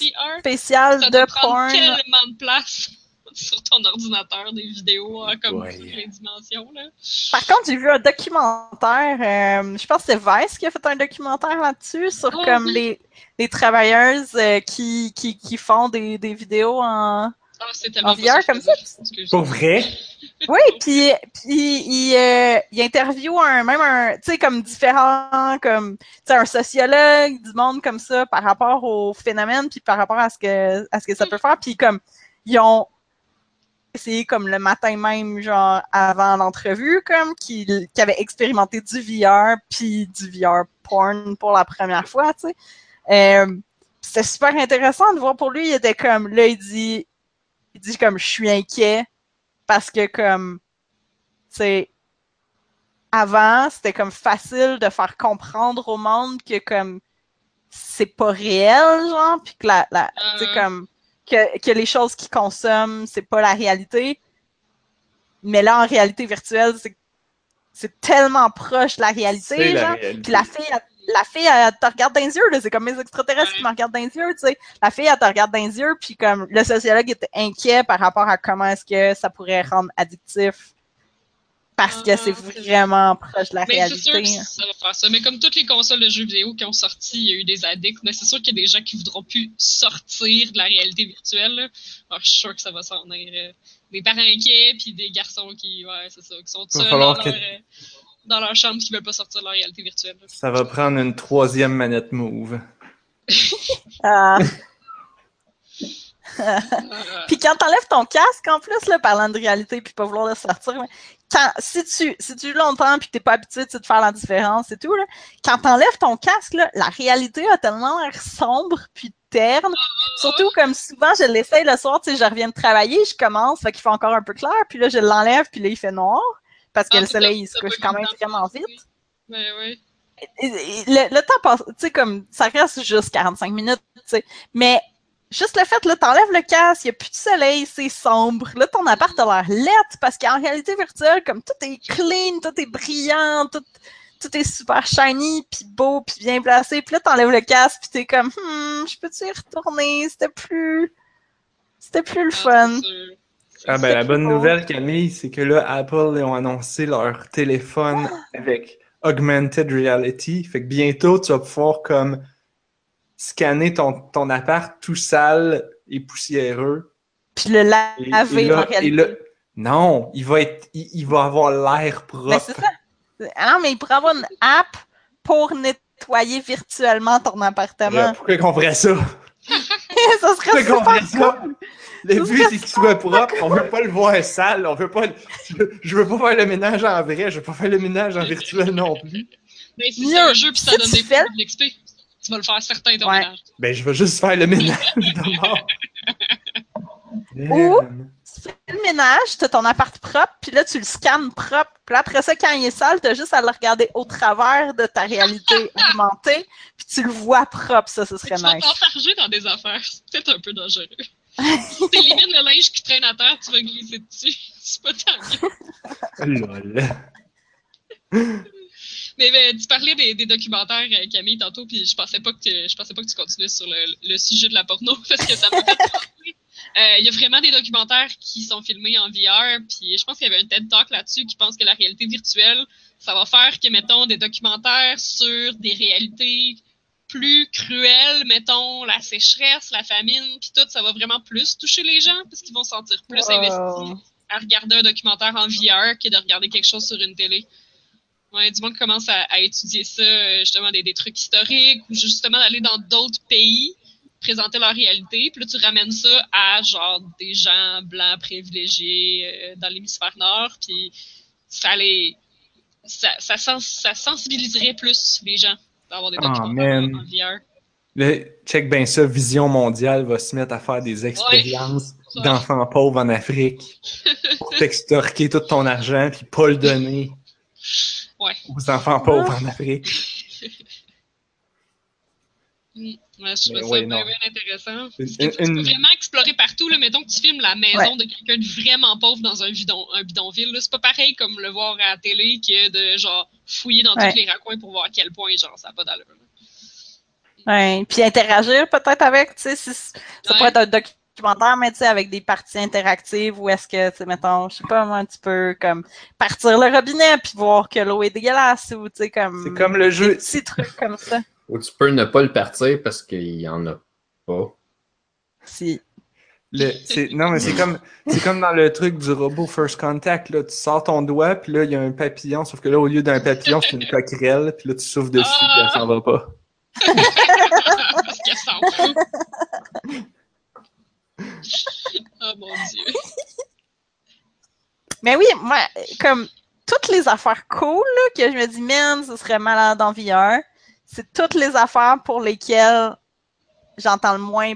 VR. Spécial Ça de porn. tellement de place sur ton ordinateur, des vidéos en comme Ouais. toutes les dimensions. Là. Par contre, j'ai vu un documentaire. euh, je pense que c'est Vice qui a fait un documentaire là-dessus sur Oh, comme oui. les, les travailleuses euh, qui, qui, qui font des, des vidéos en, Ah, En VR comme ça? Pour vrai? Oui, puis, puis il, euh, il interviewe un, même un, tu sais, comme différent, comme, tu sais, un sociologue du monde comme ça par rapport au phénomène, puis par rapport à ce que, à ce que ça peut faire, puis comme, ils ont essayé comme le matin même, genre, avant l'entrevue, comme, qui avaient expérimenté du VR, puis du VR porn pour la première fois, tu sais. Euh, c'était super intéressant de voir pour lui, il était comme, là, il dit, il dit comme, je suis inquiet, parce que comme tu sais avant c'était comme facile de faire comprendre au monde que comme c'est pas réel genre puis que la, la tu sais Euh. comme que, que les choses qu'ils consomment c'est pas la réalité. Mais là en réalité virtuelle c'est tellement proche de la réalité la genre. réalité. puis la fille elle- la fille elle te regarde dans les yeux c'est comme mes extraterrestres qui me regardent dans les yeux tu sais. La fille elle te regarde dans les yeux puis comme le sociologue était inquiet par rapport à comment est-ce que ça pourrait rendre addictif parce que Ah, c'est c'est vraiment proche de la Mais c'est sûr réalité que ça va faire ça. Mais comme toutes les consoles de jeux vidéo qui ont sorti, il y a eu des addicts. Mais c'est sûr qu'il y a des gens qui voudront plus sortir de la réalité virtuelle. là. Alors, je suis sûr que ça va s'en venir. euh, des parents inquiets, puis des garçons qui, ouais, c'est ça, qui sont seuls dans, que- leur, euh, dans leur chambre, qui veulent pas sortir de la réalité virtuelle. là. Ça va prendre une troisième manette move. Ah. Puis quand t'enlèves ton casque, en plus, là, parlant de réalité, puis pas vouloir le sortir, si tu si tu longtemps puis que t'es pas habitué de faire la différence et tout, là, quand t'enlèves ton casque, là, la réalité a tellement l'air sombre puis terne. Surtout comme souvent, je l'essaye le soir, tu sais, je reviens de travailler, je commence, fait qu'il fait encore un peu clair, puis là, je l'enlève, puis là, il fait noir, parce que Ah, le soleil, il se couche quand même vraiment vite. Ouais. Et- et- le, le temps passe, tu sais, comme, ça reste juste 45 minutes, tu sais. Mais, juste le fait, là, t'enlèves le casque, il n'y a plus de soleil, c'est sombre. Là, ton appart a l'air lettre parce qu'en réalité virtuelle, comme tout est clean, tout est brillant, tout, tout est super shiny, puis beau, puis bien placé. Puis là, t'enlèves le casque, puis t'es comme, hmm, je peux-tu y retourner? C'était plus, c'était plus le Ah, fun. Ah ben la bonne nouvelle Camille, c'est que là Apple ils ont annoncé leur téléphone avec augmented reality. Fait que bientôt tu vas pouvoir comme scanner ton, ton appart tout sale et poussiéreux. Puis le laver, et là- en et réalité. là- non, il va être il, il va avoir l'air propre. Mais c'est ça. Ah non, mais il pourrait avoir une app pour nettoyer virtuellement ton appartement. Là, Pourquoi qu'on ferait ça? ça serait Pourquoi qu'on super ferait ça? cool. Le Ça but, c'est qu'il soit propre. On veut pas le voir sale. On veut pas. le- Je, veux pas faire le ménage en vrai. Je veux pas faire le ménage en virtuel non plus. Mais si Mieux, c'est un jeu puis ça donne des fais- points de l'XP, tu vas le faire certain ton Ouais. ménage. Ben, je vais juste faire le ménage d'abord. Ou-. Tu fais le ménage, tu as ton appart propre, puis là, tu le scannes propre. Puis là, après ça, quand il est sale, tu as juste à le regarder au travers de ta réalité augmentée, puis tu le vois propre. Ça, ce serait Tu vas nice. t'enfarger dans des affaires. C'est peut-être un peu dangereux. si t'élimines le linge qui traîne à terre, tu vas glisser dessus. C'est pas tant mieux. Lol. Mais, mais tu parlais des, des documentaires, euh, Camille, tantôt, puis je pensais pas que je pensais pas que tu continuais sur le, le sujet de la porno, parce que ça m'a fait penser. Euh, Il y a vraiment des documentaires qui sont filmés en VR, puis je pense qu'il y avait un TED Talk là-dessus qui pense que la réalité virtuelle, ça va faire que, mettons, des documentaires sur des réalités plus cruelles, mettons, la sécheresse, la famine, puis tout, ça va vraiment plus toucher les gens, parce qu'ils vont se sentir plus Wow. investis à regarder un documentaire en VR que de regarder quelque chose sur une télé. Ouais, du monde commence à, à étudier ça, euh, justement, des, des trucs historiques, ou justement d'aller dans d'autres pays, présenter leur réalité, puis là, tu ramènes ça à, genre, des gens blancs privilégiés euh, dans l'hémisphère nord, puis ça les... Ça, ça, sens- ça sensibiliserait plus les gens d'avoir des Ah, documentaires man. en, VR. Là, check bien ça, Vision Mondiale va se mettre à faire des expériences d'enfants pauvres en Afrique pour t'extorquer tout ton argent puis pas le donner Ouais. aux enfants pauvres en Afrique. Mm. Ouais, je trouve ça ouais, bien, non. bien intéressant. Une- tu une- peux vraiment explorer partout. Là. Mettons que tu filmes la maison Ouais. de quelqu'un de vraiment pauvre dans un, bidon, un bidonville. là. C'est pas pareil comme le voir à la télé que de genre fouiller dans Ouais. tous les raccoins pour voir à quel point genre ça n'a pas d'allure. Ouais. Puis interagir peut-être avec, tu sais, si- ça Ouais. pourrait être un documentaire, mais tu sais, avec des parties interactives, ou est-ce que, tu sais, mettons, je sais pas, moi, tu peux, comme, partir le robinet, puis voir que l'eau est dégueulasse, ou, tu sais, comme... C'est comme le des jeu. petits trucs comme ça. Ou tu peux ne pas le partir parce qu'il y en a pas. Si. Le, c'est, non, mais c'est comme, c'est comme dans le truc du robot First Contact, là. Tu sors ton doigt, puis là, il y a un papillon, sauf que là, au lieu d'un papillon, c'est une coquerelle, puis là, tu souffles dessus, puis elle s'en va pas. Parce qu'elle s'en fout. oh mon dieu. Mais oui, moi, comme toutes les affaires cool que je me dis, man, ce serait malade en VR, c'est toutes les affaires pour lesquelles j'entends le moins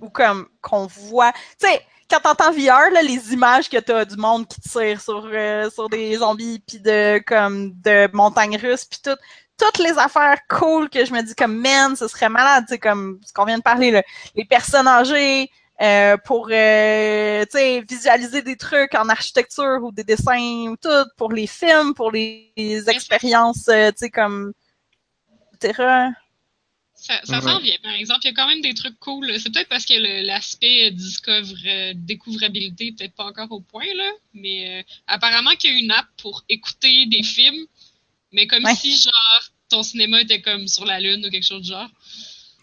ou comme qu'on voit. Tu sais, quand t'entends VR, les images que t'as du monde qui tire sur, euh, sur des zombies puis de comme de montagnes russes puis tout. Toutes les affaires cool que je me dis comme man, ce serait malade, tu sais, comme ce qu'on vient de parler, les personnes âgées, euh, pour euh, visualiser des trucs en architecture ou des dessins ou tout, pour les films, pour les, les expériences, euh, tu sais, comme terrain. Ça, s'en vient, par exemple. Il y a quand même des trucs cool. C'est peut-être parce que l'aspect discover, découvrabilité peut-être pas encore au point, là. Mais euh, apparemment qu'il y a une app pour écouter des films, mais comme Ouais. si, genre, ton cinéma était comme sur la Lune ou quelque chose du genre.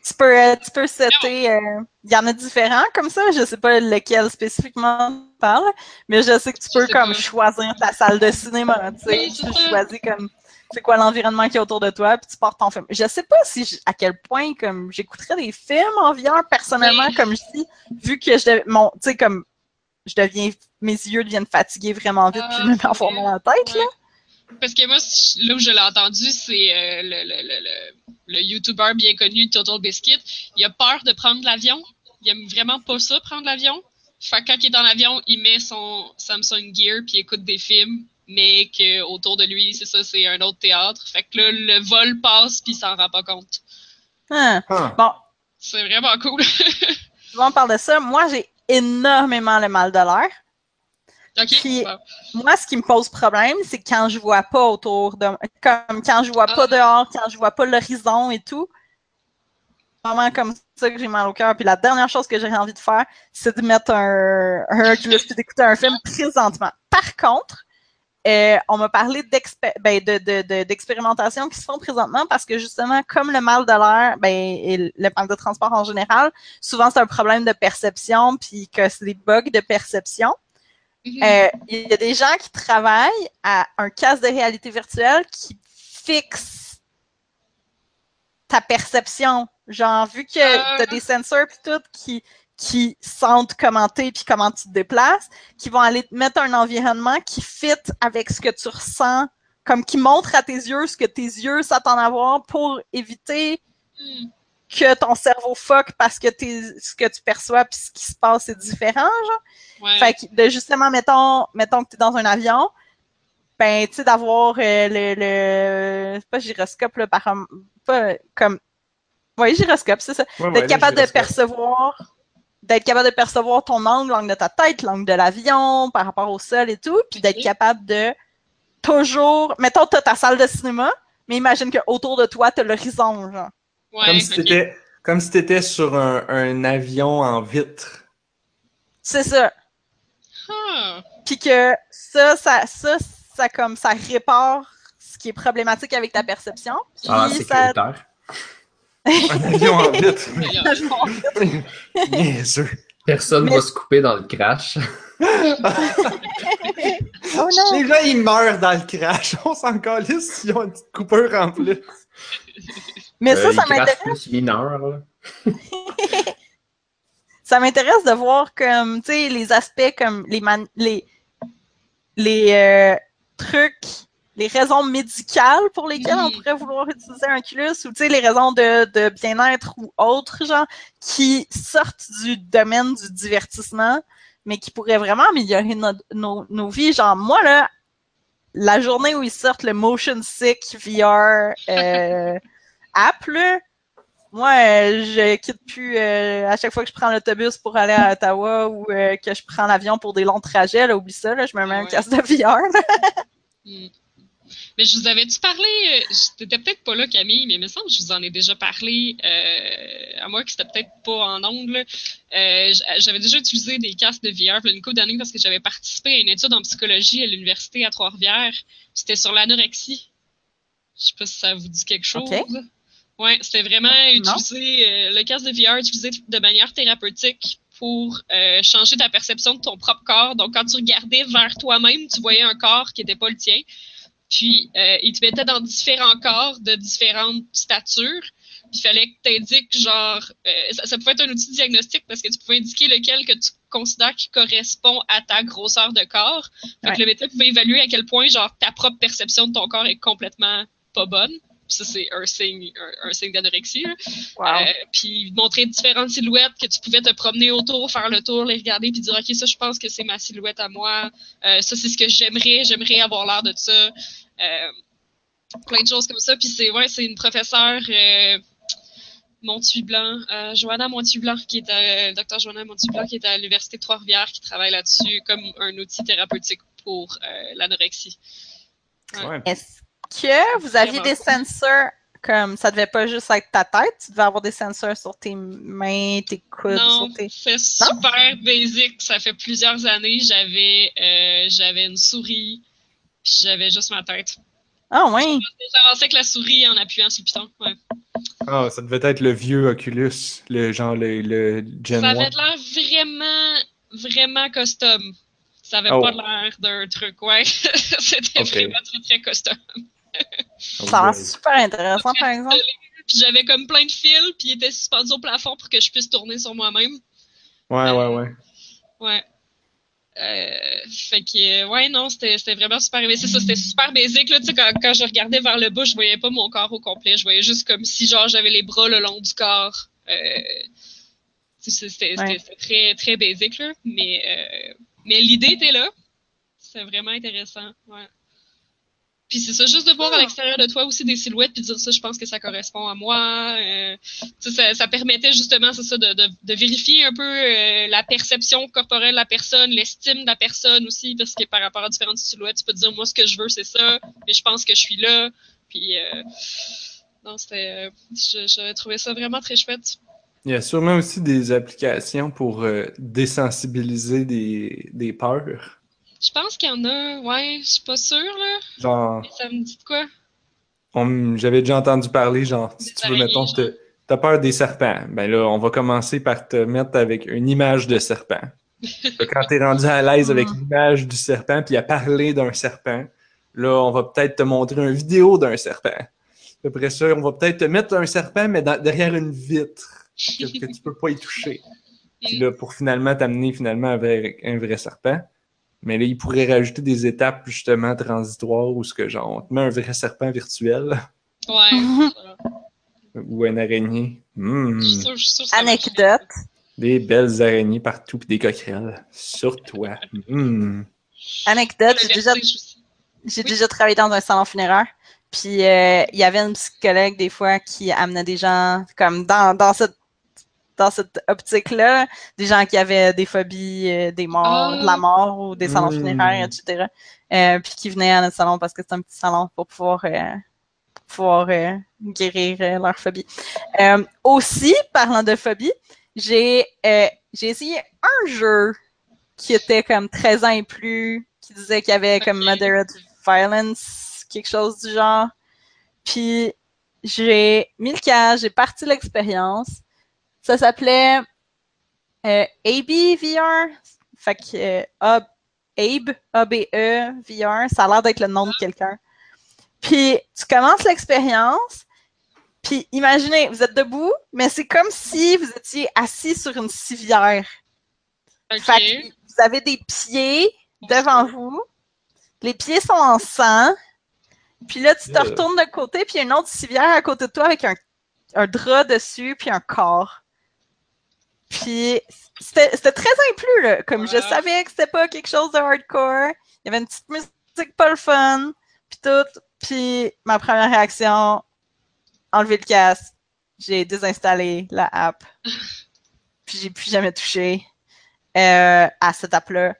Tu peux, euh, tu peux setter. euh, Il y en a différents comme ça. Je sais pas lequel spécifiquement tu parles, mais je sais que tu peux comme pas. choisir ta salle de cinéma. Tu sais, Oui, tu choisir comme c'est quoi l'environnement qui est autour de toi, puis tu portes ton film. Je sais pas si à quel point comme j'écouterais des films en VR personnellement, Oui. comme je dis, vu que je mon, tu sais comme je deviens, mes yeux deviennent fatigués vraiment vite, puis je me mets Ah, en la tête là. Parce que moi, là où je l'ai entendu, c'est euh, le, le, le, le, le YouTuber bien connu Total Biscuit. Il a peur de prendre l'avion. Il aime vraiment pas ça, prendre l'avion. Fait que quand il est dans l'avion, il met son Samsung Gear puis il écoute des films, mais que autour de lui, c'est ça, c'est un autre théâtre. Fait que là, le vol passe puis il s'en rend pas compte. Hein. Ah. Bon, C'est vraiment cool. souvent on parle de ça. Moi, j'ai énormément le mal de l'air. Puis-. Moi, ce qui me pose problème, c'est quand je vois pas autour de comme quand je vois pas Ah. dehors, quand je vois pas l'horizon et tout. Vraiment comme ça que j'ai mal au cœur. Puis la dernière chose que j'ai envie de faire, c'est de mettre un, un d'écouter un film présentement. Par contre, euh, on m'a parlé d'expé- ben, de, de, de- d'expérimentations qui se font présentement parce que justement, comme le mal de l'air, ben, et le mal de transport en général, souvent c'est un problème de perception puis que c'est des bugs de perception. Mhm. Euh, Il y a des gens qui travaillent à un casque de réalité virtuelle qui fixe ta perception. Genre, vu que Ah. tu as des sensors puis tout qui, qui sentent comment t'es puis comment tu te déplaces, qui vont aller te mettre un environnement qui fit avec ce que tu ressens, comme qui montre à tes yeux ce que tes yeux s'attendent à voir pour éviter Hmm. Que ton cerveau fuck parce que t'es- ce que tu perçois puis ce qui se passe est différent. Ouais. Fait que de justement, mettons, mettons que tu es dans un avion, ben, tu sais, d'avoir euh, le, le. c'est pas gyroscope, là, par. Pas comme. Oui, gyroscope, c'est ça. Ouais, ouais, D'être capable de percevoir. D'être capable de percevoir ton angle, l'angle de ta tête, l'angle de l'avion, par rapport au sol et tout, puis d'être capable de toujours. Mettons, tu as ta salle de cinéma, mais imagine qu'autour de toi, tu as l'horizon, genre. Ouais, Comme si t'étais, comme si t'étais sur un, un avion en vitre. C'est ça. Ah. Puis que ça, ça, ça, ça, comme, ça répare ce qui est problématique avec ta perception. Ah, ça, sécuritaire. Un avion en vitre. Niaiseux. Personne Mais- va se couper dans le crash. Oh non! Les gens, ils meurent dans le crash. On s'en calisse s'ils ont une petite coupure en plus. Mais ça, Euh, ça crash m'intéresse. Ça m'intéresse de voir comme, tu sais, les aspects comme les man- les les euh, trucs, les raisons médicales pour lesquelles on pourrait vouloir utiliser un Oculus ou tu sais les raisons de, de bien-être ou autres genre qui sortent du domaine du divertissement mais qui pourraient vraiment améliorer nos vies. Genre moi là, la journée où ils sortent le Motion Sick VR euh, app là, moi, euh, je quitte plus euh, à chaque fois que je prends l'autobus pour aller à Ottawa ou euh, que je prends l'avion pour des longs trajets, là, oublie ça, là, je me mets un casque de VR. Hmm. Mais je vous avais-tu parlé, t'étais peut-être pas là Camille, mais il me semble que je vous en ai déjà parlé, euh, à moi que c'était peut-être pas en ongle. Euh, j'avais déjà utilisé des casques de VR une couple d'années parce que j'avais participé à une étude en psychologie à l'université à Trois-Rivières. C'était sur l'anorexie. Je sais pas si ça vous dit quelque chose. Ouais, c'était vraiment utiliser euh, le casque de VR utilisé de manière thérapeutique pour euh, changer ta perception de ton propre corps. Donc, quand tu regardais vers toi-même, tu voyais un corps qui n'était pas le tien. Puis, euh, il te mettait dans différents corps de différentes statures. Puis, il fallait que tu indiques, genre, euh, ça, ça pouvait être un outil de diagnostic parce que tu pouvais indiquer lequel que tu considères qui correspond à ta grosseur de corps. Ouais. que le médecin pouvait évaluer à quel point, genre, ta propre perception de ton corps est complètement pas bonne. Ça, c'est un signe, un, un signe d'anorexie. Wow. Euh, puis montrer différentes silhouettes que tu pouvais te promener autour, faire le tour, les regarder, puis dire ok ça je pense que c'est ma silhouette à moi, Euh, ça c'est ce que j'aimerais, j'aimerais avoir l'air de ça, Euh, plein de choses comme ça. Puis c'est ouais c'est une professeure euh, Montuy Blanc, euh, Johanna Montuy Blanc qui est à, docteur Johanna Montuy Blanc qui est à l'université de Trois-Rivières qui travaille là-dessus comme un outil thérapeutique pour euh, l'anorexie. Ouais. Ouais. Est-ce que vous aviez des sensors comme ça devait pas juste être ta tête, tu devais avoir des sensors sur tes mains, tes coudes, Non, sur tes. c'est super basic. Ça fait plusieurs années, j'avais euh, j'avais une souris, puis j'avais juste ma tête. Ah oui. J'avançais avec la souris en appuyant sur le piton. Ouais. Ah, ça devait être le vieux Oculus, le genre le, le Gen Ça 1. avait l'air vraiment, vraiment custom. Ça avait Oh. pas l'air d'un truc, ouais. C'était vraiment très, très custom. Ça a l'air super intéressant par exemple. Puis j'avais comme plein de fils, puis il était suspendu au plafond pour que je puisse tourner sur moi-même. Ouais, ouais, ouais. Ouais. Euh, fait que, euh, ouais, non, c'était c'était vraiment super. Mais c'est ça, c'était super basique. Là, quand, quand je regardais vers le bas, je voyais pas mon corps au complet. Je voyais juste comme si, genre, j'avais les bras le long du corps. Euh, c'était Ouais. très, très basique, là. Mais, euh, mais l'idée était là. C'était vraiment intéressant. Ouais. Puis c'est ça, juste de voir à l'extérieur de toi aussi des silhouettes, puis de dire ça, je pense que ça correspond à moi. Euh, ça, ça permettait justement, c'est ça, de, de, de vérifier un peu euh, la perception corporelle de la personne, l'estime de la personne aussi, parce que par rapport à différentes silhouettes, tu peux te dire, moi, ce que je veux, c'est ça, mais je pense que je suis là. Puis, euh, non, c'était. euh, J'avais trouvé ça vraiment très chouette. Il y a sûrement aussi des applications pour euh, désensibiliser des, des peurs. Je pense qu'il y en a, ouais, je suis pas sûre, là, Genre, mais ça me dit de quoi? on- j'avais déjà entendu parler, genre, si Des tu veux, mettons, genre. t'as peur des serpents. Ben là, on va commencer par te mettre avec une image de serpent. Quand t'es rendu à l'aise avec l'image du serpent, puis à parler d'un serpent, là, on va peut-être te montrer une vidéo d'un serpent. Après ça, on va peut-être te mettre un serpent, mais dans- derrière une vitre, que, que tu peux pas y toucher. Puis là, pour finalement t'amener finalement un vrai, un vrai serpent. Mais là, il pourrait rajouter des étapes justement transitoires où ce que genre, on te met un vrai serpent virtuel Ouais. Ou une araignée. Hmm, Je suis je suis. Anecdote. des belles araignées partout puis des coquerelles sur toi. Hmm. Anecdote, j'ai déjà Oui. déjà travaillé dans un salon funéraire. Puis euh, il y avait une psychologue des fois qui amenait des gens comme dans, dans cette dans cette optique-là, des gens qui avaient des phobies, euh, des morts, Ah. de la mort ou des salons Mm. funéraires, etc. Euh, puis qui venaient à notre salon parce que c'est un petit salon pour pouvoir euh, pouvoir euh, guérir euh, leur phobie. Euh, aussi, parlant de phobie, j'ai euh, j'ai essayé un jeu qui était comme 13 ans et plus, qui disait qu'il y avait comme moderate violence, quelque chose du genre. Puis j'ai mis le cas, j'ai parti l'expérience. Ça s'appelait euh, AB VR. Fait que euh, Ab- Abe, A-B-E, VR, ça a l'air d'être le nom de quelqu'un. Puis tu commences l'expérience, puis imaginez, vous êtes debout, mais c'est comme si vous étiez assis sur une civière. Fait que vous avez des pieds devant vous. Les pieds sont en sang. Puis là, tu te Yeah. retournes de côté, puis il y a une autre civière à côté de toi avec un, un drap dessus, puis un corps. Puis c'était très inclus, là. Comme je savais que c'était pas quelque chose de hardcore. Il y avait une petite musique pas le fun, puis tout. Puis ma première réaction, enlever le casque. J'ai désinstallé la app. Puis j'ai plus jamais touché euh, à cette app-là.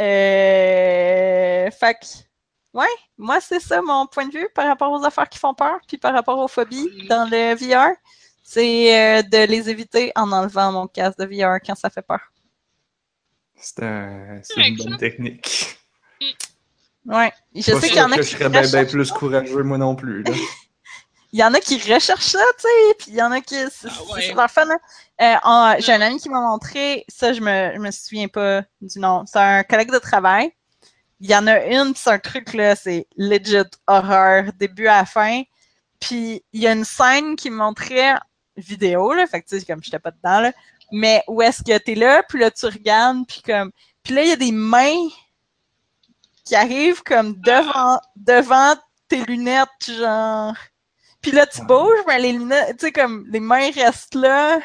Euh, fait que, ouais, moi c'est ça mon point de vue par rapport aux affaires qui font peur, puis par rapport aux phobies Mhm. dans le VR, c'est euh, de les éviter en enlevant mon casque de VR quand ça fait peur. C'est un- une bonne ça. technique. Ouais, je Pas sais qu'il y en a qui je serais bien, plus courageux, moi non plus. là. il y en a qui recherchent ça, tu sais, puis il y en a qui. C'est Ah ouais. leur fun. hein. Euh, J'ai un ami qui m'a montré, ça, je me, je me souviens pas du nom. C'est un collègue de travail. Il y en a une, c'est un truc, là, c'est legit horreur, début à la fin. Puis il y a une scène qui me montrait vidéo, là, fait que tu sais, comme j'étais pas dedans, là, mais où est-ce que t'es là, puis là, tu regardes, puis comme. Puis là, il y a des mains qui arrivent comme devant, devant tes lunettes, genre. Puis là, tu bouges, mais les lunettes, tu sais, comme les mains restent là.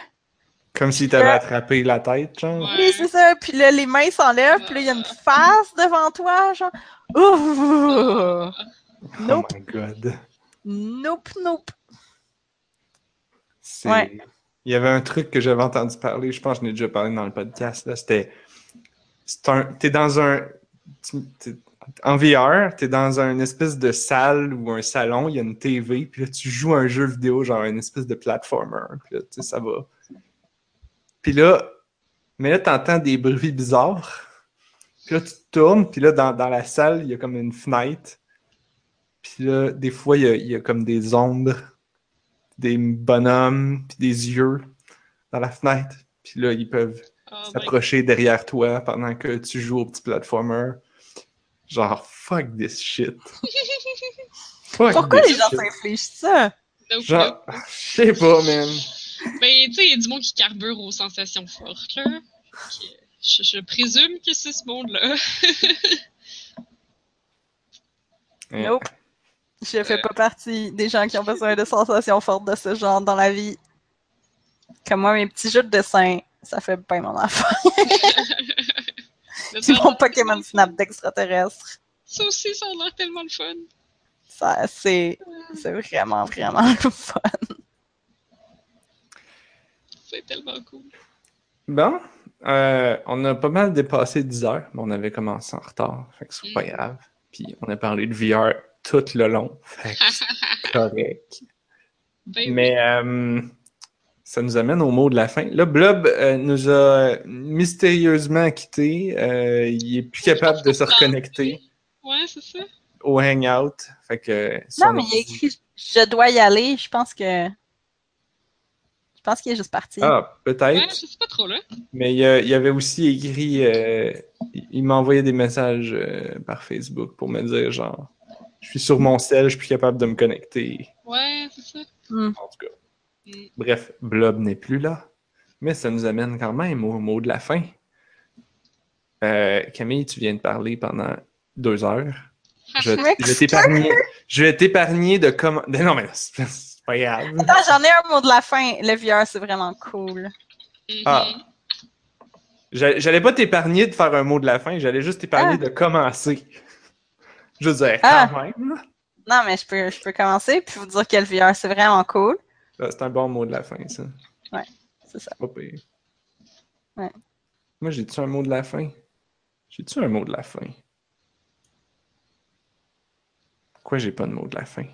Comme s'il t'avait attrapé la tête, genre. Ouais. Oui, c'est ça. Puis là, les mains s'enlèvent, puis là, il y a une face devant toi, genre. Ouh! Nope. Oh my god. Nope, nope. Ouais. Il y avait un truc que j'avais entendu parler, je pense que je n'ai déjà parlé dans le podcast, là, c'était... T'es dans un... t'es- En VR, t'es dans une espèce de salle ou un salon, il y a une TV, puis là, tu joues à un jeu vidéo, genre une espèce de platformer, puis là, tu sais, ça va. Puis là, mais là, t'entends des bruits bizarres, puis là, tu te tournes, puis là, dans, dans la salle, il y a comme une fenêtre, puis là, des fois, il y a, il y a comme des ombres des bonhommes puis des yeux dans la fenêtre. Puis là, ils peuvent Oh s'approcher derrière toi pendant que tu joues au petit platformer. Genre, fuck this shit. Fuck Pourquoi this les gens s'infligent ça? Nope, Genre, nope. je sais pas, man. Ben, tu sais, il y a du monde qui carbure aux sensations fortes, là. Je, je présume que c'est ce monde-là. Nope. Je fais pas partie des gens qui ont besoin de sensations fortes de ce genre dans la vie. Comme moi, mes petits jeux de dessin, ça fait bien mon affaire. Ça, mon Pokémon Snap d'extraterrestre. Ça aussi, ça a l'air tellement le fun. Ça, c'est, c'est vraiment, vraiment le fun. C'est tellement cool. Bon, euh, on a pas mal dépassé 10 heures, mais on avait commencé en retard, fait que c'est pas Mm. grave. Puis on a parlé de VR tout le long, fait que c'est correct. Ben, Mais euh, ça nous amène au mot de la fin. Là, Blob euh, nous a mystérieusement quittés. Euh, il est plus capable de se reconnecter Ouais, c'est ça. au Hangout. Fait que Non, mais il a écrit Je dois y aller. Je pense que. Je pense qu'il est juste parti. Ah, Ouais, peut-être. je sais pas trop, là. Mais il, il avait aussi écrit. euh, il il m'a envoyé des messages euh, par Facebook pour me dire genre. Je suis sur mon cell, je suis plus capable de me connecter. Ouais, c'est ça. Hmm. En tout cas. Mm. Bref, Blob n'est plus là. Mais ça nous amène quand même au mot de la fin. Euh, Camille, tu viens de parler pendant deux heures. Je, Je vais t'épargner. Je vais t'épargner de comment. Non, mais c'est pas grave. Attends, j'en ai un mot de la fin. Le VR, c'est vraiment cool. Mhm. Ah. J'a- J'allais pas t'épargner de faire un mot de la fin, j'allais juste t'épargner de commencer. Je veux dire, Ah. quand même. Non, mais je peux, je peux commencer puis vous dire que le VR, c'est vraiment cool. Ah, C'est un bon mot de la fin, ça. C'est ça. Pas pire. Ouais. Moi, j'ai-tu un mot de la fin? J'ai-tu un mot de la fin? Pourquoi j'ai pas de mot de la fin?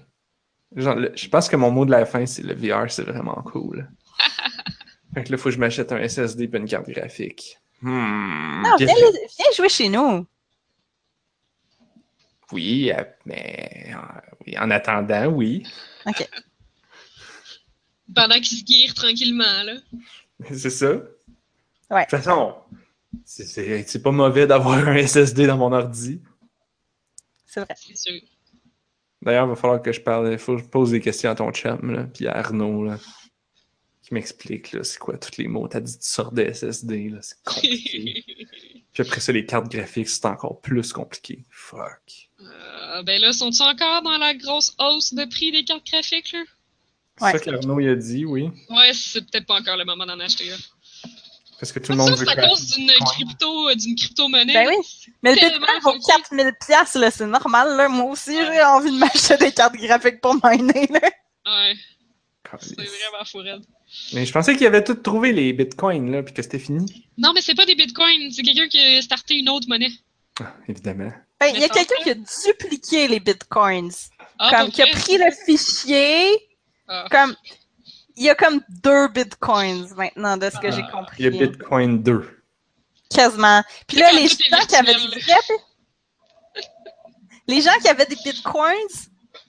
Genre, le- je pense que mon mot de la fin, c'est le VR, c'est vraiment cool. fait que là, faut que je m'achète un SSD et une carte graphique. Hmm. Non, viens jouer chez nous. Oui, euh, mais euh, en attendant, oui. OK. Pendant qu'il se guire tranquillement, là. C'est ça. Ouais. De toute façon, c'est- c'est c'est pas mauvais d'avoir un SSD dans mon ordi. C'est vrai. C'est sûr. D'ailleurs, il va falloir que je parle, faut que je pose des questions à ton chum, là, puis à Arnaud, là, qui m'explique, là, c'est quoi tous les mots. T'as dit tu sors de SSD, là, c'est compliqué. puis après ça, les cartes graphiques, c'est encore plus compliqué. Fuck. Euh, ben là, sont-ils encore dans la grosse hausse de prix des cartes graphiques, là? C'est Ouais. ça qu'Arnaud, a dit, oui. Ouais, c'est peut-être pas encore le moment d'en acheter, là. Parce que tout le Ça, monde veut c'est à cause d'une crypto, euh, d'une crypto-monnaie. Ben oui. Mais le Bitcoin vaut funky. 4000 pièces là, c'est normal, là. Moi aussi, j'ai envie de m'acheter des cartes graphiques pour miner, là. Ouais, c'est vraiment fou raide. Mais je pensais qu'il avait tout trouvé les bitcoins, là, puis que c'était fini. Non, mais c'est pas des bitcoins, c'est quelqu'un qui a starté une autre monnaie. Ah, évidemment. Ben, Il y a quelqu'un qui a dupliqué les bitcoins. Ah, comme, qui a pris le fichier, Ah. comme, il y a comme deux bitcoins maintenant, de ce que j'ai compris. Il y a Bitcoin 2. Quasiment. Puis là, les gens qui avaient des. Les gens qui avaient des bitcoins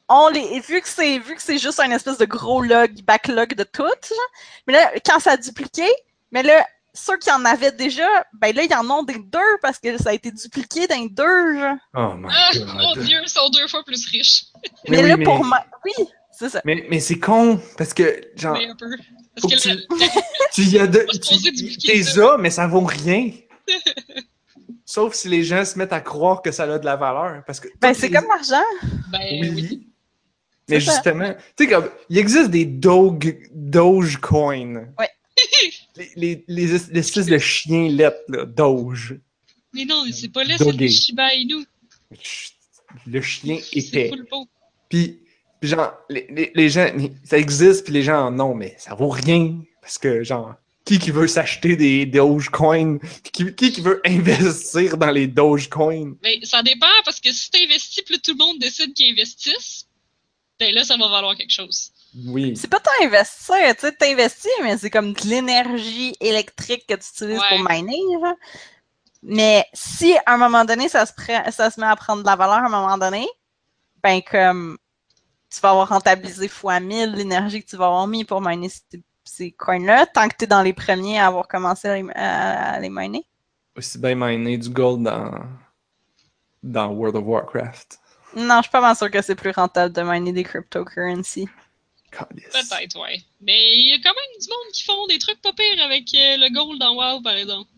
on les, vu que c'est, vu que c'est juste un espèce de gros log, backlog de tout, genre, mais là, quand ça a dupliqué, mais là, ceux qui en avaient déjà, ben là, ils en ont des deux parce que ça a été dupliqué les deux, genre. Oh my Ah, god. mon dieu, ils sont deux fois plus riches. Mais, oui, là, mais- pour moi, oui, c'est ça. Mais, mais c'est con, parce que, genre, Mais un peu. Parce que que, le- tu y as de, Pas supposé tu ça. as, mais ça vaut rien. Sauf si les gens se mettent à croire que ça a de la valeur. Parce que Ben, c'est les- comme l'argent. ben Oui. oui. Mais justement, tu sais, comme, il existe des Doge, Dogecoin. Ouais. Les, les, les, es- l'espèce de chien lettres, là, Doge. Mais non, c'est pas là, c'est le Shiba Inu. Le chien épais. beau. Puis, puis genre, les, les, les gens, ça existe, puis les gens en ont, mais ça vaut rien. Parce que, genre, qui qui veut s'acheter des Dogecoin? Qui, qui qui veut investir dans les Dogecoin? Mais ça dépend parce que si t'investis, là, tout le monde décide qu'ils investissent, ben là, ça va valoir quelque chose. Oui. C'est pas tant investir, tu sais, t'investis, mais c'est comme de l'énergie électrique que tu utilises Ouais. pour miner, genre. Mais si à un moment donné, ça se, prend- ça se met à prendre de la valeur à un moment donné, ben comme tu vas avoir rentabilisé fois 1000 l'énergie que tu vas avoir mis pour miner ces, ces coins-là, tant que tu es dans les premiers à avoir commencé à les, à- à les miner. Aussi bien miner du gold dans, dans World of Warcraft. Non, je suis pas mal sûre que c'est plus rentable de miner des cryptocurrencies. Peut-être, ouais. Mais il y a quand même du monde qui font des trucs pas pires avec euh, le gold dans WoW, par exemple.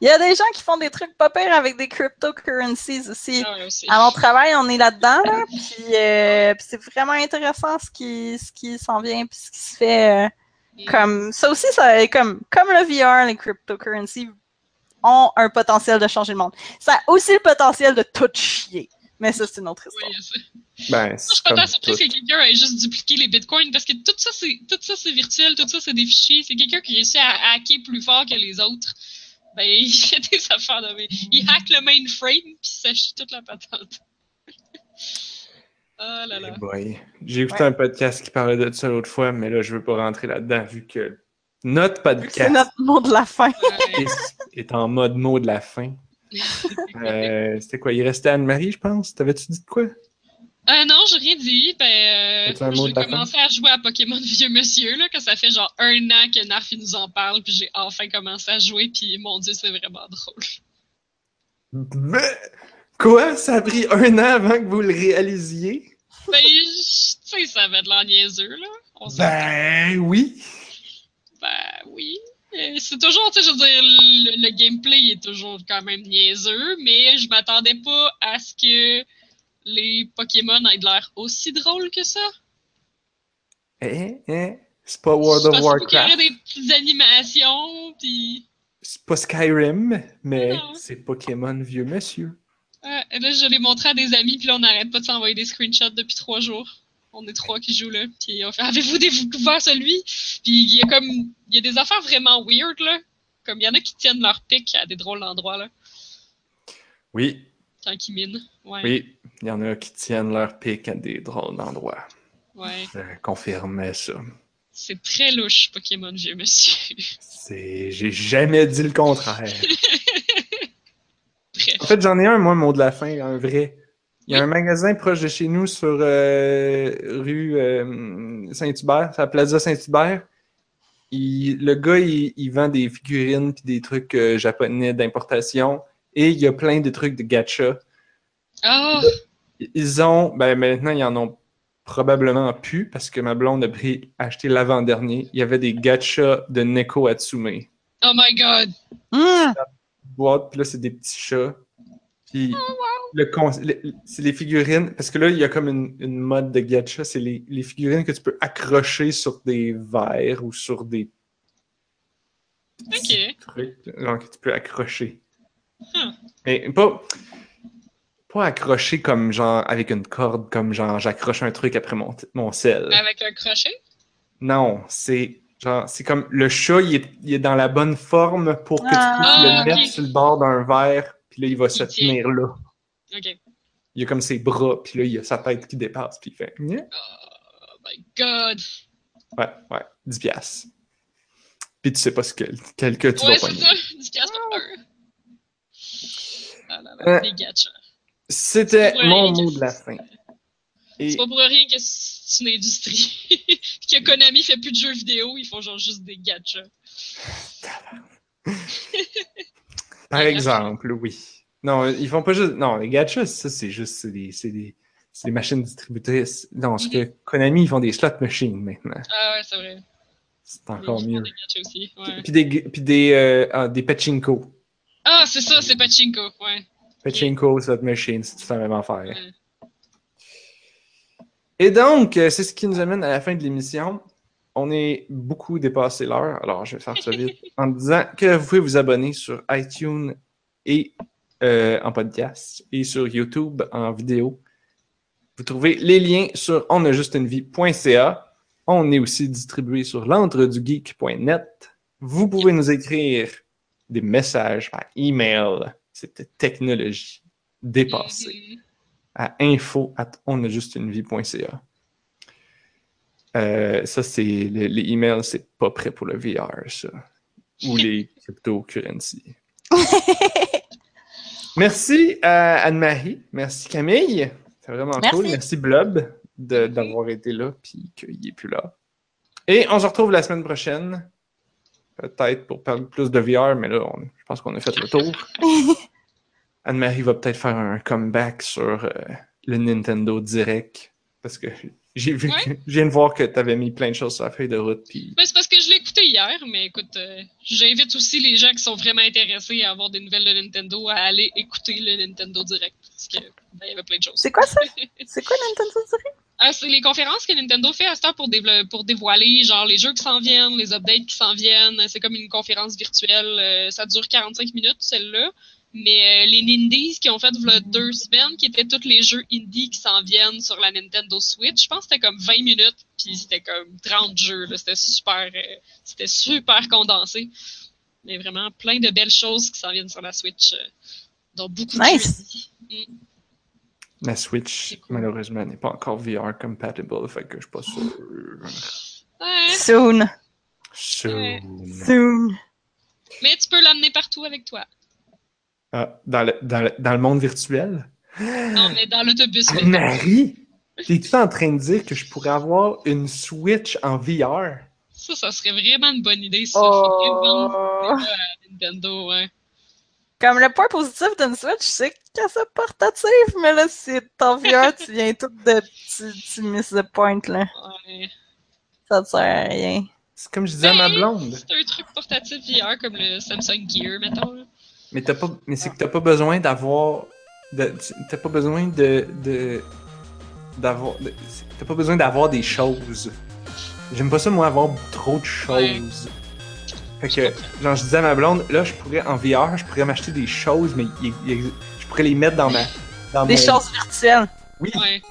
Il y a des gens qui font des trucs pas pires avec des cryptocurrencies aussi. Ah aussi. À mon travail, on est là-dedans, là, puis, euh, puis c'est vraiment intéressant ce qui, ce qui s'en vient, puis ce qui se fait. euh, comme ça aussi, ça, comme, comme le VR, les cryptocurrencies ont un potentiel de changer le monde. Ça a aussi le potentiel de tout chier. Mais ça, c'est une autre histoire. Oui, ça. Ben, Moi, je suis pas surprise que quelqu'un ait juste dupliqué les bitcoins parce que tout ça, c'est tout ça, c'est virtuel, tout ça, c'est des fichiers. C'est quelqu'un qui réussit à hacker plus fort que les autres. Ben, il fait des affaires de mais Il hack le mainframe puis ça chie toute la patente. oh là là. Boy. J'ai écouté un podcast qui parlait de ça l'autre fois, mais là, je veux pas rentrer là-dedans vu que notre C'est podcast notre mot de la fin. Ouais. est, est en mode mot de la fin. Euh, C'était quoi? Il restait Anne-Marie, je pense? T'avais-tu dit de quoi? Euh, non, j'ai rien dit. Ben, euh, j'ai commencé à jouer à Pokémon Vieux Monsieur, là, que ça fait genre un an que Narf il nous en parle, puis j'ai enfin commencé à jouer, puis mon dieu, c'est vraiment drôle. Mais, quoi? Ça a pris un an avant que vous le réalisiez? Ben, je- tu sais, ça avait de l'air niaiseux, là. On. Ben oui! Ben oui. Euh, C'est toujours, tu sais, je veux dire, le, le gameplay est toujours quand même niaiseux, mais je m'attendais pas à ce que les Pokémon aient de l'air aussi drôles que ça. Eh, eh, c'est pas World of Warcraft, aurait des petites animations, puis... c'est pas Skyrim, mais c'est Pokémon vieux monsieur. Ouais, et là, je l'ai montré à des amis, puis là, on n'arrête pas de s'envoyer des screenshots depuis trois jours. On est trois qui jouent là. Puis on fait Avez-vous découvert celui? Puis il y a comme. Il y a des affaires vraiment weird là. Comme il y en a qui tiennent leur pic à des drôles d'endroits là. Oui, Quand ils minent. Ouais. oui, il y en a qui tiennent leur pic à des drôles d'endroits. Ouais. Je confirme ça. C'est très louche, Pokémon vieux monsieur. C'est... J'ai jamais dit le contraire. En fait, j'en ai un, moi, mot de la fin, un vrai. Il y a un magasin proche de chez nous sur euh, rue euh, Saint-Hubert, la Plaza Saint-Hubert. Il- le gars, il, il vend des figurines puis des trucs euh, japonais d'importation et il y a plein de trucs de gacha. Oh! Ils ont, ben maintenant, ils en ont probablement plus parce que ma blonde a pris, acheté l'avant-dernier. Il y avait des gachas de Neko Atsume. Oh my god! Hum, boîte, puis là, c'est des petits chats. Puis le con- le- c'est les figurines, parce que là, il y a comme une, une mode de gacha, c'est les, les figurines que tu peux accrocher sur des verres ou sur des Ok. trucs genre, que tu peux accrocher. Hmm. Mais pas, pas accrocher comme genre avec une corde, comme genre j'accroche un truc après mon, mon sel. Avec un crochet? Non, c'est genre, c'est comme le chat, il est, il est dans la bonne forme pour que tu puisses Ah, le mettre ok. sur le bord d'un verre, puis là, il va se tenir là. Ok. Il a comme ses bras, puis là, il a sa tête qui dépasse, puis il fait. Oh my god! Ouais, ouais, 10 piastres. Puis tu sais pas ce que, quel que tu ouais, vas c'est pogner. ça! Du casse pour un. Ah là là, Euh, des. C'était mon mot de la fin. Et C'est pas pour rien que c'est une industrie. Puis que Konami fait plus de jeux vidéo, ils font genre juste des gadgets. par exemple, oui. Non, ils font pas juste. Non, les gachas, ça, c'est juste. C'est des, c'est des, c'est des machines distributrices. Non, ce que Konami, ils font des slot machines maintenant. Ah ouais, c'est vrai. C'est encore mieux. des gadgets aussi. Ouais. Puis des, puis des, euh, ah, des pachinko. Ah, c'est ça, c'est Pachinko, ouais. Pachinko, slot machine, c'est tout la même affaire. Ouais. Et donc, euh, c'est ce qui nous amène à la fin de l'émission. On est beaucoup dépassé l'heure, alors je vais faire ça vite en disant que vous pouvez vous abonner sur iTunes et euh, en podcast et sur YouTube en vidéo. Vous trouvez les liens sur onajustunevie.ca. On est aussi distribué sur l'entredugeek.net. Vous pouvez nous écrire des messages par email. C'était technologie dépassée Mhm. à info at onajustunevie.ca. Euh, ça, c'est le- les emails, c'est pas prêt pour le VR, ça. Ou les cryptocurrencies. Merci à Anne-Marie. Merci Camille. C'est vraiment Merci. cool. Merci Blob d'avoir été là puis qu'il est plus là. Et on se retrouve la semaine prochaine. Peut-être pour parler plus de VR, mais là, on- je pense qu'on a fait le tour. Anne-Marie va peut-être faire un comeback sur euh, le Nintendo Direct. Parce que j'ai vu, Ouais. je viens de voir que tu avais mis plein de choses sur la feuille de route. Puis Ben, c'est parce que je l'ai écouté hier, mais écoute, euh, j'invite aussi les gens qui sont vraiment intéressés à avoir des nouvelles de Nintendo à aller écouter le Nintendo Direct. Parce que ben, il y avait plein de choses. C'est quoi ça? C'est quoi Nintendo Direct? Ah, c'est les conférences que Nintendo fait à ce temps pour, pour dévoiler genre les jeux qui s'en viennent, les updates qui s'en viennent. C'est comme une conférence virtuelle. euh, ça dure 45 minutes, celle-là. Mais euh, les Nindies qui ont fait v'là deux semaines, qui étaient tous les jeux indie qui s'en viennent sur la Nintendo Switch, je pense que c'était comme 20 minutes, puis c'était comme 30 jeux. C'était super, euh, c'était super condensé. Mais vraiment plein de belles choses qui s'en viennent sur la Switch. euh, dont beaucoup de jeux indie. Ma Switch, cool. malheureusement, n'est pas encore VR compatible. Fait que je suis pas sûr. Ouais. Soon. Soon. Soon. Mais tu peux l'amener partout avec toi. Ah, dans, le, dans, le, dans le monde virtuel? Non, mais dans l'autobus. mais- Marie! T'es-tu en train de dire que je pourrais avoir une Switch en VR? Ça, ça serait vraiment une bonne idée, ça. Oh. ça à Nintendo, ouais. Comme le point positif d'une Switch, c'est que c'est portatif, mais là, si t'en VR, tu viens tout de. Tu, tu misses the point, là. ouais. Ça te sert à rien. C'est comme je disais à ma blonde. C'est un truc portatif VR comme le Samsung Gear, mettons. Mais, t'as pas, mais c'est que t'as pas besoin d'avoir. de- T'as pas besoin de. de d'avoir. de- T'as pas besoin d'avoir des choses. J'aime pas ça, moi, avoir trop de choses. Fait que, genre, je disais à ma blonde, là, je pourrais, en VR, je pourrais m'acheter des choses, mais il- il- je pourrais les mettre dans ma. Dans Des mon- choses virtuelles. Oui, Ouais.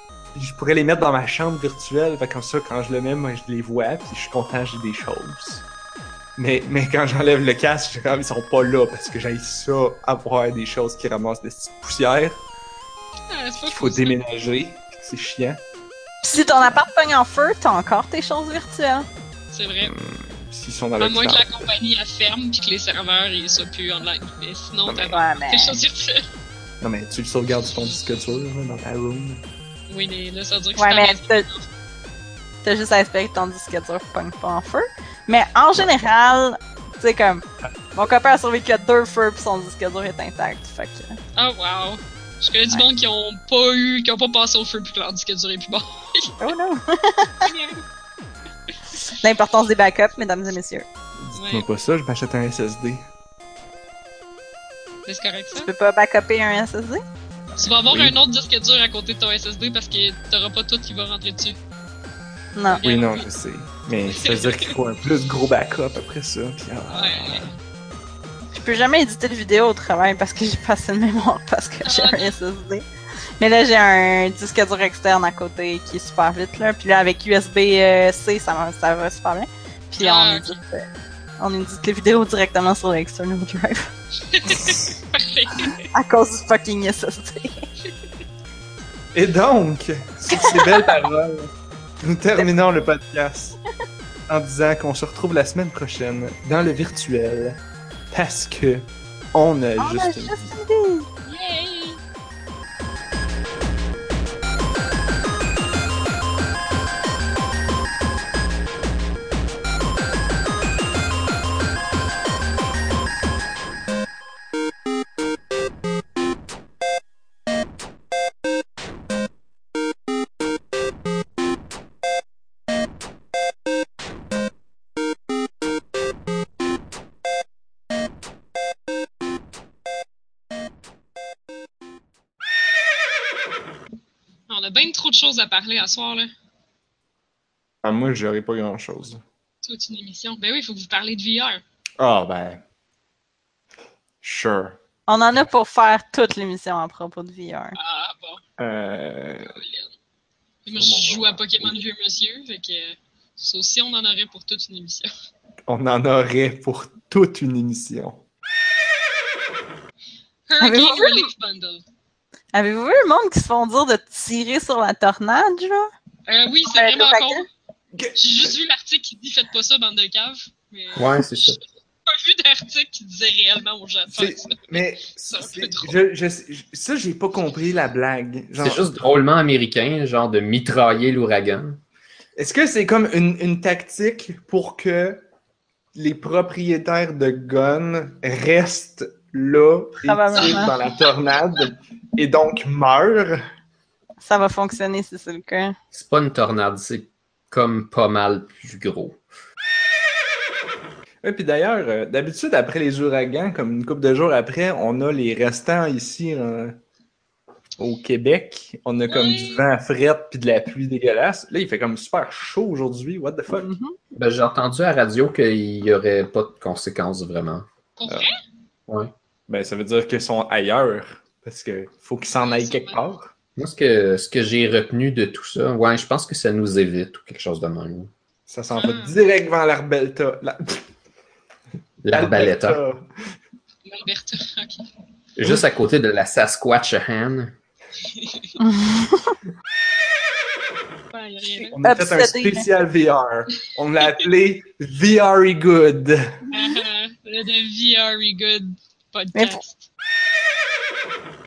je pourrais les mettre dans ma chambre virtuelle. Fait comme ça, quand je le mets, moi, je les vois, puis je suis content, j'ai des choses. Mais, mais quand j'enlève le casque, je ils sont pas là, parce que j'ai ça, avoir des choses qui ramassent des petites poussières. Ah, c'est pas Il faut déménager, c'est chiant. Puis si ton appart pogne en feu, t'as encore tes choses virtuelles. C'est vrai. S'ils sont dans À moins que la compagnie elle ferme puis que les serveurs ils soient plus online. Mais sinon, Non, mais- t'as Ouais, mais. Non, mais tu le sauvegardes sur ton disque dur, dans ta room. Oui, mais là, ça veut dire que Ouais, c'est mais la- t'as t'as juste à espérer que ton disque dur pogne pas en feu. Mais en général, tu sais, comme. Mon copain a survécu à deux feux pis son disque dur est intact. Fait que. Ah, wow. Je connais du Ouais. monde qui ont pas eu, qui ont pas passé au feu puis que leur disque dur est plus bon. Oh non! L'importance des backups, mesdames et messieurs. Dites-moi pas ça, je m'achète un SSD. C'est correct ça? Tu peux pas backuper un SSD? Tu vas avoir Oui. un autre disque dur à côté de ton SSD parce que t'auras pas tout qui va rentrer dessus. Non. Oui, non, je sais. Mais ça veut dire qu'il faut un plus gros backup après ça. Puis, ah, Ouais. Je peux jamais éditer de vidéo au travail parce que j'ai pas assez de mémoire parce que j'ai Ah, un SSD. Mais là, j'ai un disque dur externe à côté qui est super vite, là. Puis là, avec USB-C, ça, va- ça va super bien. Puis Ah, on, ok. édite, euh, on édite les vidéos directement sur l'external drive Parfait. à cause du fucking SSD. Et donc, sur ces belles paroles, nous terminons le podcast en disant qu'on se retrouve la semaine prochaine dans le virtuel parce que on a On a juste une juste une vie. À parler à soir, là? Ah, moi, j'aurais pas grand-chose. Toute une émission. Ben oui, il faut que vous parliez de VR. Ah, ben... Sure. On en a pour faire toute l'émission à propos de VR. Ah, bon. Euh... Et moi, je joue à Pokémon Vieux Monsieur, fait que ça aussi, on en aurait pour toute une émission. On en aurait pour toute une émission. Hurricane? Relief Bundle. Avez-vous vu le monde qui se font dire de tirer sur la tornade, genre? Euh, oui, c'est Ouais, vraiment con. J'ai juste vu l'article qui dit faites pas ça, bande de caves. Mais Ouais, c'est ça. j'ai pas vu d'article qui disait réellement aux gens ça. Mais trop. je, je, je- ça, j'ai pas compris la blague. Genre, C'est juste drôlement américain, genre de mitrailler l'ouragan. Est-ce que c'est comme une, une tactique pour que les propriétaires de guns restent là tirent dans la tornade et donc meurent? Ça va fonctionner si c'est le cas. C'est pas une tornade, c'est comme pas mal plus gros. Et puis d'ailleurs, euh, d'habitude, après les ouragans, comme une couple de jours après, on a les restants ici euh, au Québec. On a comme Oui. du vent fret puis de la pluie dégueulasse. Là, il fait comme super chaud aujourd'hui. What the fuck? Mhm. Ben, j'ai entendu à la radio qu'il y aurait pas de conséquences vraiment. Vrai? Ouais. Ben, ça veut dire qu'ils sont ailleurs. Parce que faut qu'ils s'en aillent quelque part. Moi, ce que, ce que j'ai retenu de tout ça, ouais, je pense que ça nous évite ou quelque chose de même. Ça s'en va Ah. direct vers l'Arbelta. La... L'arbaleta. L'Alberta, ok. Juste à côté de la rien là. On a fait un spécial VR. On l'a appelé VRy Good. Ah, ah, Le de VR Good Mais podcast.